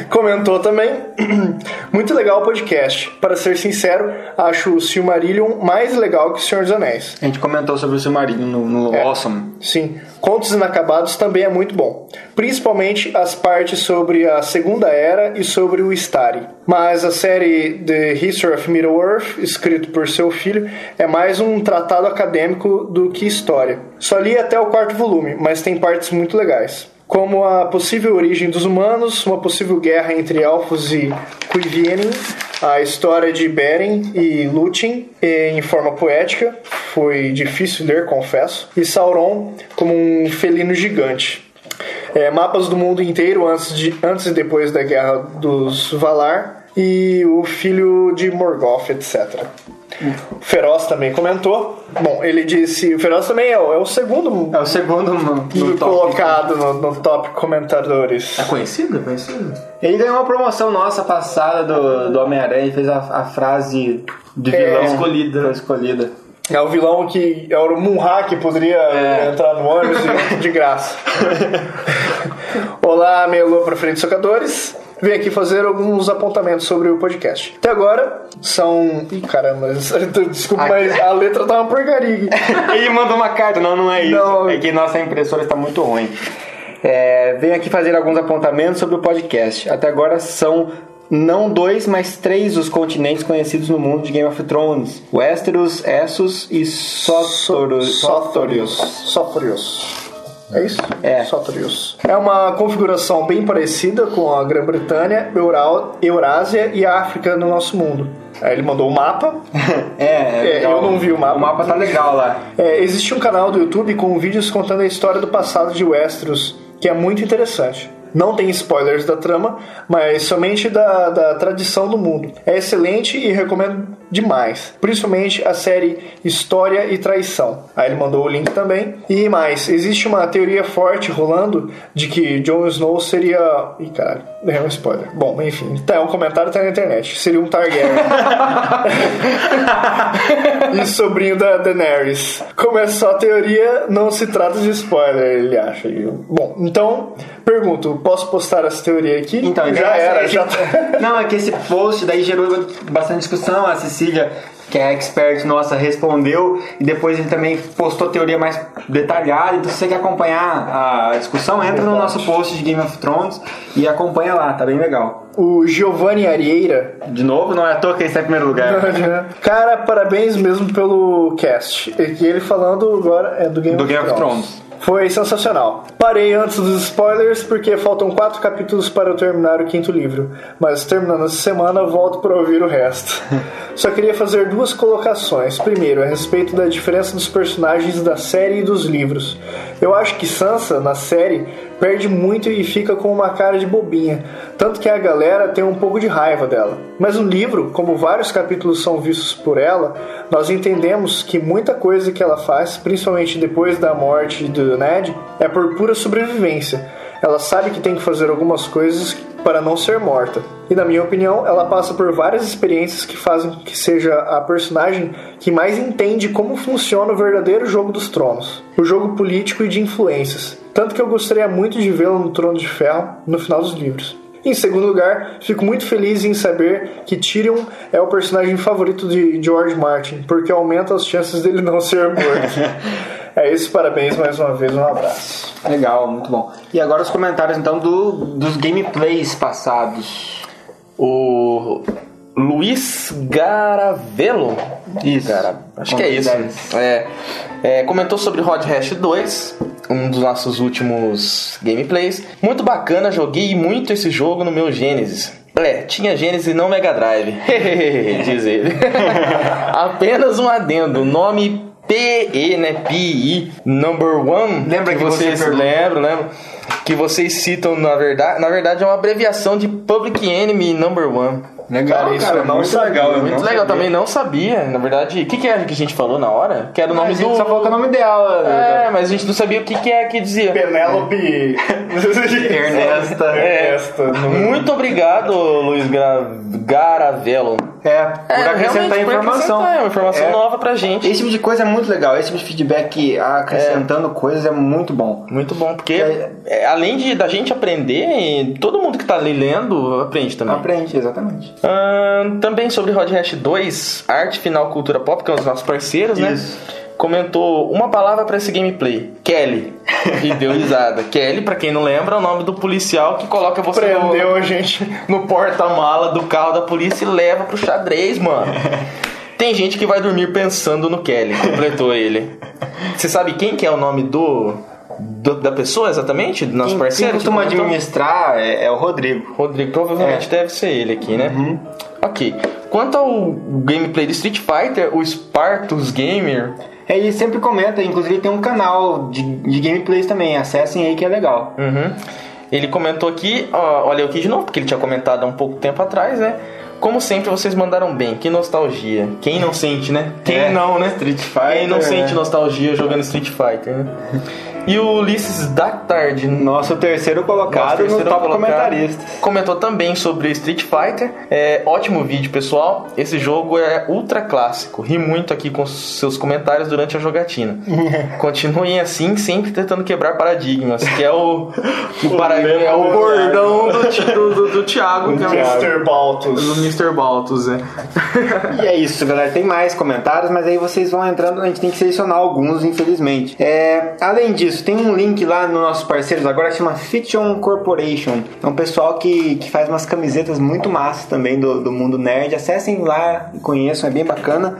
S5: comentou também. Muito legal o podcast. Para ser sincero, acho o Silmarillion mais legal que o Senhor dos Anéis.
S3: A gente comentou sobre o Silmarillion no, no
S5: É.
S3: Awesome.
S5: Sim, Contos Inacabados também é muito bom, principalmente as partes sobre a Segunda Era e sobre o Istari. Mas a série The History of Middle-earth, escrito por seu filho, é mais um tratado acadêmico do que história. Só li até o quarto volume, mas tem partes muito legais. Como a possível origem dos humanos, uma possível guerra entre elfos e Cuivienen, a história de Beren e Lúthien em forma poética, foi difícil ler, confesso, e Sauron como um felino gigante. É, mapas do mundo inteiro antes, de, antes e depois da Guerra dos Valar e o filho de Morgoth, etc. O Feroz também comentou. Bom, ele disse. O Feroz também é o, é o segundo
S3: É o segundo no, no top.
S5: colocado no, no top comentadores.
S4: É conhecido? É conhecido?
S3: Ele ganhou uma promoção nossa passada do, do Homem-Aranha e fez a, a frase de
S5: É,
S3: vilão
S4: escolhida.
S3: Foi escolhida.
S5: É o vilão que é o Munha que poderia
S3: É.
S5: entrar no ônibus de graça. Olá, meu alô para frente socadores. Vim aqui fazer alguns apontamentos sobre o podcast. Até agora são. Ih, caramba, desculpa, mas a letra tá uma porcaria.
S3: Ele mandou uma carta, não, não é isso.
S5: Não.
S3: É que nossa impressora está muito ruim. É, venho aqui fazer alguns apontamentos sobre o podcast. Até agora são não dois, mas três os continentes conhecidos no mundo de Game of Thrones: Westeros, Essos e.
S5: Sotorius. É isso?
S3: É.
S5: Sotorius. É uma configuração bem parecida com a Grã-Bretanha, Eural- Eurásia e a África no nosso mundo. Aí ele mandou o mapa.
S3: É, é
S5: É, eu não vi o mapa.
S3: O mapa tá legal lá.
S5: É, existe um canal do YouTube com vídeos contando a história do passado de Westeros, que é muito interessante. Não tem spoilers da trama, mas somente da, da tradição do mundo. É excelente e recomendo demais. Principalmente a série História e Traição. Aí ele mandou o link também. E mais, existe uma teoria forte rolando de que Jon Snow seria. Ih, caralho, é um spoiler. Bom, enfim, tá, um comentário tá na internet. Seria um Targaryen. e sobrinho da Daenerys. Como é só teoria, não se trata de spoiler, ele acha. Bom, então, pergunto, posso postar essa teoria aqui?
S3: Então,
S5: já era,
S3: esse-
S5: já tá.
S3: Não, é que esse post daí gerou bastante discussão. A Cecília, que é a expert nossa, respondeu e depois ele também postou teoria mais detalhada. Então, se você quer acompanhar a discussão, entra no nosso post de Game of Thrones e acompanha lá, tá bem legal.
S5: O Giovanni Arieira.
S3: De novo, não é à toa que ele está em primeiro lugar.
S5: Cara, parabéns mesmo pelo cast. E ele falando agora é do Game,
S3: Do
S5: of,
S3: Game of
S5: Thrones. Foi sensacional. Parei antes dos spoilers porque faltam quatro capítulos para eu terminar o quinto livro. Mas terminando essa semana, volto para ouvir o resto. Só queria fazer duas colocações. Primeiro, a respeito da diferença dos personagens da série e dos livros. Eu acho que Sansa, na série, perde muito e fica com uma cara de bobinha. Tanto que a galera tem um pouco de raiva dela. Mas no livro, como vários capítulos são vistos por ela, nós entendemos que muita coisa que ela faz, principalmente depois da morte do Ned, é por pura sobrevivência. Ela sabe que tem que fazer algumas coisas para não ser morta. E na minha opinião, ela passa por várias experiências que fazem que seja a personagem que mais entende como funciona o verdadeiro jogo dos tronos, o jogo político e de influências. Tanto que eu gostaria muito de vê-la no Trono de Ferro no final dos livros. Em segundo lugar, fico muito feliz em saber que Tyrion é o personagem favorito de George Martin, porque aumenta as chances dele não ser morto. é isso, parabéns mais uma vez, um abraço.
S3: Legal, muito bom. E agora os comentários então do, dos gameplays passados.
S4: O Luiz Garavelo.
S3: Isso.
S4: Cara, acho que é isso. É, é, comentou sobre Hot Hash 2, um dos nossos últimos gameplays. Muito bacana, joguei muito esse jogo no meu Genesis. É, tinha Genesis e não Mega Drive. Diz ele. Apenas um adendo. O nome PE, né? PI, number one.
S3: Lembra que você
S4: vocês
S3: perguntou?
S4: lembram, lembram? Que vocês citam, na verdade, na verdade é uma abreviação de Public Enemy Number One.
S3: Legal,
S5: Cara, isso
S3: cara,
S5: é
S3: muito
S5: muito
S3: legal. eu
S4: Muito legal,
S3: sabia.
S4: também não sabia. Na verdade, o que, que é que a gente falou na hora? Que era o
S3: Não,
S4: nome
S3: a gente
S4: do.
S3: só falou que é o nome dela.
S4: É, mas a gente não sabia o que, que é que dizia.
S5: Penélope
S3: Ernesta.
S5: Ernesta. no-
S4: Muito obrigado, Luiz Gra... Garavelo.
S3: É, por
S4: É,
S3: acrescentar informação.
S4: acrescentar, É uma informação
S3: É.
S4: nova pra gente.
S3: Esse tipo de coisa é muito legal. Esse tipo de feedback acrescentando coisas é muito bom.
S4: Muito bom, porque é, além de da gente aprender, todo mundo que tá ali lendo aprende também.
S3: Aprende, exatamente.
S4: Ahn, também sobre Rod Hash 2, Arte Final Cultura Pop, que é um dos nossos parceiros, né? Comentou uma palavra pra esse gameplay: Kelly. E deu risada. Kelly, pra quem não lembra, é o nome do policial que coloca você
S5: Prendeu
S4: no,
S5: a gente.
S4: no porta-mala do carro da polícia e leva pro xadrez, mano. Tem gente que vai dormir pensando no Kelly, completou ele. Você sabe quem que é o nome do, do- da pessoa exatamente? Do nosso
S3: Quem,
S4: parceiro?
S3: quem costuma
S4: que comentou?
S3: administrar é, é o Rodrigo.
S4: Rodrigo, provavelmente deve ser ele aqui, né? Ok. Quanto ao gameplay de Street Fighter, o Spartus Gamer.
S3: É, Ele sempre comenta, inclusive tem um canal de, de gameplays também. Acessem aí que é legal.
S4: Uhum. Ele comentou aqui, ó, olha eu aqui de novo, porque ele tinha comentado há um pouco tempo atrás, né? Como sempre, vocês mandaram bem. Que nostalgia. Quem não sente, né? Quem
S3: É,
S4: não, né?
S3: Street Fighter,
S4: Quem não
S3: né?
S4: sente nostalgia jogando Street Fighter, né? E o Ulisses Dactard,
S3: Nosso terceiro colocado
S4: Nosso terceiro
S3: no top
S4: colocado.
S3: comentaristas.
S4: Comentou também sobre Street Fighter. É, ótimo vídeo, pessoal. Esse jogo é ultra clássico. Ri muito aqui com seus comentários durante a jogatina. Continuem assim, sempre tentando quebrar paradigmas, que é o, o, para- é o bordão do, do, do, do Thiago, que é o
S5: Mr. Baltus.
S4: do Mr. Baltus, é.
S3: E é isso, galera. Tem mais comentários, mas aí vocês vão entrando, a gente tem que selecionar alguns, infelizmente. É, além disso, tem um link lá nos nossos parceiros agora chama Fiction Corporation. É um pessoal que, que faz umas camisetas muito massas também do, do mundo nerd. Acessem lá e conheçam, é bem bacana.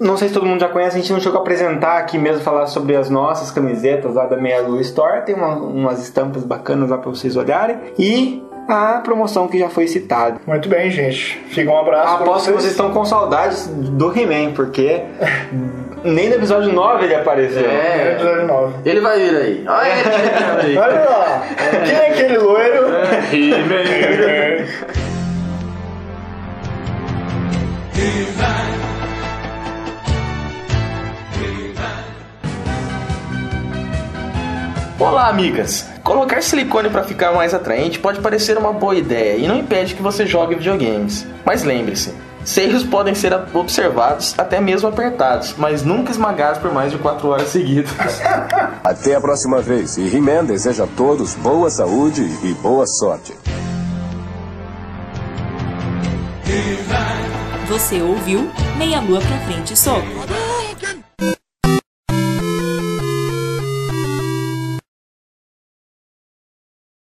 S3: Não sei se todo mundo já conhece, a gente não chegou a apresentar aqui mesmo, falar sobre as nossas camisetas lá da Meia Lua Store. Tem uma- umas estampas bacanas lá pra vocês olharem. E a promoção que já foi citada.
S5: Muito bem, gente. Fica um abraço.
S3: Aposto que vocês estão com saudades do He-Man, porque nem no episódio 9 ele apareceu.
S5: É, episódio 9.
S4: Ele vai vir aí. Olha ele aí.
S5: Olha lá. Quem é aquele loiro?
S4: Olá, amigas! Colocar silicone para ficar mais atraente pode parecer uma boa ideia e não impede que você jogue videogames. Mas lembre-se, seios podem ser observados, até mesmo apertados, mas nunca esmagados por mais de 4 horas seguidas.
S14: Até a próxima vez. E He-Man deseja a todos boa saúde e boa sorte.
S1: Você ouviu Meia Lua pra Frente Soco.